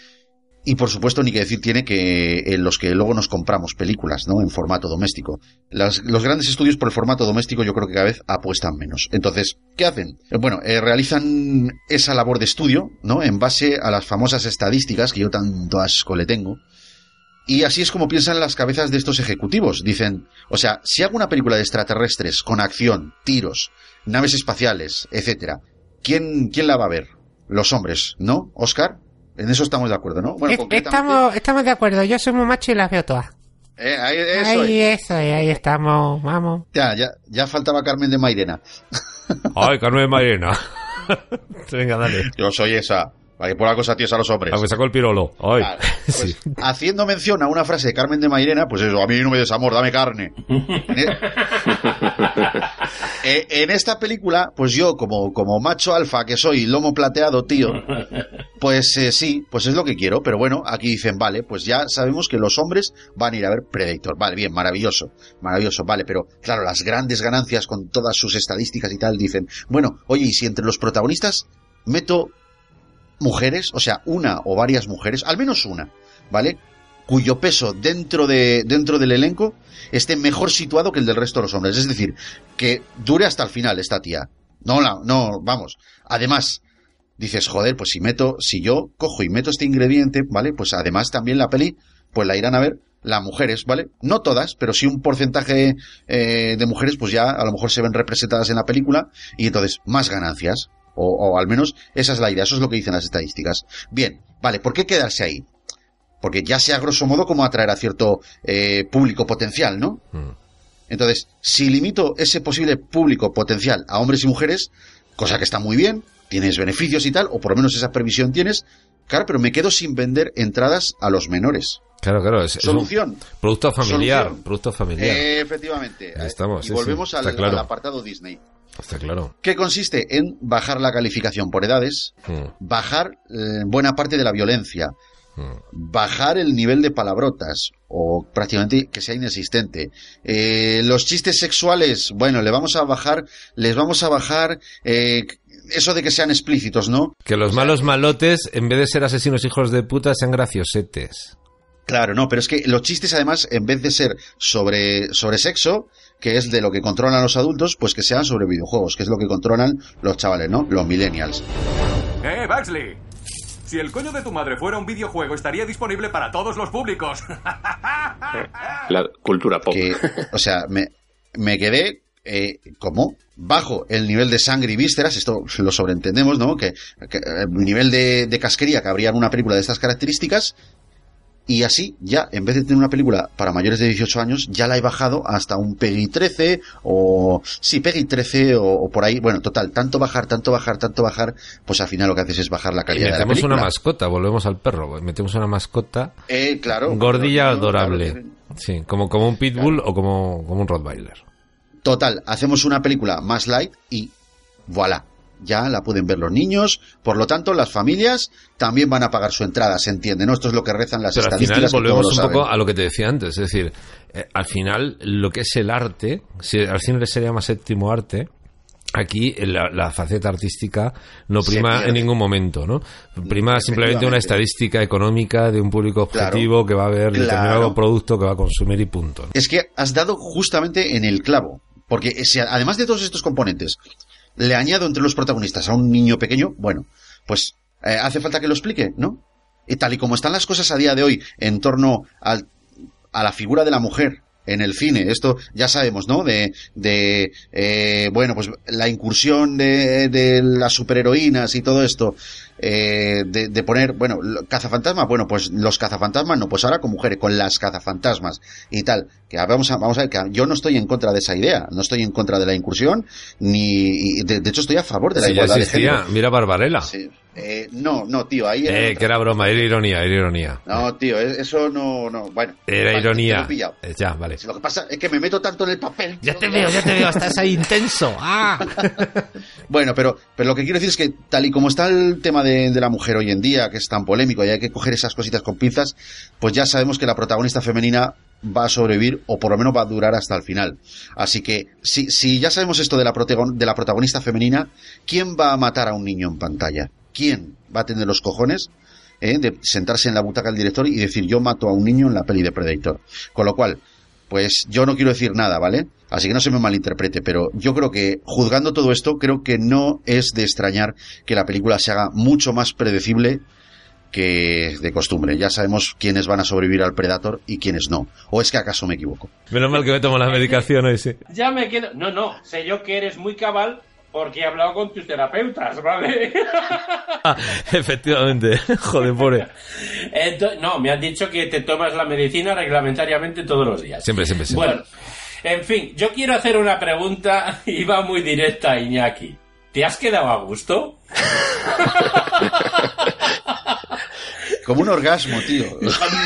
y por supuesto, ni que decir tiene que en los que luego nos compramos películas, ¿no? En formato doméstico. Las- los grandes estudios por el formato doméstico yo creo que cada vez apuestan menos. Entonces, ¿qué hacen? Eh, Bueno, eh, realizan esa labor de estudio, ¿no? En base a las famosas estadísticas que yo tanto asco le tengo. Y así es como piensan las cabezas de estos ejecutivos. Dicen, o sea, si hago una película de extraterrestres con acción, tiros, naves espaciales, etcétera, ¿quién, quién la va a ver? Los hombres, ¿no? Oscar, en eso estamos de acuerdo, ¿no? Bueno, Es- concretamente- estamos, estamos de acuerdo, yo soy muy macho y las veo todas. Eh, ahí, eso ahí, es. eso, es, ahí estamos, vamos. Ya, ya, ya faltaba Carmen de Mairena. Ay, Carmen Marina. (laughs) Venga, dale. Yo soy esa. Para que por la cosa tíos a los hombres. Aunque sacó el pirolo. Ay. Claro, (laughs) pues, Sí. Haciendo mención a una frase de Carmen de Mairena, pues eso, a mí no me des amor, dame carne. En, e- (laughs) Eh, en esta película, pues yo, como, como macho alfa que soy, lomo plateado, tío, pues eh, sí, pues es lo que quiero, pero bueno, aquí dicen, vale, pues ya sabemos que los hombres van a ir a ver Predator, vale, bien, maravilloso, maravilloso, vale, pero claro, las grandes ganancias con todas sus estadísticas y tal, dicen, bueno, oye, y si entre los protagonistas meto mujeres, o sea, una o varias mujeres, al menos una, ¿vale? Cuyo peso dentro de dentro del elenco esté mejor situado que el del resto de los hombres, es decir, que dure hasta el final esta tía. No, la- no, vamos. Además, dices, joder, pues si meto, si yo cojo y meto este ingrediente, ¿vale? Pues además también la peli, pues la irán a ver las mujeres, ¿vale? No todas, pero sí un porcentaje eh, de mujeres, pues ya a lo mejor se ven representadas en la película y entonces más ganancias. O, o al menos esa es la idea, eso es lo que dicen las estadísticas. Bien, vale, ¿por qué quedarse ahí? Porque ya sea grosso modo como atraer a cierto eh, público potencial, ¿no? Mm. Entonces, si limito ese posible público potencial a hombres y mujeres, cosa que está muy bien, tienes beneficios y tal, o por lo menos esa previsión tienes, claro, pero me quedo sin vender entradas a los menores. Claro, claro. Es, Solución. producto familiar. Solución. Producto familiar. Eh, efectivamente. Ahí estamos, Y sí, volvemos sí, al, claro. al apartado Disney. Está claro. Que consiste en bajar la calificación por edades, Mm, bajar eh, buena parte de la violencia, mm. bajar el nivel de palabrotas o prácticamente que sea inexistente. Eh, los chistes sexuales, bueno, le vamos a bajar, les vamos a bajar eh, eso de que sean explícitos, ¿no? Que los malos malotes, en vez de ser asesinos hijos de puta, sean graciosetes. Claro, no, pero es que los chistes además, en vez de ser sobre, sobre sexo, que es de lo que controlan los adultos, pues que sean sobre videojuegos, que es lo que controlan los chavales, ¿no? Los millennials. ¡Eh, Baxley! Si el coño de tu madre fuera un videojuego, estaría disponible para todos los públicos. (laughs) La cultura pop. Que, o sea, me, me quedé eh, como bajo el nivel de sangre y vísceras, esto lo sobreentendemos, ¿no? Que, que el nivel de, de casquería que habría en una película de estas características, y así, ya, en vez de tener una película para mayores de 18 años, ya la he bajado hasta un PEGI 13 o... Sí, PEGI 13 o, o por ahí. Bueno, total, tanto bajar, tanto bajar, tanto bajar, pues al final lo que haces es bajar la Y calidad de la metemos película. una mascota, volvemos al perro. Metemos una mascota Eh, claro. gordilla Claro, adorable. claro. Sí, como, como un pitbull o como, como un rottweiler. Total, hacemos una película más light y voilà. Ya la pueden ver los niños, por lo tanto las familias también van a pagar su entrada, se entiende, ¿no? Esto es lo que rezan las Pero al final estadísticas. volvemos un poco a lo que te decía antes. Es decir, eh, al final lo que es el arte, si al cine le sería más séptimo arte, aquí la, la faceta artística no Se prima en ningún momento, ¿no? Prima simplemente una estadística económica de un público Claro. objetivo que va a ver Claro. determinado producto que va a consumir y punto. ¿no? Es que has dado justamente en el clavo. Porque además de todos estos componentes, le añado entre los protagonistas a un niño pequeño, bueno, pues eh, hace falta que lo explique, ¿no? Y tal y como están las cosas a día de hoy en torno al- a la figura de la mujer en el cine, esto ya sabemos, ¿no? De, de eh, bueno, pues la incursión de, de las superheroínas y todo esto, eh, de, de poner, bueno, cazafantasmas, bueno, pues los cazafantasmas no, pues ahora con mujeres, con las cazafantasmas y tal. Que vamos a, vamos a ver, que yo no estoy en contra de esa idea, no estoy en contra de la incursión, ni, y de, de hecho estoy a favor de la ya igualdad de género. mira Barbarella. Sí. Eh, no, no, tío, ahí era Eh, que era broma, era ironía, era ironía. No, tío, e- eso no, no, bueno. Era vale, ironía. Eh, Ya, vale. Lo que pasa es que me meto tanto en el papel. Ya te veo, ya te veo, estás ahí intenso. ¡Ah! (laughs) Bueno, pero, pero lo que quiero decir es que tal y como está el tema de, de la mujer hoy en día, que es tan polémico y hay que coger esas cositas con pinzas, pues ya sabemos que la protagonista femenina va a sobrevivir o por lo menos va a durar hasta el final. Así que si, si ya sabemos esto de la, de la protagonista femenina, ¿quién va a matar a un niño en pantalla? ¿Quién va a tener los cojones? eh, de sentarse en la butaca del director y decir yo mato a un niño en la peli de Predator. Con lo cual, pues yo no quiero decir nada, ¿vale? Así que no se me malinterprete, pero yo creo que juzgando todo esto, creo que no es de extrañar que la película se haga mucho más predecible que de costumbre. Ya sabemos quiénes van a sobrevivir al Predator y quiénes no. ¿O es que acaso me equivoco? Menos mal que me tomo la medicación hoy, sí. Ya me quedo. No, no, sé yo que eres muy cabal porque he hablado con tus terapeutas, ¿vale? (laughs) Ah, efectivamente. (laughs) Joder, pobre. Ento- no, me han dicho que te tomas la medicina reglamentariamente todos los días. Siempre, siempre, siempre. Bueno, en fin, yo quiero hacer una pregunta (laughs) y va muy directa, Iñaki. ¿Te has quedado a gusto? Como un orgasmo, tío.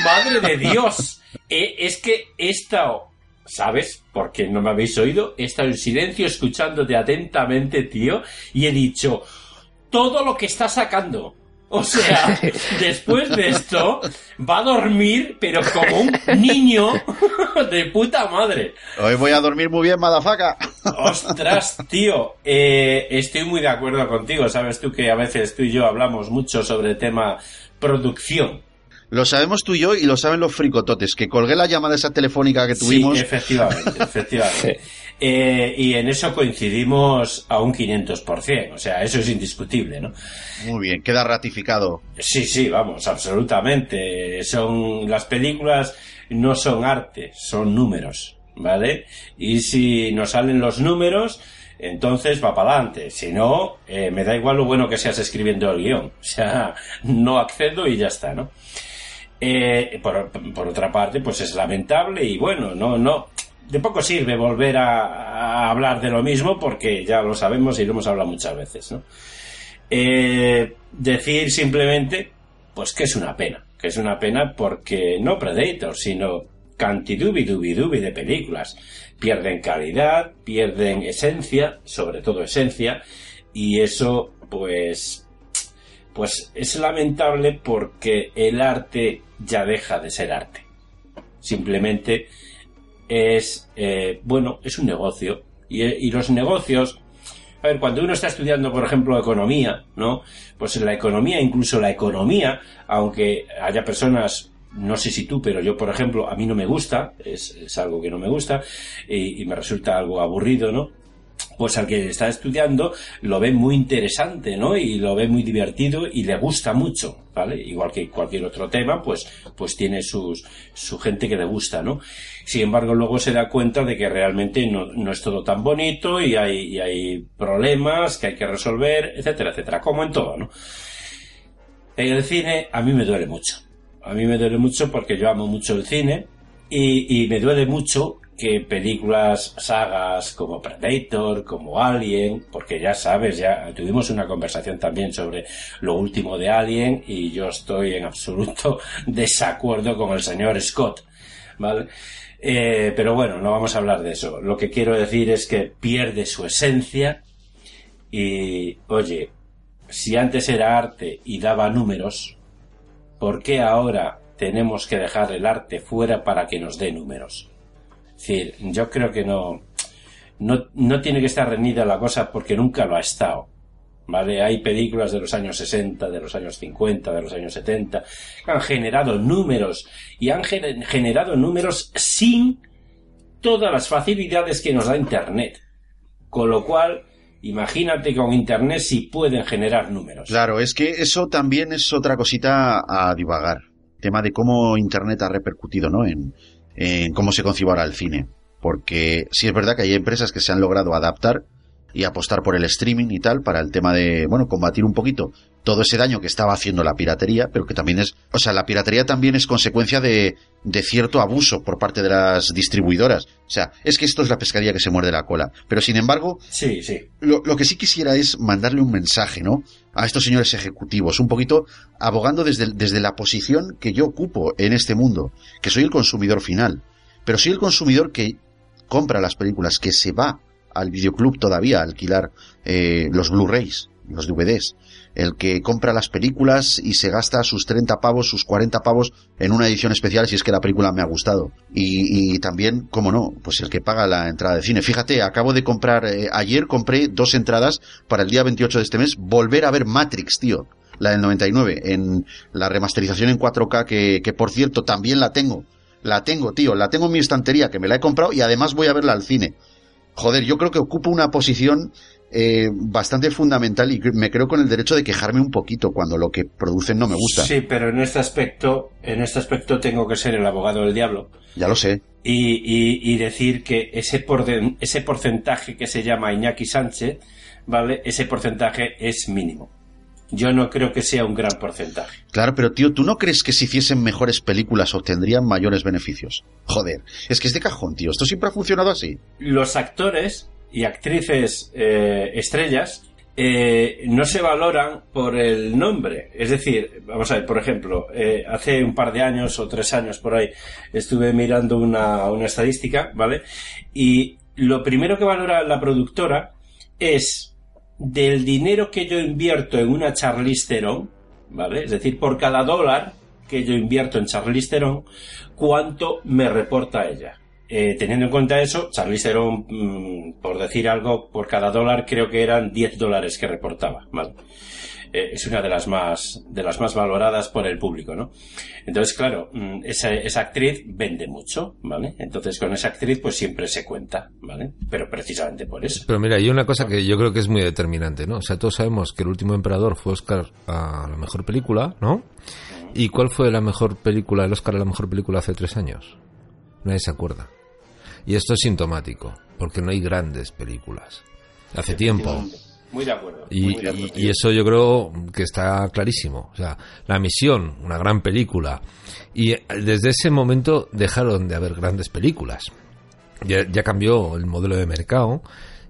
Madre de Dios. Eh, es que he estado, ¿sabes? Porque no me habéis oído. He estado en silencio escuchándote atentamente, tío. Y he dicho, todo lo que está sacando. O sea, (laughs) después de esto, va a dormir, pero como un niño (laughs) de puta madre. Hoy voy a dormir muy bien, madafaca. (laughs) Ostras, tío, eh, estoy muy de acuerdo contigo. Sabes tú que a veces tú y yo hablamos mucho sobre el tema producción. Lo sabemos tú y yo y lo saben los fricototes, que colgué la llamada esa telefónica que tuvimos. Sí, efectivamente, (laughs) efectivamente. Eh, y en eso coincidimos a un 500%, o sea, eso es indiscutible, ¿no? Muy bien, queda ratificado. Sí, sí, vamos, absolutamente. Son las películas no son arte, son números, ¿vale? Y si nos salen los números, entonces va para adelante. Si no, eh, me da igual lo bueno que seas escribiendo el guion. (laughs) O sea, no accedo y ya está, ¿no? Eh, por, otra parte, pues es lamentable y bueno, no, no, de poco sirve volver a, hablar de lo mismo porque ya lo sabemos y lo hemos hablado muchas veces, ¿no? Eh, decir simplemente, pues que es una pena, que es una pena porque no Predator, sino cantidubi dubi dubi de películas. Pierden calidad, pierden esencia, sobre todo esencia, y eso, pues, pues es lamentable porque el arte ya deja de ser arte. Simplemente es, eh, bueno, es un negocio. Y, y los negocios, A ver, cuando uno está estudiando, por ejemplo, economía, ¿no? Pues la economía, incluso la economía, aunque haya personas no sé si tú, pero yo, por ejemplo, a mí no me gusta, es, algo que no me gusta y me resulta algo aburrido, ¿no? Pues al que está estudiando lo ve muy interesante, ¿no? Y lo ve muy divertido y le gusta mucho, ¿vale? Igual que cualquier otro tema, pues, pues tiene sus, su gente que le gusta, ¿no? Sin embargo, luego se da cuenta de que realmente no, no es todo tan bonito y hay, y hay problemas que hay que resolver, etcétera, etcétera, como en todo, ¿no? En el cine a mí me duele mucho. A mí me duele mucho porque yo amo mucho el cine y, y me duele mucho que películas, sagas como Predator, como Alien, porque ya sabes, ya tuvimos una conversación también sobre lo último de Alien y yo estoy en absoluto (laughs) desacuerdo con el señor Scott, ¿vale? Eh, pero bueno, no vamos a hablar de eso. Lo que quiero decir es que pierde su esencia y, oye, si antes era arte y daba números, ¿por qué ahora tenemos que dejar el arte fuera para que nos dé números? Decir, yo creo que no, no, no tiene que estar reñida la cosa porque nunca lo ha estado. ¿Vale? Hay películas de los años 60, de los años 50, de los años 70, que han generado números y han gener- generado números sin todas las facilidades que nos da Internet. Con lo cual, imagínate con Internet si pueden generar números. Claro, es que eso también es otra cosita a divagar. Tema de cómo Internet ha repercutido, ¿no? En, en cómo se concibe ahora el cine. Porque sí es verdad que hay empresas que se han logrado adaptar y apostar por el streaming y tal para el tema de, bueno, combatir un poquito todo ese daño que estaba haciendo la piratería, pero que también es, o sea, la piratería también es consecuencia de, de cierto abuso por parte de las distribuidoras. O sea, es que esto es la pescadilla que se muerde la cola. Pero sin embargo, Sí, sí. lo, lo que sí quisiera es mandarle un mensaje, ¿no? A estos señores ejecutivos, un poquito abogando desde, desde la posición que yo ocupo en este mundo, que soy el consumidor final, pero soy el consumidor que compra las películas, que se va al videoclub todavía alquilar eh, los Blu-rays, los DVDs, el que compra las películas y se gasta sus 30 pavos, sus 40 pavos en una edición especial si es que la película me ha gustado. Y, y también, como no, pues el que paga la entrada de cine. Fíjate, acabo de comprar, eh, ayer compré dos entradas para el día 28 de este mes, volver a ver Matrix, tío. La del 99, en la remasterización en 4K, que, que por cierto también la tengo. La tengo, tío, la tengo en mi estantería, que me la he comprado y además voy a verla al cine. Joder, yo creo que ocupo una posición eh, bastante fundamental y me creo con el derecho de quejarme un poquito cuando lo que producen no me gusta. Sí, pero en este aspecto, en este aspecto tengo que ser el abogado del diablo. Ya lo sé. y, y- y decir que ese, porden- ese porcentaje que se llama Iñaki Sánchez, ¿vale? Ese porcentaje es mínimo. Yo no creo que sea un gran porcentaje. Claro, pero tío, ¿tú no crees que si hiciesen mejores películas obtendrían mayores beneficios? Joder, es que es de cajón, tío. Esto siempre ha funcionado así. Los actores y actrices eh, estrellas eh, no se valoran por el nombre. Es decir, vamos a ver, por ejemplo, eh, hace un par de años o tres años por ahí estuve mirando una, una estadística, ¿vale? Y lo primero que valora la productora es del dinero que yo invierto en una Charlize Theron, ¿vale? Es decir, por cada dólar que yo invierto en Charlize Theron, cuánto me reporta ella. Eh, teniendo en cuenta eso, Charlize Theron, mm, por decir algo, por cada dólar creo que eran 10 dólares que reportaba, ¿vale? Eh, es una de las más de las más valoradas por el público, ¿no? Entonces, claro, mm, esa, esa actriz vende mucho, ¿vale? Entonces, con esa actriz, pues siempre se cuenta, ¿vale? Pero precisamente por eso. Pero mira, hay una cosa que yo creo que es muy determinante, ¿no? O sea, todos sabemos que el último emperador fue Oscar a la mejor película, ¿no? ¿Y cuál fue la mejor película, el Oscar a la mejor película hace tres años? Nadie se acuerda. Y esto es sintomático, porque no hay grandes películas. Hace tiempo. Muy de acuerdo. Y, muy de acuerdo. y- y eso yo creo que está clarísimo. O sea, La Misión, una gran película. Y eh, desde ese momento dejaron de haber grandes películas. Ya, ya cambió el modelo de mercado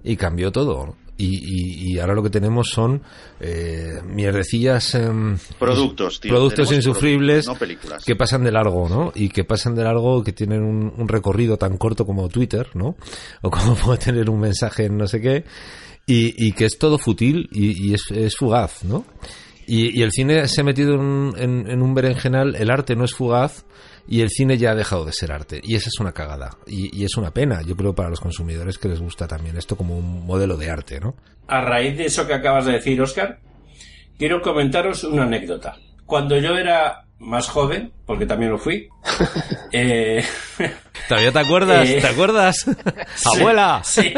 y cambió todo. Y, y- y ahora lo que tenemos son eh, mierdecillas. em, Productos, tío. Productos insufribles productos, no películas. que pasan de largo, ¿no? Y que pasan de largo, que tienen un, un recorrido tan corto como Twitter, ¿no? O como (laughs) puede tener un mensaje en no sé qué. Y, que es todo fútil y, es, fugaz, ¿no? Y, el cine se ha metido en, en, en un berenjenal, el arte no es fugaz y el cine ya ha dejado de ser arte. Y esa es una cagada. Y, y es una pena, yo creo, para los consumidores que les gusta también esto como un modelo de arte, ¿no? A raíz de eso que acabas de decir, Oscar, quiero comentaros una anécdota. Cuando yo era más joven, porque también lo fui, (laughs) eh, ¿Todavía te acuerdas? Eh, ¿Te acuerdas? (laughs) Sí, ¡Abuela! Sí,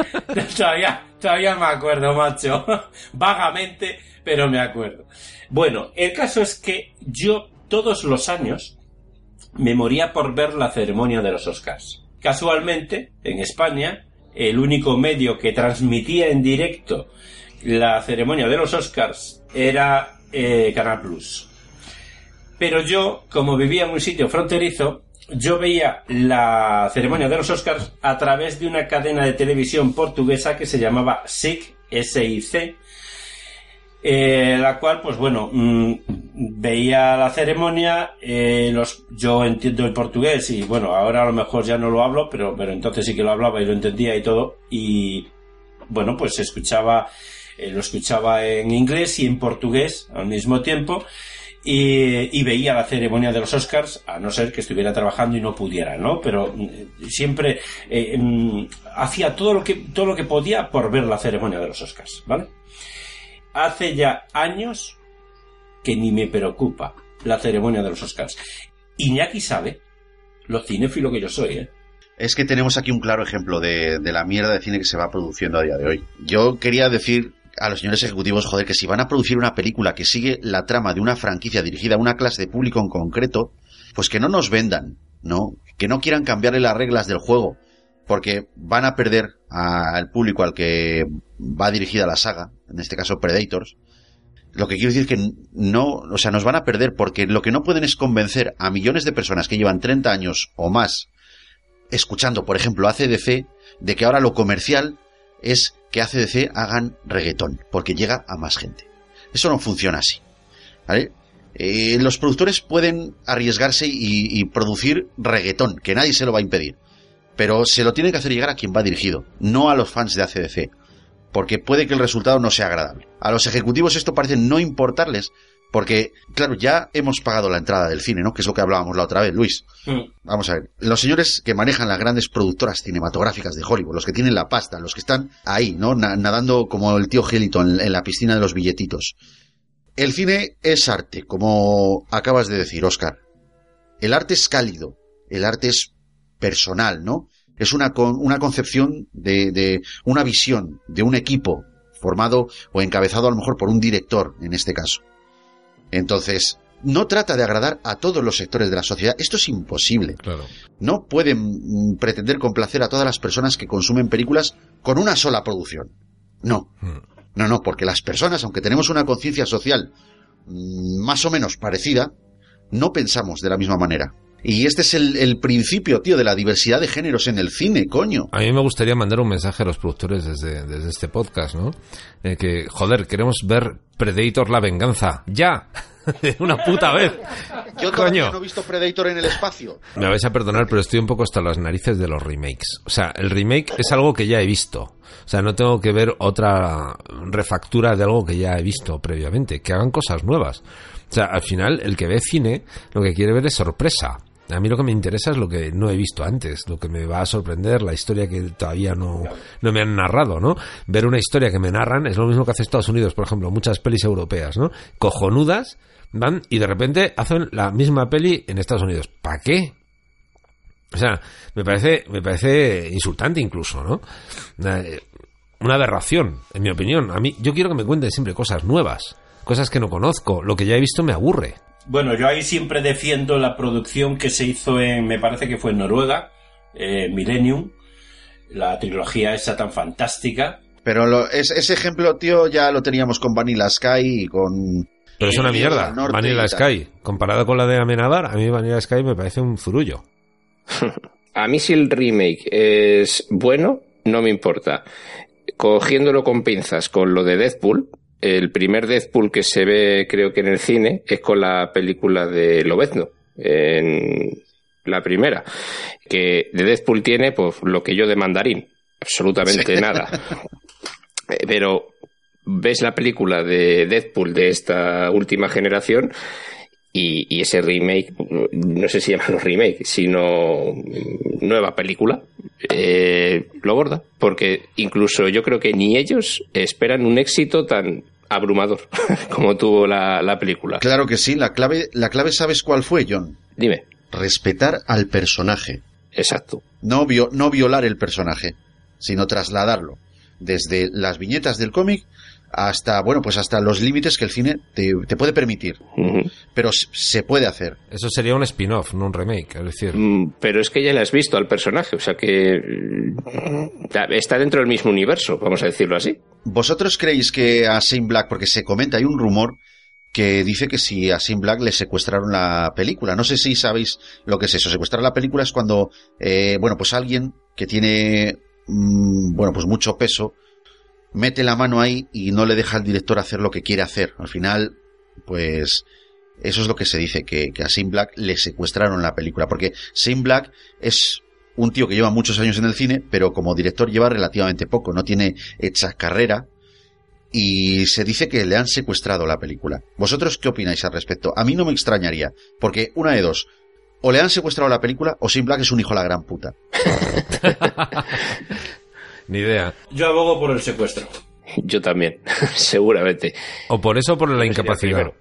todavía, todavía me acuerdo, macho. (laughs) Vagamente, pero me acuerdo. Bueno, el caso es que yo todos los años me moría por ver la ceremonia de los Oscars. Casualmente, en España, el único medio que transmitía en directo la ceremonia de los Oscars era eh, Canal Plus. Pero yo, como vivía en un sitio fronterizo, yo veía la ceremonia de los Oscars a través de una cadena de televisión portuguesa que se llamaba SIC, S-I-C, eh, la cual, pues bueno, mm, veía la ceremonia, eh, yo entiendo el portugués y bueno, ahora a lo mejor ya no lo hablo, pero, pero entonces sí que lo hablaba y lo entendía y todo, y bueno, pues escuchaba, eh, lo escuchaba en inglés y en portugués al mismo tiempo, y, y veía la ceremonia de los Oscars, a no ser que estuviera trabajando y no pudiera, ¿no? Pero mm, siempre eh, mm, hacía todo lo que todo lo que podía por ver la ceremonia de los Oscars, ¿vale? Hace ya años que ni me preocupa la ceremonia de los Oscars. Iñaki sabe lo cinéfilo que yo soy, ¿eh? Es que tenemos aquí un claro ejemplo de, de la mierda de cine que se va produciendo a día de hoy. Yo quería decir a los señores ejecutivos, joder, que si van a producir una película que sigue la trama de una franquicia dirigida a una clase de público en concreto, pues que no nos vendan, ¿no? Que no quieran cambiarle las reglas del juego, porque van a perder al público al que va dirigida la saga, en este caso Predators. Lo que quiero decir es que no, o sea, nos van a perder porque lo que no pueden es convencer a millones de personas que llevan 30 años o más escuchando, por ejemplo, ACDC, de que ahora lo comercial es que ACDC hagan reggaetón, porque llega a más gente. Eso no funciona así. Eh, los productores pueden arriesgarse y, y, producir reggaetón, que nadie se lo va a impedir. Pero se lo tiene que hacer llegar a quien va dirigido, no a los fans de ACDC. Porque puede que el resultado no sea agradable. A los ejecutivos esto parece no importarles, porque, claro, ya hemos pagado la entrada del cine, ¿no? Que es lo que hablábamos la otra vez, Luis. Mm. Vamos a ver. Los señores que manejan las grandes productoras cinematográficas de Hollywood, los que tienen la pasta, los que están ahí, ¿no? Na- nadando como el tío Gélito en, en la piscina de los billetitos. El cine es arte, como acabas de decir, Oscar. El arte es cálido, el arte es personal, ¿no? Es una, con, una concepción de, de una visión de un equipo formado o encabezado a lo mejor por un director, en este caso. Entonces, no trata de agradar a todos los sectores de la sociedad. Esto es imposible. Claro. No pueden mm, pretender complacer a todas las personas que consumen películas con una sola producción. No. No, no, porque las personas, aunque tenemos una conciencia social mm, más o menos parecida, no pensamos de la misma manera. Y este es el, el principio, tío, de la diversidad de géneros en el cine, coño. A mí me gustaría mandar un mensaje a los productores desde, desde este podcast, ¿no? Eh, que, joder, queremos ver Predator la venganza. ¡Ya! (laughs) De una puta vez. Yo todavía Coño. no he visto Predator en el espacio. Me vais a perdonar, pero estoy un poco hasta las narices de los remakes. O sea, el remake es algo que ya he visto. O sea, no tengo que ver otra refactura de algo que ya he visto previamente. Que hagan cosas nuevas. O sea, al final, el que ve cine, lo que quiere ver es sorpresa. A mí lo que me interesa es lo que no he visto antes, lo que me va a sorprender, la historia que todavía no, no me han narrado, ¿no? Ver una historia que me narran es lo mismo que hace Estados Unidos, por ejemplo, muchas pelis europeas, ¿no? Cojonudas, van y de repente hacen la misma peli en Estados Unidos. ¿Para qué? O sea, me parece, me parece insultante incluso, ¿no? Una, una aberración, en mi opinión. A mí, yo quiero que me cuenten siempre cosas nuevas, cosas que no conozco. Lo que ya he visto me aburre. Bueno, yo ahí siempre defiendo la producción que se hizo en, me parece que fue en Noruega, eh, Millennium, la trilogía esa tan fantástica. Pero lo- es- ese ejemplo, tío, ya lo teníamos con Vanilla Sky y con... Pero es una y mierda. Vanilla. Sky, comparado con la de Amenabar, a mí Vanilla Sky me parece un zurullo. (laughs) A mí si el remake es bueno, no me importa. Cogiéndolo con pinzas con lo de Deadpool, el primer Deadpool que se ve creo que en el cine es con la película de Lobezno, en la primera, que de Deadpool tiene pues lo que yo de mandarín, absolutamente Sí. nada. Eh, Pero ves la película de Deadpool de esta última generación Y, y ese remake, no sé si llamarlo remake, sino mm, nueva película, eh, lo borda. Porque incluso yo creo que ni ellos esperan un éxito tan abrumador (laughs) como tuvo la, la película. Claro que sí, la clave, la clave sabes cuál fue, John. Dime. Respetar al personaje. Exacto. No, vio- no violar el personaje, sino trasladarlo. Desde las viñetas del cómic hasta, bueno, pues hasta los límites que el cine te, te puede permitir. Pero se puede hacer. Eso sería un spin-off, no un remake. Es decir, Mm, Pero es que ya le has visto al personaje, o sea que mm, está dentro del mismo universo, vamos a decirlo así. ¿Vosotros creéis que a Shane Black, porque se comenta, hay un rumor que dice que si a Shane Black le secuestraron la película. No sé si sabéis lo que es eso. Secuestrar la película es cuando, eh, bueno, pues alguien que tiene, mm, bueno, pues mucho peso, mete la mano ahí y no le deja al director hacer lo que quiere hacer. Al final, pues, eso es lo que se dice, que, que a Shane Black le secuestraron la película. Porque Shane Black es un tío que lleva muchos años en el cine, pero como director lleva relativamente poco, no tiene hecha carrera y se dice que le han secuestrado la película. ¿Vosotros qué opináis al respecto? A mí no me extrañaría, porque una de dos, o le han secuestrado la película o Sin Black es un hijo de la gran puta. (laughs) ni idea. Yo abogo por el secuestro. Yo también, (laughs) seguramente. O por eso o por la incapacidad.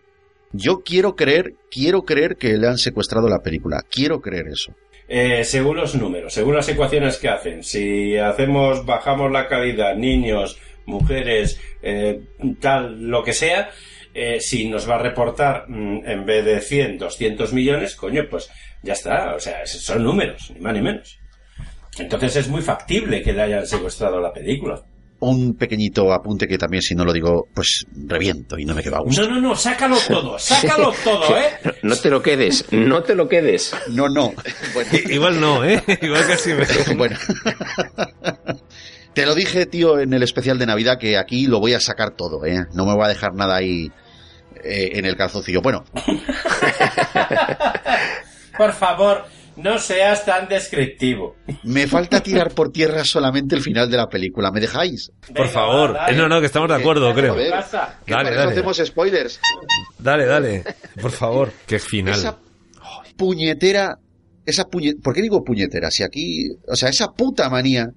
Yo quiero creer, quiero creer que le han secuestrado la película. Quiero creer eso. Eh, según los números, según las ecuaciones que hacen, si hacemos, bajamos la calidad, niños, mujeres, eh, tal, lo que sea, eh, si nos va a reportar mm, en vez de 100, 200 millones, coño, pues ya está, o sea, son números, ni más ni menos. Entonces es muy factible que le hayan secuestrado la película. Un pequeñito apunte que también si no lo digo, pues reviento y no me queda a gusto. No, no, no, sácalo todo, sácalo (laughs) todo, ¿eh? No te lo quedes, no te lo quedes. No, no. (laughs) Bueno, Igual no, ¿eh? (laughs) Igual casi me... bueno. Te lo dije, tío, en el especial de Navidad que aquí lo voy a sacar todo, ¿eh? No me voy a dejar nada ahí eh, en el calzoncillo. Bueno, Por favor, no seas tan descriptivo. me falta tirar por tierra solamente el final de la película. ¿Me dejáis? Por favor. va. Eh, No, no, que estamos de acuerdo, creo. Pasa? que Dale, para eso dale. hacemos spoilers. Dale, dale. Por favor. Qué final. Esa puñetera, esa puñe, ¿por qué digo puñetera? Si aquí, o sea, esa puta manía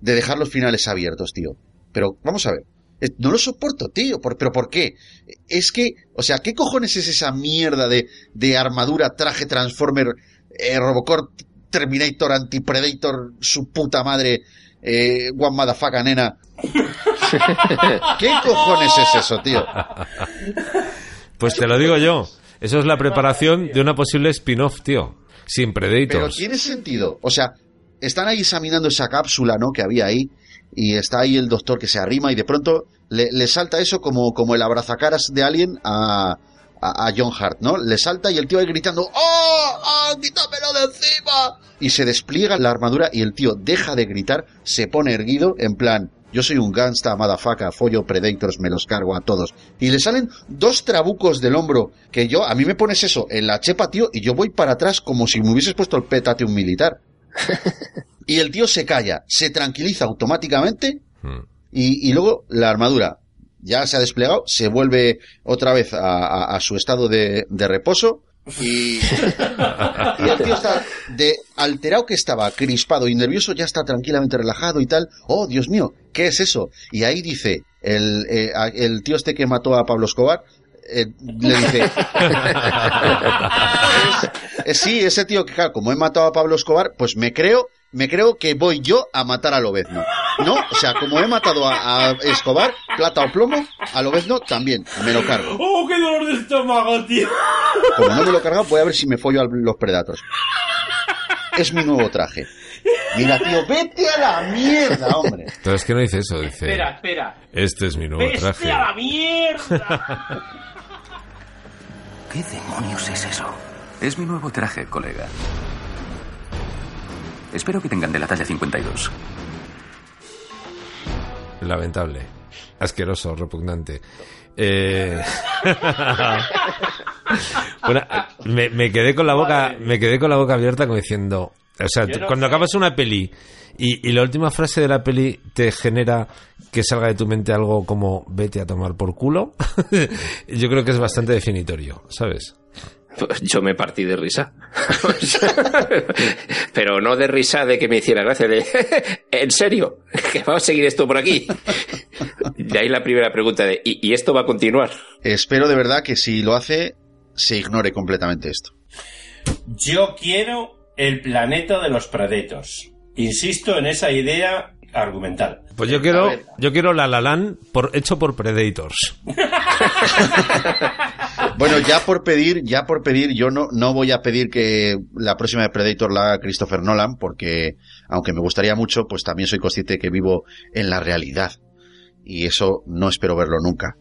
de dejar los finales abiertos, tío. Pero vamos a ver. No lo soporto, tío. ¿Pero por qué? Es que, o sea, ¿qué cojones es esa mierda de, de armadura, traje Transformer, eh, Robocop, Terminator, Antipredator, su puta madre, eh, One Motherfucker, nena? (laughs) ¿Qué cojones es eso, tío? Pues te lo digo yo. Eso es la preparación de una posible spin-off, tío. Sin Pero Predators. tiene sentido. O sea, están ahí examinando esa cápsula, ¿no? Que había ahí. Y está ahí el doctor que se arrima y de pronto le, le salta eso como, como el abrazacaras de Alien a, a, a John Hart, ¿no? Le salta y el tío ahí gritando ¡Oh! ¡Oh! ¡Quítamelo de encima! Y se despliega la armadura y el tío deja de gritar, se pone erguido en plan yo soy un gangsta, madafaca, follo predators, me los cargo a todos. Y le salen dos trabucos del hombro, que yo, a mí me pones eso en la chepa, tío, y yo voy para atrás como si me hubieses puesto el pétate un militar. (laughs) y el tío se calla, se tranquiliza automáticamente, Hmm. y, y luego la armadura ya se ha desplegado, se vuelve otra vez a, su estado de, reposo, y, el tío está de alterado que estaba, crispado y nervioso, ya está tranquilamente relajado y tal. Oh, Dios mío, ¿qué es eso? Y ahí dice el, eh, el tío este que mató a Pablo Escobar, eh, le dice, (laughs) Eh, sí, ese tío que, como he matado a Pablo Escobar, pues me creo, me creo que voy yo a matar a Lobezno. ¿No? O sea, como he matado a, a Escobar, plata o plomo, a Lobezno también, me lo cargo. ¡Oh, qué dolor de estómago, tío! Como no me lo he cargado, voy a ver si me follo a los Predators. Es mi nuevo traje. Mira, tío, vete a la mierda, hombre. Entonces, ¿qué no dice eso? Dice, Espera, espera. este es mi nuevo ¡Vete traje. a la mierda! ¿Qué demonios es eso? Es mi nuevo traje, colega. Espero que tengan de la talla 52. Lamentable. Asqueroso, repugnante. Eh... (laughs) Bueno, me, me quedé con la boca, me quedé con la boca abierta como diciendo, o sea, no cuando sé. acabas una peli y, y la última frase de la peli te genera que salga de tu mente algo como vete a tomar por culo, (laughs) yo creo que es bastante definitorio, ¿sabes? Pues (laughs) yo me partí de risa. (laughs) Pero no de risa de que me hiciera gracia, de (laughs) ¿en serio? ¿Que vamos a seguir esto por aquí? De ahí la primera pregunta de ¿y, y esto va a continuar? Espero de verdad que si lo hace, se ignore completamente esto. Yo quiero el planeta de los Predators. Insisto en esa idea argumental. Pues yo quiero, yo quiero La La Land por, hecho por Predators. Bueno, ya por pedir, ya por pedir, yo no, no voy a pedir que la próxima de Predator la haga Christopher Nolan, porque aunque me gustaría mucho, pues también soy consciente que vivo en la realidad. Y eso no espero verlo nunca.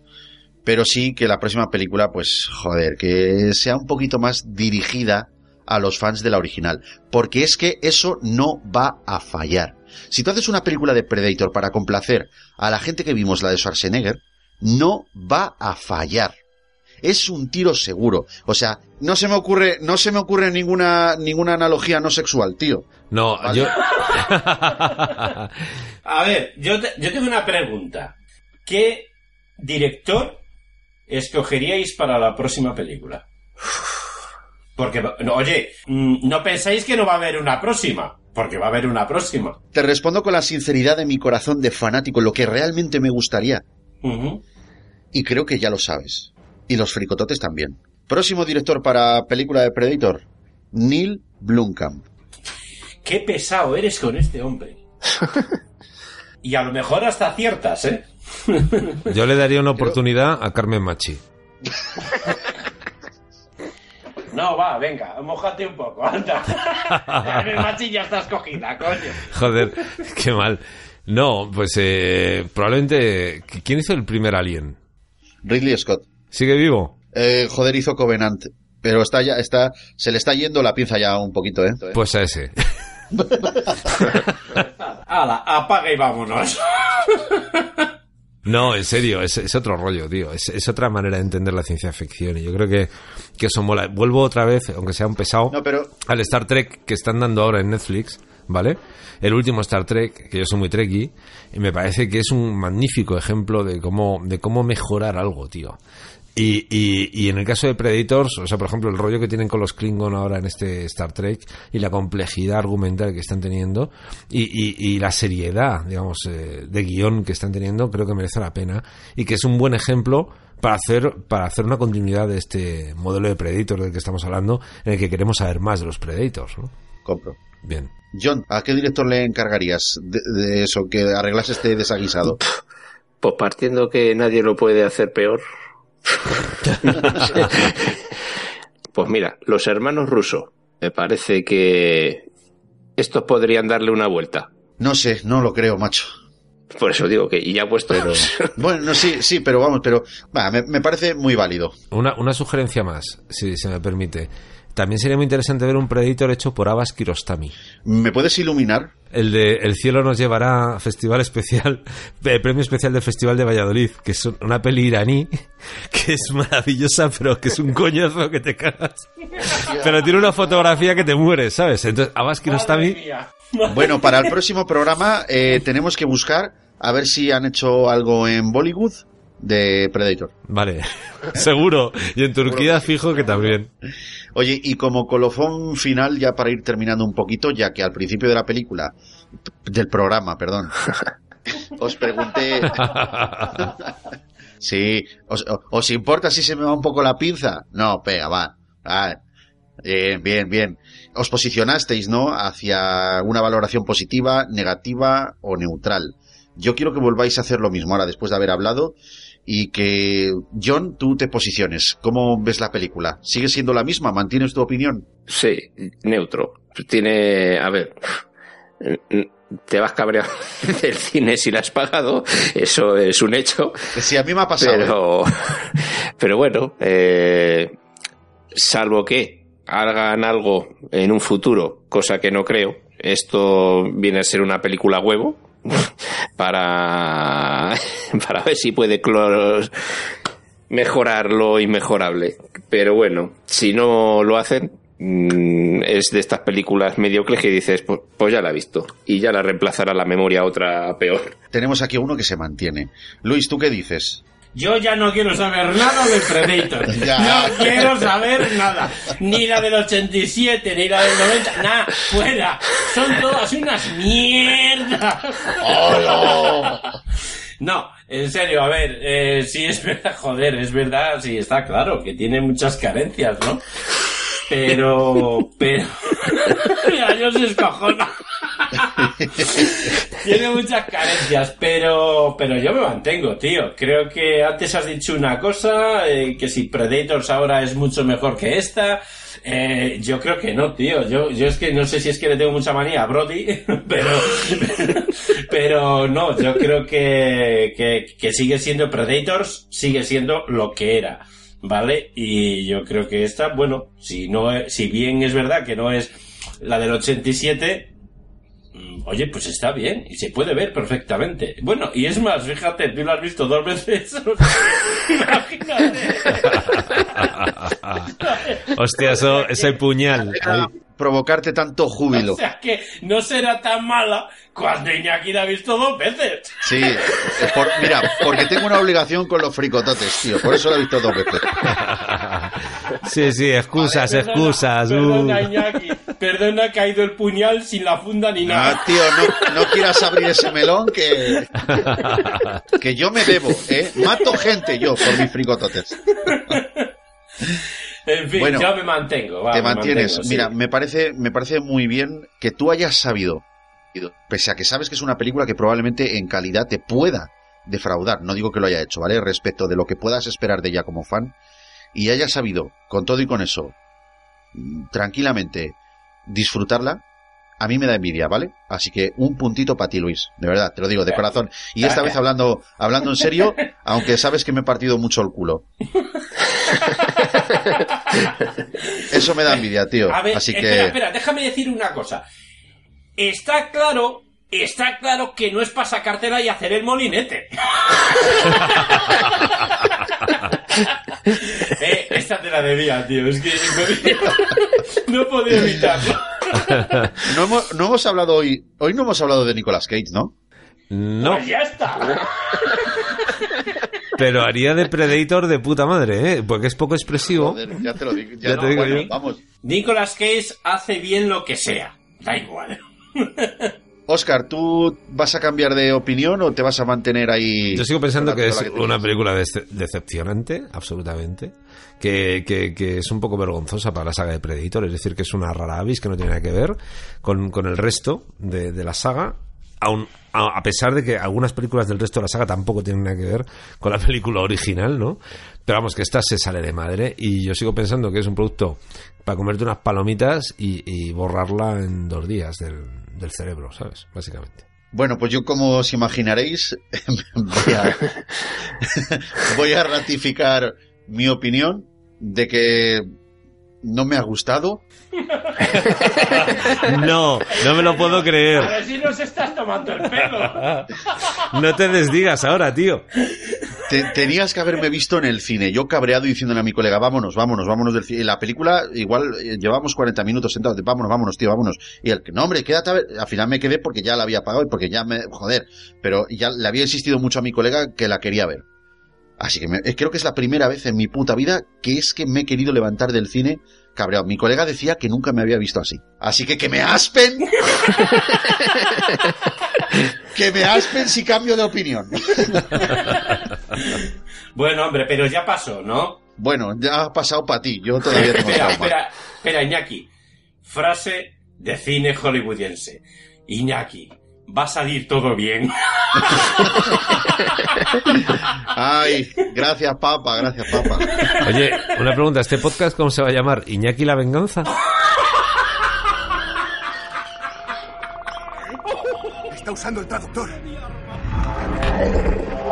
Pero sí que la próxima película, pues, joder, que sea un poquito más dirigida a los fans de la original. Porque es que eso no va a fallar. Si tú haces una película de Predator para complacer a la gente que vimos la de Schwarzenegger, no va a fallar. Es un tiro seguro. O sea, no se me ocurre, no se me ocurre ninguna, ninguna analogía no sexual, tío. No, yo. (laughs) A ver, yo, te- yo tengo una pregunta. ¿Qué director escogeríais para la próxima película? Porque, no, oye, mm, no pensáis que no va a haber una próxima, porque va a haber una próxima. Te respondo con la sinceridad de mi corazón de fanático, lo que realmente me gustaría. Y creo que ya lo sabes. Y los fricototes también. Próximo director para película de Predator, Neil Blomkamp. Qué pesado eres con este hombre. (laughs) Y a lo mejor hasta aciertas, ¿eh? (laughs) Yo le daría una oportunidad a Carmen Machi. No, va, venga, mojate un poco, anda. (laughs) Mi machi ya está escogida, coño. Joder, qué mal. No, pues eh, probablemente. ¿Quién hizo el primer Alien? Ridley Scott. ¿Sigue vivo? Eh, joder, hizo Covenant. Pero está ya, está, se le está yendo la pinza ya un poquito, ¿eh? Pues a ese. (laughs) Hala, apaga y vámonos. No, en serio, es, es otro rollo, tío. Es, es otra manera de entender la ciencia ficción. Y yo creo que, que eso mola. Vuelvo otra vez, aunque sea un pesado, No, pero al Star Trek que están dando ahora en Netflix, ¿vale? El último Star Trek, que yo soy muy trekkie, y me parece que es un magnífico ejemplo de cómo, de cómo mejorar algo, tío. Y, y, y en el caso de Predators, o sea, por ejemplo, el rollo que tienen con los Klingon ahora en este Star Trek y la complejidad argumental que están teniendo y, y, y la seriedad, digamos, eh, de guion que están teniendo, creo que merece la pena y que es un buen ejemplo para hacer, para hacer una continuidad de este modelo de Predator del que estamos hablando, en el que queremos saber más de los Predators, ¿no? compro. Bien. John, ¿a qué director le encargarías de, de eso, que arreglase este desaguisado? Pues partiendo que nadie lo puede hacer peor. (laughs) pues mira, los hermanos rusos. Me parece que estos podrían darle una vuelta. No sé, no lo creo, macho. Por eso digo que y ya puesto. (laughs) Bueno, no, sí, sí, pero vamos, pero va, me, me parece muy válido. Una, una sugerencia más, si se me permite. También sería muy interesante ver un Predator hecho por Abbas Kiarostami. ¿Me puedes iluminar? El de El cielo nos llevará Festival Especial, (laughs) eh, Premio Especial del Festival de Valladolid, que es una peli iraní, (laughs) que es maravillosa, pero que es un coñazo que te cagas. Pero tiene una fotografía que te mueres, ¿sabes? Entonces, Abbas Kiarostami... Bueno, para el próximo programa eh, tenemos que buscar a ver si han hecho algo en Bollywood de Predator. Vale, (laughs) seguro. Y en Turquía fijo que también. Oye, y como colofón final, ya para ir terminando un poquito, ya que al principio de la película, del programa, perdón, (laughs) os pregunté... sí, os, ¿os importa si se me va un poco la pinza? No, pega, va. Ah, bien, bien, bien. Os posicionasteis, ¿no? Hacia una valoración positiva, negativa o neutral. Yo quiero que volváis a hacer lo mismo ahora, después de haber hablado, y que, John, tú te posiciones. ¿Cómo ves la película? ¿Sigue siendo la misma? ¿Mantienes tu opinión? Sí, neutro. Tiene, a ver, te vas cabreado (laughs) del cine si la has pagado, eso es un hecho. Sí, a mí me ha pasado. Pero, (laughs) pero bueno, eh, salvo que hagan algo en un futuro, cosa que no creo, esto viene a ser una película huevo (laughs) para, (laughs) para ver si puede mejorar lo inmejorable. Pero bueno, si no lo hacen, mm, es de estas películas mediocres que dices, pues, pues ya la he visto. Y ya la reemplazará la memoria otra peor. Tenemos aquí uno que se mantiene. Luis, ¿tú qué dices? Yo ya no quiero saber nada de Predator. (laughs) Ya. No quiero saber nada. Ni la del 87, ni la del 90. Nada, fuera. Son todas unas mierdas. No, en serio, a ver, eh, sí es verdad, joder, es verdad, sí está claro que tiene muchas carencias, ¿no? Pero, pero, (laughs) mira, yo se escojona. (laughs) tiene muchas carencias, pero, pero yo me mantengo, tío. Creo que antes has dicho una cosa, eh, que si Predators ahora es mucho mejor que esta. Eh, yo creo que no, tío. Yo, yo es que no sé si es que le tengo mucha manía a Brody, (laughs) pero, pero no, yo creo que, que, que sigue siendo Predators, sigue siendo lo que era. ¿Vale? Y yo creo que esta, bueno, si no, si bien es verdad que no es la del 87, mm, oye, pues está bien y se puede ver perfectamente. Bueno, y es más, fíjate, tú lo has visto dos veces. (laughs) Imagínate. (laughs) Hostia, eso, ese puñal. Provocarte tanto júbilo. (laughs) O sea que no será tan mala cuando Iñaki la ha visto dos veces. Sí, eh, por- mira, porque tengo una obligación con los fricototes, tío. Por eso lo he visto dos veces. (laughs) Sí, sí, excusas, Perdona, excusas. uh. Perdona, Iñaki. Perdona, ha caído el puñal sin la funda ni nada. Ah, tío, no, no quieras abrir ese melón que, que yo me debo, ¿eh? Mato gente yo por mis fricototes. (laughs) En fin, Bueno, yo me mantengo. va, Te me mantienes. sí. Mira, me parece, me parece muy bien que tú hayas sabido, pese a que sabes que es una película que probablemente en calidad te pueda defraudar, no digo que lo haya hecho, ¿vale? Respecto de lo que puedas esperar de ella como fan, y hayas sabido, con todo y con eso, mm, tranquilamente disfrutarla, a mí me da envidia, ¿vale? Así que un puntito para ti, Luis, de verdad, te lo digo de corazón. Y esta vez hablando, hablando en serio, (laughs) aunque sabes que me he partido mucho el culo. (laughs) (laughs) Eso me da envidia, tío. A ver, Así que espera, espera, déjame decir una cosa. Está claro, está claro que no es para sacártela y hacer el molinete. (laughs) eh, esta te la debía, tío. Es que no podía evitarlo. no hemos, no hemos hablado hoy, hoy no hemos hablado de Nicolas Cage, ¿no? No, Pues ya está. Pero haría de Predator de puta madre, ¿eh? Porque es poco expresivo. Joder, ya te lo digo. Ya te digo bueno, yo. Vamos. Nicolas Cage hace bien lo que sea. Da igual. (laughs) Oscar, ¿tú vas a cambiar de opinión o te vas a mantener ahí? Yo sigo pensando que es una película dece- decepcionante, absolutamente. Que, que- que es un poco vergonzosa para la saga de Predator, es decir, que es una rara avis que no tiene nada que ver con, con el resto de, de la saga. Aun, a, pesar de que algunas películas del resto de la saga tampoco tienen nada que ver con la (laughs) película original, ¿no? Pero vamos, que esta se sale de madre y yo sigo pensando que es un producto para comerte unas palomitas y, y borrarla en dos días del, del cerebro, ¿sabes? Básicamente. Bueno, pues yo como os imaginaréis (laughs) voy a, (laughs) voy a ratificar mi opinión de que no me ha gustado. (laughs) No, no me lo puedo A creer. ver si nos estás tomando el pelo. (laughs) No te desdigas ahora, tío. Te- tenías que haberme visto en el cine. Yo cabreado y diciéndole a mi colega, vámonos, vámonos, vámonos del cine. Y La película, igual, eh, llevamos 40 minutos sentados, vámonos, vámonos, tío, vámonos. Y el que, no, hombre, quédate a ver. Al final me quedé porque ya la había pagado y porque ya me, joder. Pero ya le había insistido mucho a mi colega que la quería ver. Así que me- eh, creo que es la primera vez en mi puta vida que es que me he querido levantar del cine cabreado. Mi colega decía que nunca me había visto así. Así que que me aspen. (laughs) que me aspen si cambio de opinión. (laughs) Bueno, hombre, pero ya pasó, ¿no? Bueno, ya ha pasado para ti. Yo todavía tengo espera, espera, espera, Iñaki. Frase de cine hollywoodiense. Iñaki, va a salir todo bien. (laughs) Ay, gracias, papa, gracias, papa. Oye, una pregunta, ¿este podcast cómo se va a llamar? ¿Iñaki la venganza? Está usando el traductor.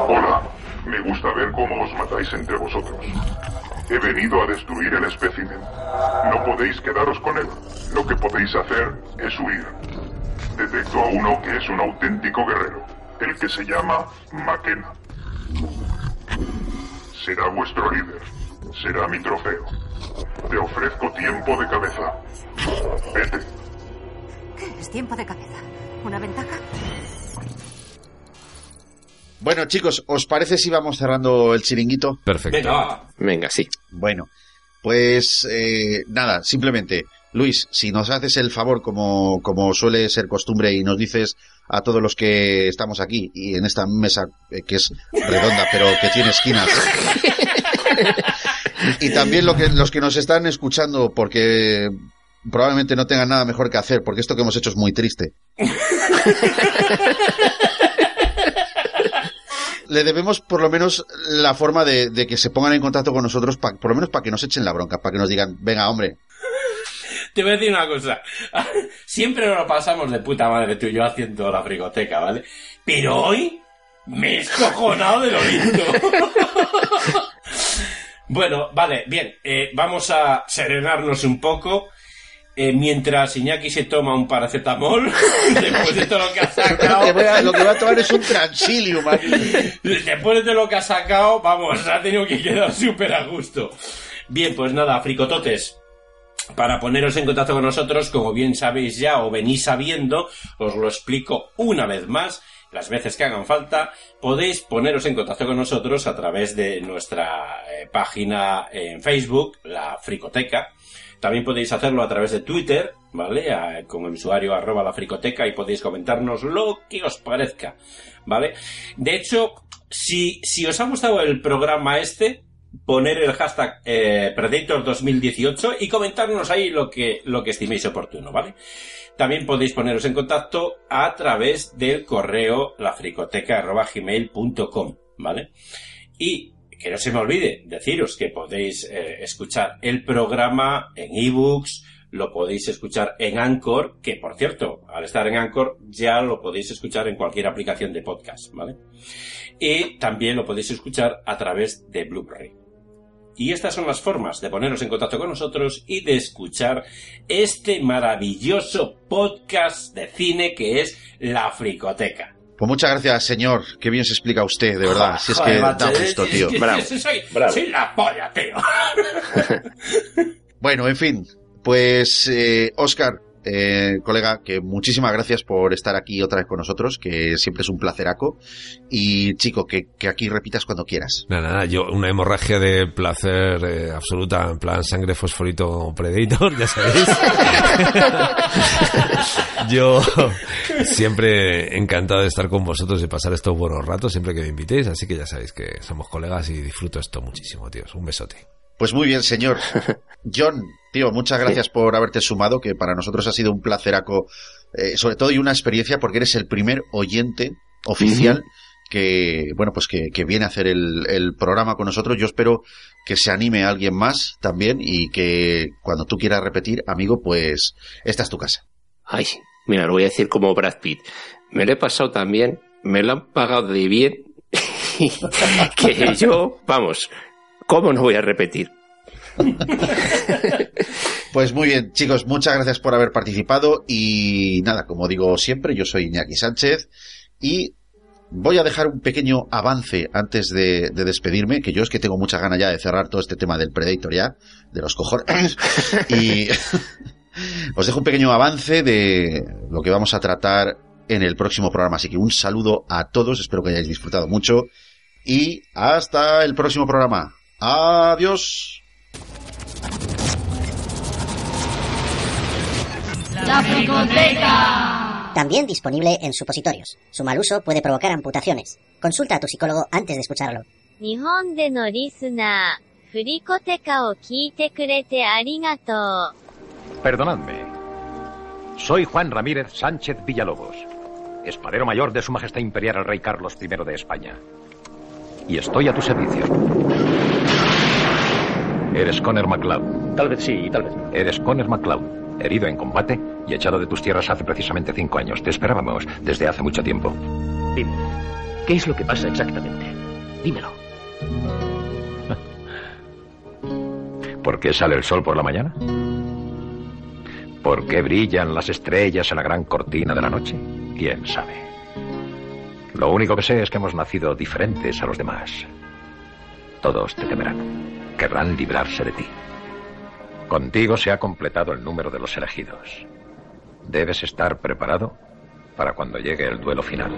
Hola, me gusta ver cómo os matáis entre vosotros. He venido a destruir el espécimen. No podéis quedaros con él. Lo que podéis hacer es huir. Detecto a uno que es un auténtico guerrero, el que se llama Makena. Será vuestro líder. Será mi trofeo. Te ofrezco tiempo de cabeza. Vete. ¿Qué es tiempo de cabeza? ¿Una ventaja? Bueno, chicos, ¿os parece si vamos cerrando el chiringuito? Perfecto. Venga. Venga, sí. Bueno, pues eh, nada, simplemente, Luis, si nos haces el favor, como, como suele ser costumbre, y nos dices a todos los que estamos aquí y en esta mesa eh, que es redonda, pero que tiene esquinas. y también lo que, los que nos están escuchando, porque probablemente no tengan nada mejor que hacer, porque esto que hemos hecho es muy triste. Le debemos por lo menos la forma de, que se pongan en contacto con nosotros, pa- por lo menos para que nos echen la bronca, para que nos digan, venga, hombre, Te voy a decir una cosa. (laughs) Siempre nos lo pasamos de puta madre tú y yo haciendo la frigoteca, ¿vale? Pero hoy me he escojonado de lo lindo. (laughs) bueno, vale, bien. eh, vamos a serenarnos un poco. Eh, mientras Iñaki se toma un paracetamol, (laughs) después de todo lo que ha sacado, a, lo que va a tomar es un transilium aquí. después de lo que ha sacado, vamos, ha tenido que quedar súper a gusto. Bien, pues nada, fricototes. Para poneros en contacto con nosotros, como bien sabéis ya o venís sabiendo, os lo explico una vez más, las veces que hagan falta, podéis poneros en contacto con nosotros a través de nuestra eh, página en Facebook, la Fricoteca. También podéis hacerlo a través de Twitter, ¿vale? Con el usuario arroba la fricoteca y podéis comentarnos lo que os parezca, ¿vale? De hecho, si, si os ha gustado el programa este, poner el hashtag eh, Predator 2018 y comentarnos ahí lo que, lo que estiméis oportuno, ¿vale? También podéis poneros en contacto a través del correo lafricoteca.gmail.com, ¿vale? Y que no se me olvide deciros que podéis eh, escuchar el programa en ebooks, lo podéis escuchar en Anchor, que por cierto, al estar en Anchor ya lo podéis escuchar en cualquier aplicación de podcast, ¿vale? Y también lo podéis escuchar a través de Blu-ray. Y estas son las formas de poneros en contacto con nosotros y de escuchar este maravilloso podcast de cine que es La Fricoteca. Pues muchas gracias, señor. Qué bien se explica usted, de verdad. Si es que da gusto, tío. Bravo, soy, bravo. soy la polla, tío. (laughs) (laughs) Bueno, en fin, pues eh, Oscar, eh, colega, que muchísimas gracias por estar aquí otra vez con nosotros, que siempre es un placeraco. Y chico, que, que aquí repitas cuando quieras. Nada, nada, yo una hemorragia de placer eh, absoluta, en plan sangre fosforito Predator, ya sabéis. (laughs) yo siempre encantado de estar con vosotros y pasar estos buenos ratos siempre que me invitéis, así que ya sabéis que somos colegas y disfruto esto muchísimo, tíos. Un besote. Pues muy bien, señor. John, (laughs) tío, muchas gracias por haberte sumado, que para nosotros ha sido un placeraco, eh, sobre todo y una experiencia, porque eres el primer oyente oficial que, bueno, pues que, que viene a hacer el, el programa con nosotros. Yo espero que se anime a alguien más también y que cuando tú quieras repetir, amigo, pues esta es tu casa. Ay, mira, lo voy a decir como Brad Pitt. Me lo he pasado también, me lo han pagado de bien, (laughs) que yo, vamos, ¿cómo no voy a repetir? (laughs) Pues muy bien, chicos, muchas gracias por haber participado y nada, como digo siempre, yo soy Iñaki Sánchez y voy a dejar un pequeño avance antes de, de despedirme, que yo es que tengo mucha ganas ya de cerrar todo este tema del Predator ya, de los cojones, (laughs) y (laughs) os dejo un pequeño avance de lo que vamos a tratar en el próximo programa, así que un saludo a todos, espero que hayáis disfrutado mucho y hasta el próximo programa. Adiós. La Fricoteca. También disponible en supositorios. Su mal uso puede provocar amputaciones. Consulta a tu psicólogo antes de escucharlo. 日本でのリスナー、フリコテカを聞いてくれてありがとう。 Perdonadme. Soy Juan Ramírez Sánchez Villalobos, espadero mayor de Su Majestad Imperial el Rey Carlos I de España. Y estoy a tu servicio. Eres Conner MacLeod. Tal vez sí, tal vez. Eres Conner MacLeod, herido en combate y echado de tus tierras hace precisamente cinco años. Te esperábamos desde hace mucho tiempo. Dime, ¿qué es lo que pasa exactamente? Dímelo. (laughs) ¿Por qué sale el sol por la mañana? ¿Por qué brillan las estrellas en la gran cortina de la noche? ¿Quién sabe? Lo único que sé es que hemos nacido diferentes a los demás. Todos te temerán. Querrán librarse de ti. Contigo se ha completado el número de los elegidos. Debes estar preparado para cuando llegue el duelo final.